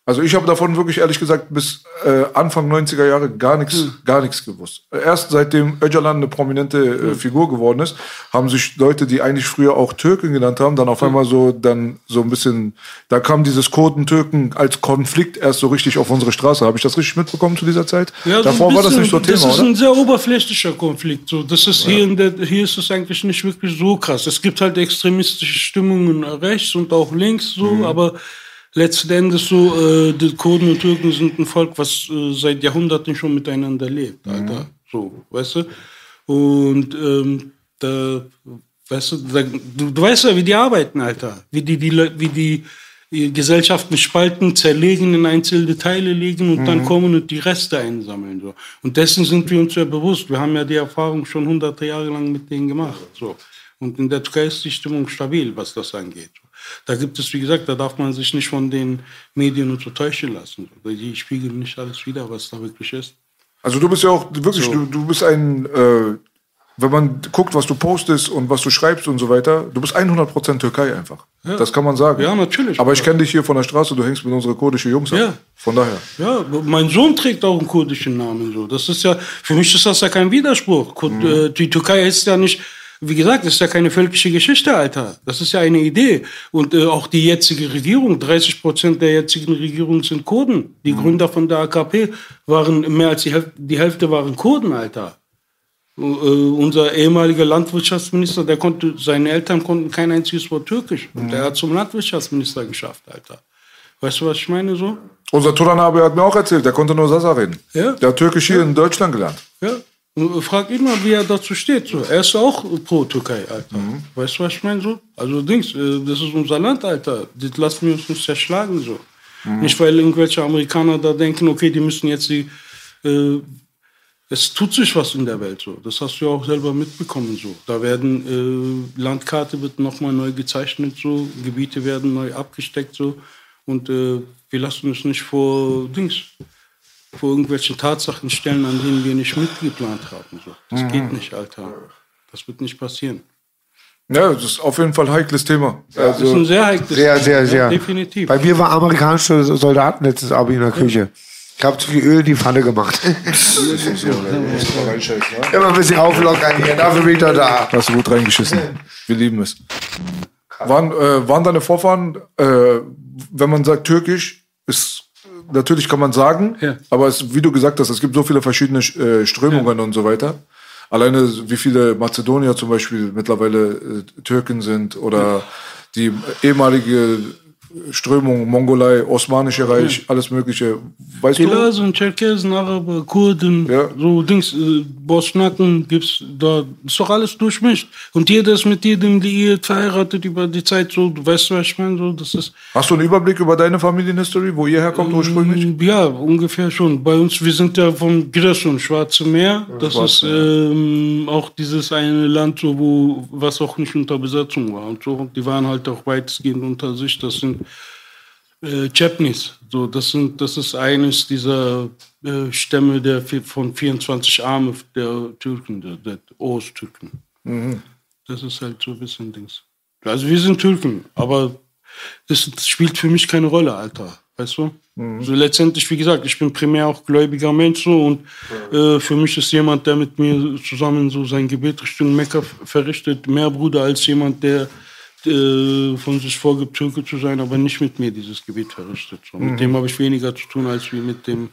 Also ich habe davon wirklich ehrlich gesagt bis äh, Anfang 90er Jahre gar nichts gar nichts gewusst. Erst seitdem Öcalan eine prominente äh, Figur geworden ist, haben sich Leute, die eigentlich früher auch Türken genannt haben, dann auf einmal so dann so ein bisschen, da kam dieses Kurden-Türken als Konflikt erst so richtig auf unsere Straße. Habe ich das richtig mitbekommen zu dieser Zeit? Ja, Davor ein war das bisschen- nicht so Thema, Das ist oder? ein sehr oberflächlicher Konflikt. So, das ist hier, in der, hier ist es eigentlich nicht wirklich so krass. Es gibt halt extremistische Stimmungen rechts und auch links, so, Mhm. aber letzten Endes so, äh, die Kurden und Türken sind ein Volk, was äh, seit Jahrhunderten schon miteinander lebt, Alter. So, weißt du? Und ähm, da, weißt du, da, du, du weißt ja, wie die arbeiten, Alter. Wie die, die, Le- wie die die Gesellschaften spalten, zerlegen, in einzelne Teile legen und dann kommen und die Reste einsammeln. So. Und dessen sind wir uns ja bewusst. Wir haben ja die Erfahrung schon hunderte Jahre lang mit denen gemacht. So. Und in der Türkei ist die Stimmung stabil, was das angeht. Da gibt es, wie gesagt, da darf man sich nicht von den Medien und so täuschen lassen. Die spiegeln nicht alles wieder, was da wirklich ist. Also du bist ja auch wirklich, So. du, du bist ein, äh, wenn man guckt, was du postest und was du schreibst und so weiter, du bist 100% Türkei einfach. Das kann man sagen. Ja, natürlich. Aber ich kenne dich hier von der Straße, du hängst mit unseren kurdischen Jungs ab. Ja. Von daher. Ja, mein Sohn trägt auch einen kurdischen Namen. So. Das ist ja, für mich ist das ja kein Widerspruch. Mhm. äh, Die Türkei ist ja nicht, wie gesagt, das ist ja keine völkische Geschichte, Alter. Das ist ja eine Idee. Und äh, auch die jetzige Regierung, 30 Prozent der jetzigen Regierung sind Kurden. Die Mhm. Gründer von der AKP waren, mehr als die Hälfte, die Hälfte waren Kurden, Alter. Äh, unser ehemaliger Landwirtschaftsminister, der konnte, seine Eltern konnten kein einziges Wort Türkisch. Und der hat zum Landwirtschaftsminister geschafft, Alter. Weißt du, was ich meine so? Unser Turan Abi hat mir auch erzählt, der konnte nur Sasa reden. Ja. Der hat Türkisch hier in Deutschland gelernt. Ja. Frag ihn mal, wie er dazu steht. So. Er ist auch pro Türkei, Alter. Weißt du, was ich meine? So? Also, Dings, äh, das ist unser Land, Alter. Das lassen wir uns nicht zerschlagen. So. Nicht, weil irgendwelche Amerikaner da denken, okay, die müssen jetzt die. Äh, es tut sich was in der Welt so. Das hast du ja auch selber mitbekommen so. Da werden äh, Landkarte wird nochmal neu gezeichnet so, Gebiete werden neu abgesteckt so und äh, wir lassen uns nicht vor Dings vor irgendwelchen Tatsachen stellen, an denen wir nicht mitgeplant haben. So. Das geht nicht, Alter. Das wird nicht passieren. Ja, das ist auf jeden Fall ein heikles Thema. Das ist ein sehr heikles Sehr, Thema, sehr, ja, sehr. Definitiv. Bei mir waren amerikanische Soldaten letztes Abi in der Küche. Ich habe zu viel Öl in die Pfanne gemacht. Immer ein bisschen auflockern hier, dafür bin ich doch da. Hast du gut reingeschissen. Wir lieben es. Waren, äh, waren deine Vorfahren, äh, wenn man sagt Türkisch, ist natürlich kann man sagen, Ja. aber es, wie du gesagt hast, es gibt so viele verschiedene äh, Strömungen und so weiter. Alleine wie viele Mazedonier zum Beispiel mittlerweile äh, Türken sind oder die ehemalige Strömung Mongolei, Osmanische Reich, alles Mögliche. Weißt Die du? Tscherkesen, Araber, Kurden, Ja. so Dings, äh, Bosnaken gibt's da, ist doch alles durchmischt. Und jeder ist mit jedem liiert, verheiratet über die Zeit so, du weißt, was ich meine, so, das ist, Hast du einen Überblick über deine Familienhistory, wo ihr herkommt ursprünglich? Ja, ungefähr schon. Bei uns, wir sind ja vom Giresun, Schwarze Meer. Das ist ähm, auch dieses eine Land, so, wo, was auch nicht unter Besatzung war. Und so, die waren halt auch weitestgehend unter sich. Das sind äh, Chepnis. So, das, sind, das ist eines dieser äh, Stämme der, von 24 Arme der Türken, der, der Osttürken. Das ist halt so ein bisschen Dings. Also wir sind Türken, aber das spielt für mich keine Rolle, Alter. Weißt du? So letztendlich, wie gesagt, ich bin primär auch gläubiger Mensch so und äh, für mich ist jemand, der mit mir zusammen so sein Gebet Richtung Mekka verrichtet, mehr Bruder als jemand, der äh, von sich vorgibt, Türke zu sein, aber nicht mit mir dieses Gebet verrichtet. So. Mit dem habe ich weniger zu tun als wie mit dem,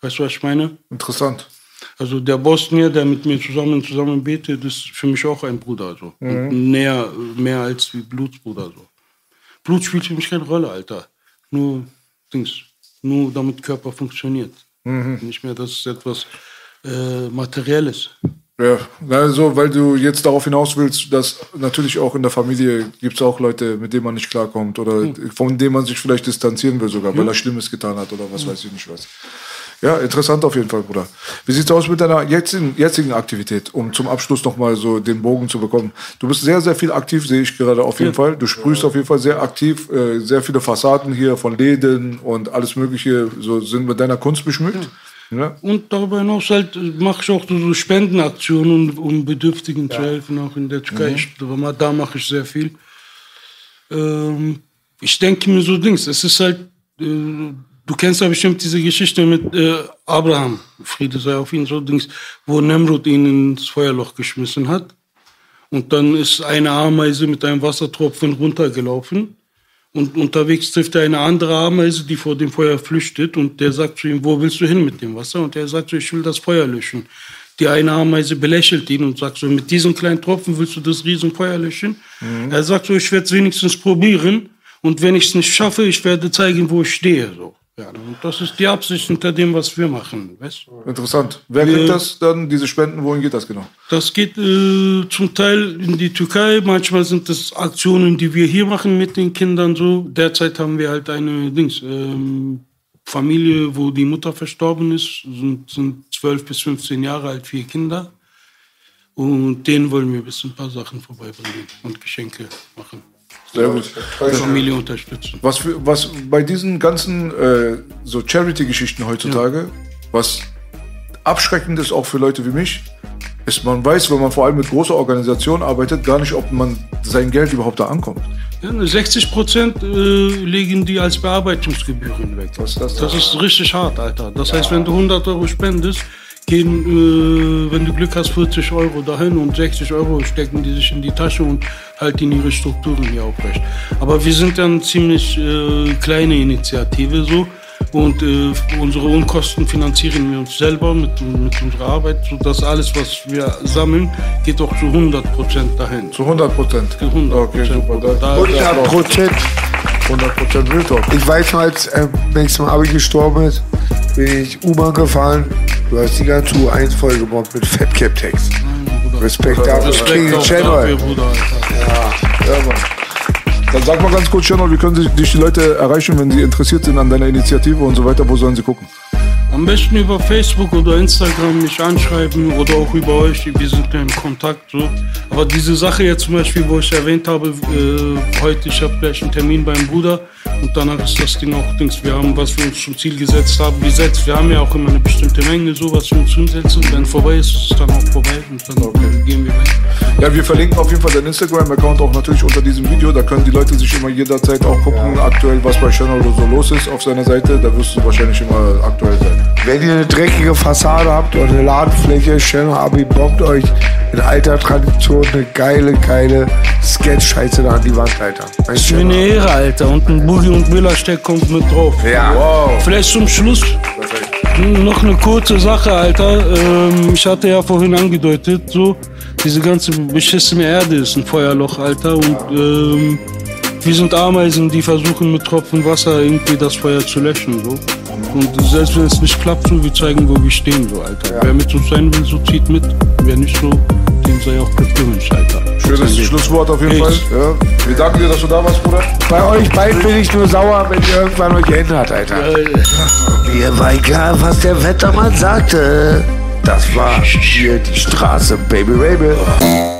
weißt du, was ich meine? Interessant. Also der Bosnier, der mit mir zusammen zusammen betet, ist für mich auch ein Bruder. So. Und näher, mehr als wie Blutsbruder. So. Blut spielt für mich keine Rolle, Alter. Nur Dings. Nur damit Körper funktioniert. Nicht mehr, das ist etwas äh, Materielles. Ja, also, weil du jetzt darauf hinaus willst, dass natürlich auch in der Familie gibt es auch Leute, mit denen man nicht klarkommt oder von denen man sich vielleicht distanzieren will sogar, weil er Schlimmes getan hat oder was weiß ich nicht was. Ja, interessant auf jeden Fall, Bruder. Wie sieht's aus mit deiner jetzigen, jetzigen Aktivität, um zum Abschluss nochmal so den Bogen zu bekommen? Du bist sehr, sehr viel aktiv, sehe ich gerade auf jeden Fall. Du sprühst auf jeden Fall sehr aktiv, äh, sehr viele Fassaden hier von Läden und alles Mögliche so sind mit deiner Kunst beschmückt. Ja. Und darüber hinaus halt mache ich auch so Spendenaktionen, um Bedürftigen zu helfen, auch in der Türkei. Ich, da mache ich sehr viel. Ähm, ich denke mir so Dings, es ist halt, äh, du kennst ja bestimmt diese Geschichte mit äh, Abraham, Friede sei auf ihn, so Dings, wo Nemrut ihn ins Feuerloch geschmissen hat. Und dann ist eine Ameise mit einem Wassertropfen runtergelaufen. Und unterwegs trifft er eine andere Ameise, die vor dem Feuer flüchtet. Und der sagt zu ihm, wo willst du hin mit dem Wasser? Und er sagt so, ich will das Feuer löschen. Die eine Ameise belächelt ihn und sagt so, mit diesem kleinen Tropfen willst du das Riesenfeuer löschen? Er sagt so, ich werde es wenigstens probieren. Und wenn ich es nicht schaffe, ich werde zeigen, wo ich stehe. So. Ja, und das ist die Absicht hinter dem, was wir machen. Weißt? Interessant. Wer Wir- kriegt das dann, diese Spenden? Wohin geht das genau? Das geht äh, zum Teil in die Türkei, manchmal sind das Aktionen, die wir hier machen mit den Kindern so. Derzeit haben wir halt eine Dings, ähm, Familie, wo die Mutter verstorben ist, sind, sind 12 bis 15 Jahre alt, vier Kinder. Und denen wollen wir ein bisschen ein paar Sachen vorbeibringen und Geschenke machen. Sehr gut. Die Familie unterstützen. Was, für, was bei diesen ganzen äh, so Charity-Geschichten heutzutage, was abschreckend ist auch für Leute wie mich, ist, man weiß, wenn man vor allem mit großer Organisation arbeitet, gar nicht, ob man sein Geld überhaupt da ankommt. Ja, ne, 60 Prozent äh, legen die als Bearbeitungsgebühren weg. Das Das denn? ist richtig hart, Alter. Das heißt, wenn du 100 Euro spendest, gehen, äh, wenn du Glück hast, 40 Euro dahin und 60 Euro stecken die sich in die Tasche und halten ihre Strukturen hier aufrecht. Aber wir sind eine ziemlich äh, kleine Initiative so. Und äh, unsere Unkosten finanzieren wir uns selber mit, mit unserer Arbeit. sodass alles, was wir sammeln, geht auch zu 100 Prozent dahin. Zu 100 Prozent. Zu 100 Okay, super. Da- 100 Prozent. 100 Prozent Wildtalk. Ich weiß noch, als ähm, nächstes Mal Abi gestorben ist, bin ich U-Bahn gefahren. Du hast die ganze U1-Folge gebombt mit Fatcap-Text. Respekt dafür. Respekt King Channel. Alter. Ja, Mann. Dann sag mal ganz kurz, Channel, wie können sich dich die Leute erreichen, wenn sie interessiert sind an deiner Initiative und so weiter? Wo sollen sie gucken? Am besten über Facebook oder Instagram mich anschreiben oder auch über euch. Wir sind ja in Kontakt. So. Aber diese Sache jetzt zum Beispiel, wo ich erwähnt habe, äh, heute, ich habe gleich einen Termin beim Bruder und danach ist das Ding auch Dings. Wir haben, was wir uns zum Ziel gesetzt haben, gesetzt. Wir haben ja auch immer eine bestimmte Menge, so was wir uns umsetzen. Wenn vorbei ist, ist es dann auch vorbei und dann gehen wir weiter. Ja, wir verlinken auf jeden Fall deinen Instagram-Account auch natürlich unter diesem Video. Da können die Leute sich immer jederzeit auch gucken, aktuell, was bei Channel so los ist auf seiner Seite. Da wirst du wahrscheinlich immer aktuell sein. Wenn ihr eine dreckige Fassade habt oder eine Ladenfläche, Channel Abi bombt euch in alter Tradition eine geile, geile Sketch-Scheiße da an die Wand, Alter. Das ist mir eine Ehre, Alter. Und ein Boogie und Miller Steck kommt mit drauf. Ja. Wow. Vielleicht zum Schluss Noch eine kurze Sache, Alter. Ähm, ich hatte ja vorhin angedeutet, so, diese ganze beschissene Erde ist ein Feuerloch, Alter. Und ähm, wir sind Ameisen, die versuchen mit Tropfen Wasser irgendwie das Feuer zu löschen, so. Und selbst wenn es nicht klappt, so, wir zeigen, wo wir stehen, so, Alter. Wer mit uns sein will, so zieht mit. Wer nicht so, dem sei auch Glück gewünscht, Alter. Schönes Schlusswort auf jeden Fall. Echt? Ja. Wir danken dir, dass du da warst, Bruder. Bei euch beiden bin ich nur sauer, wenn ihr irgendwann euch ändert, Alter. Mir war egal, was der Wettermann sagte. Das war hier die Straße, Baby Baby.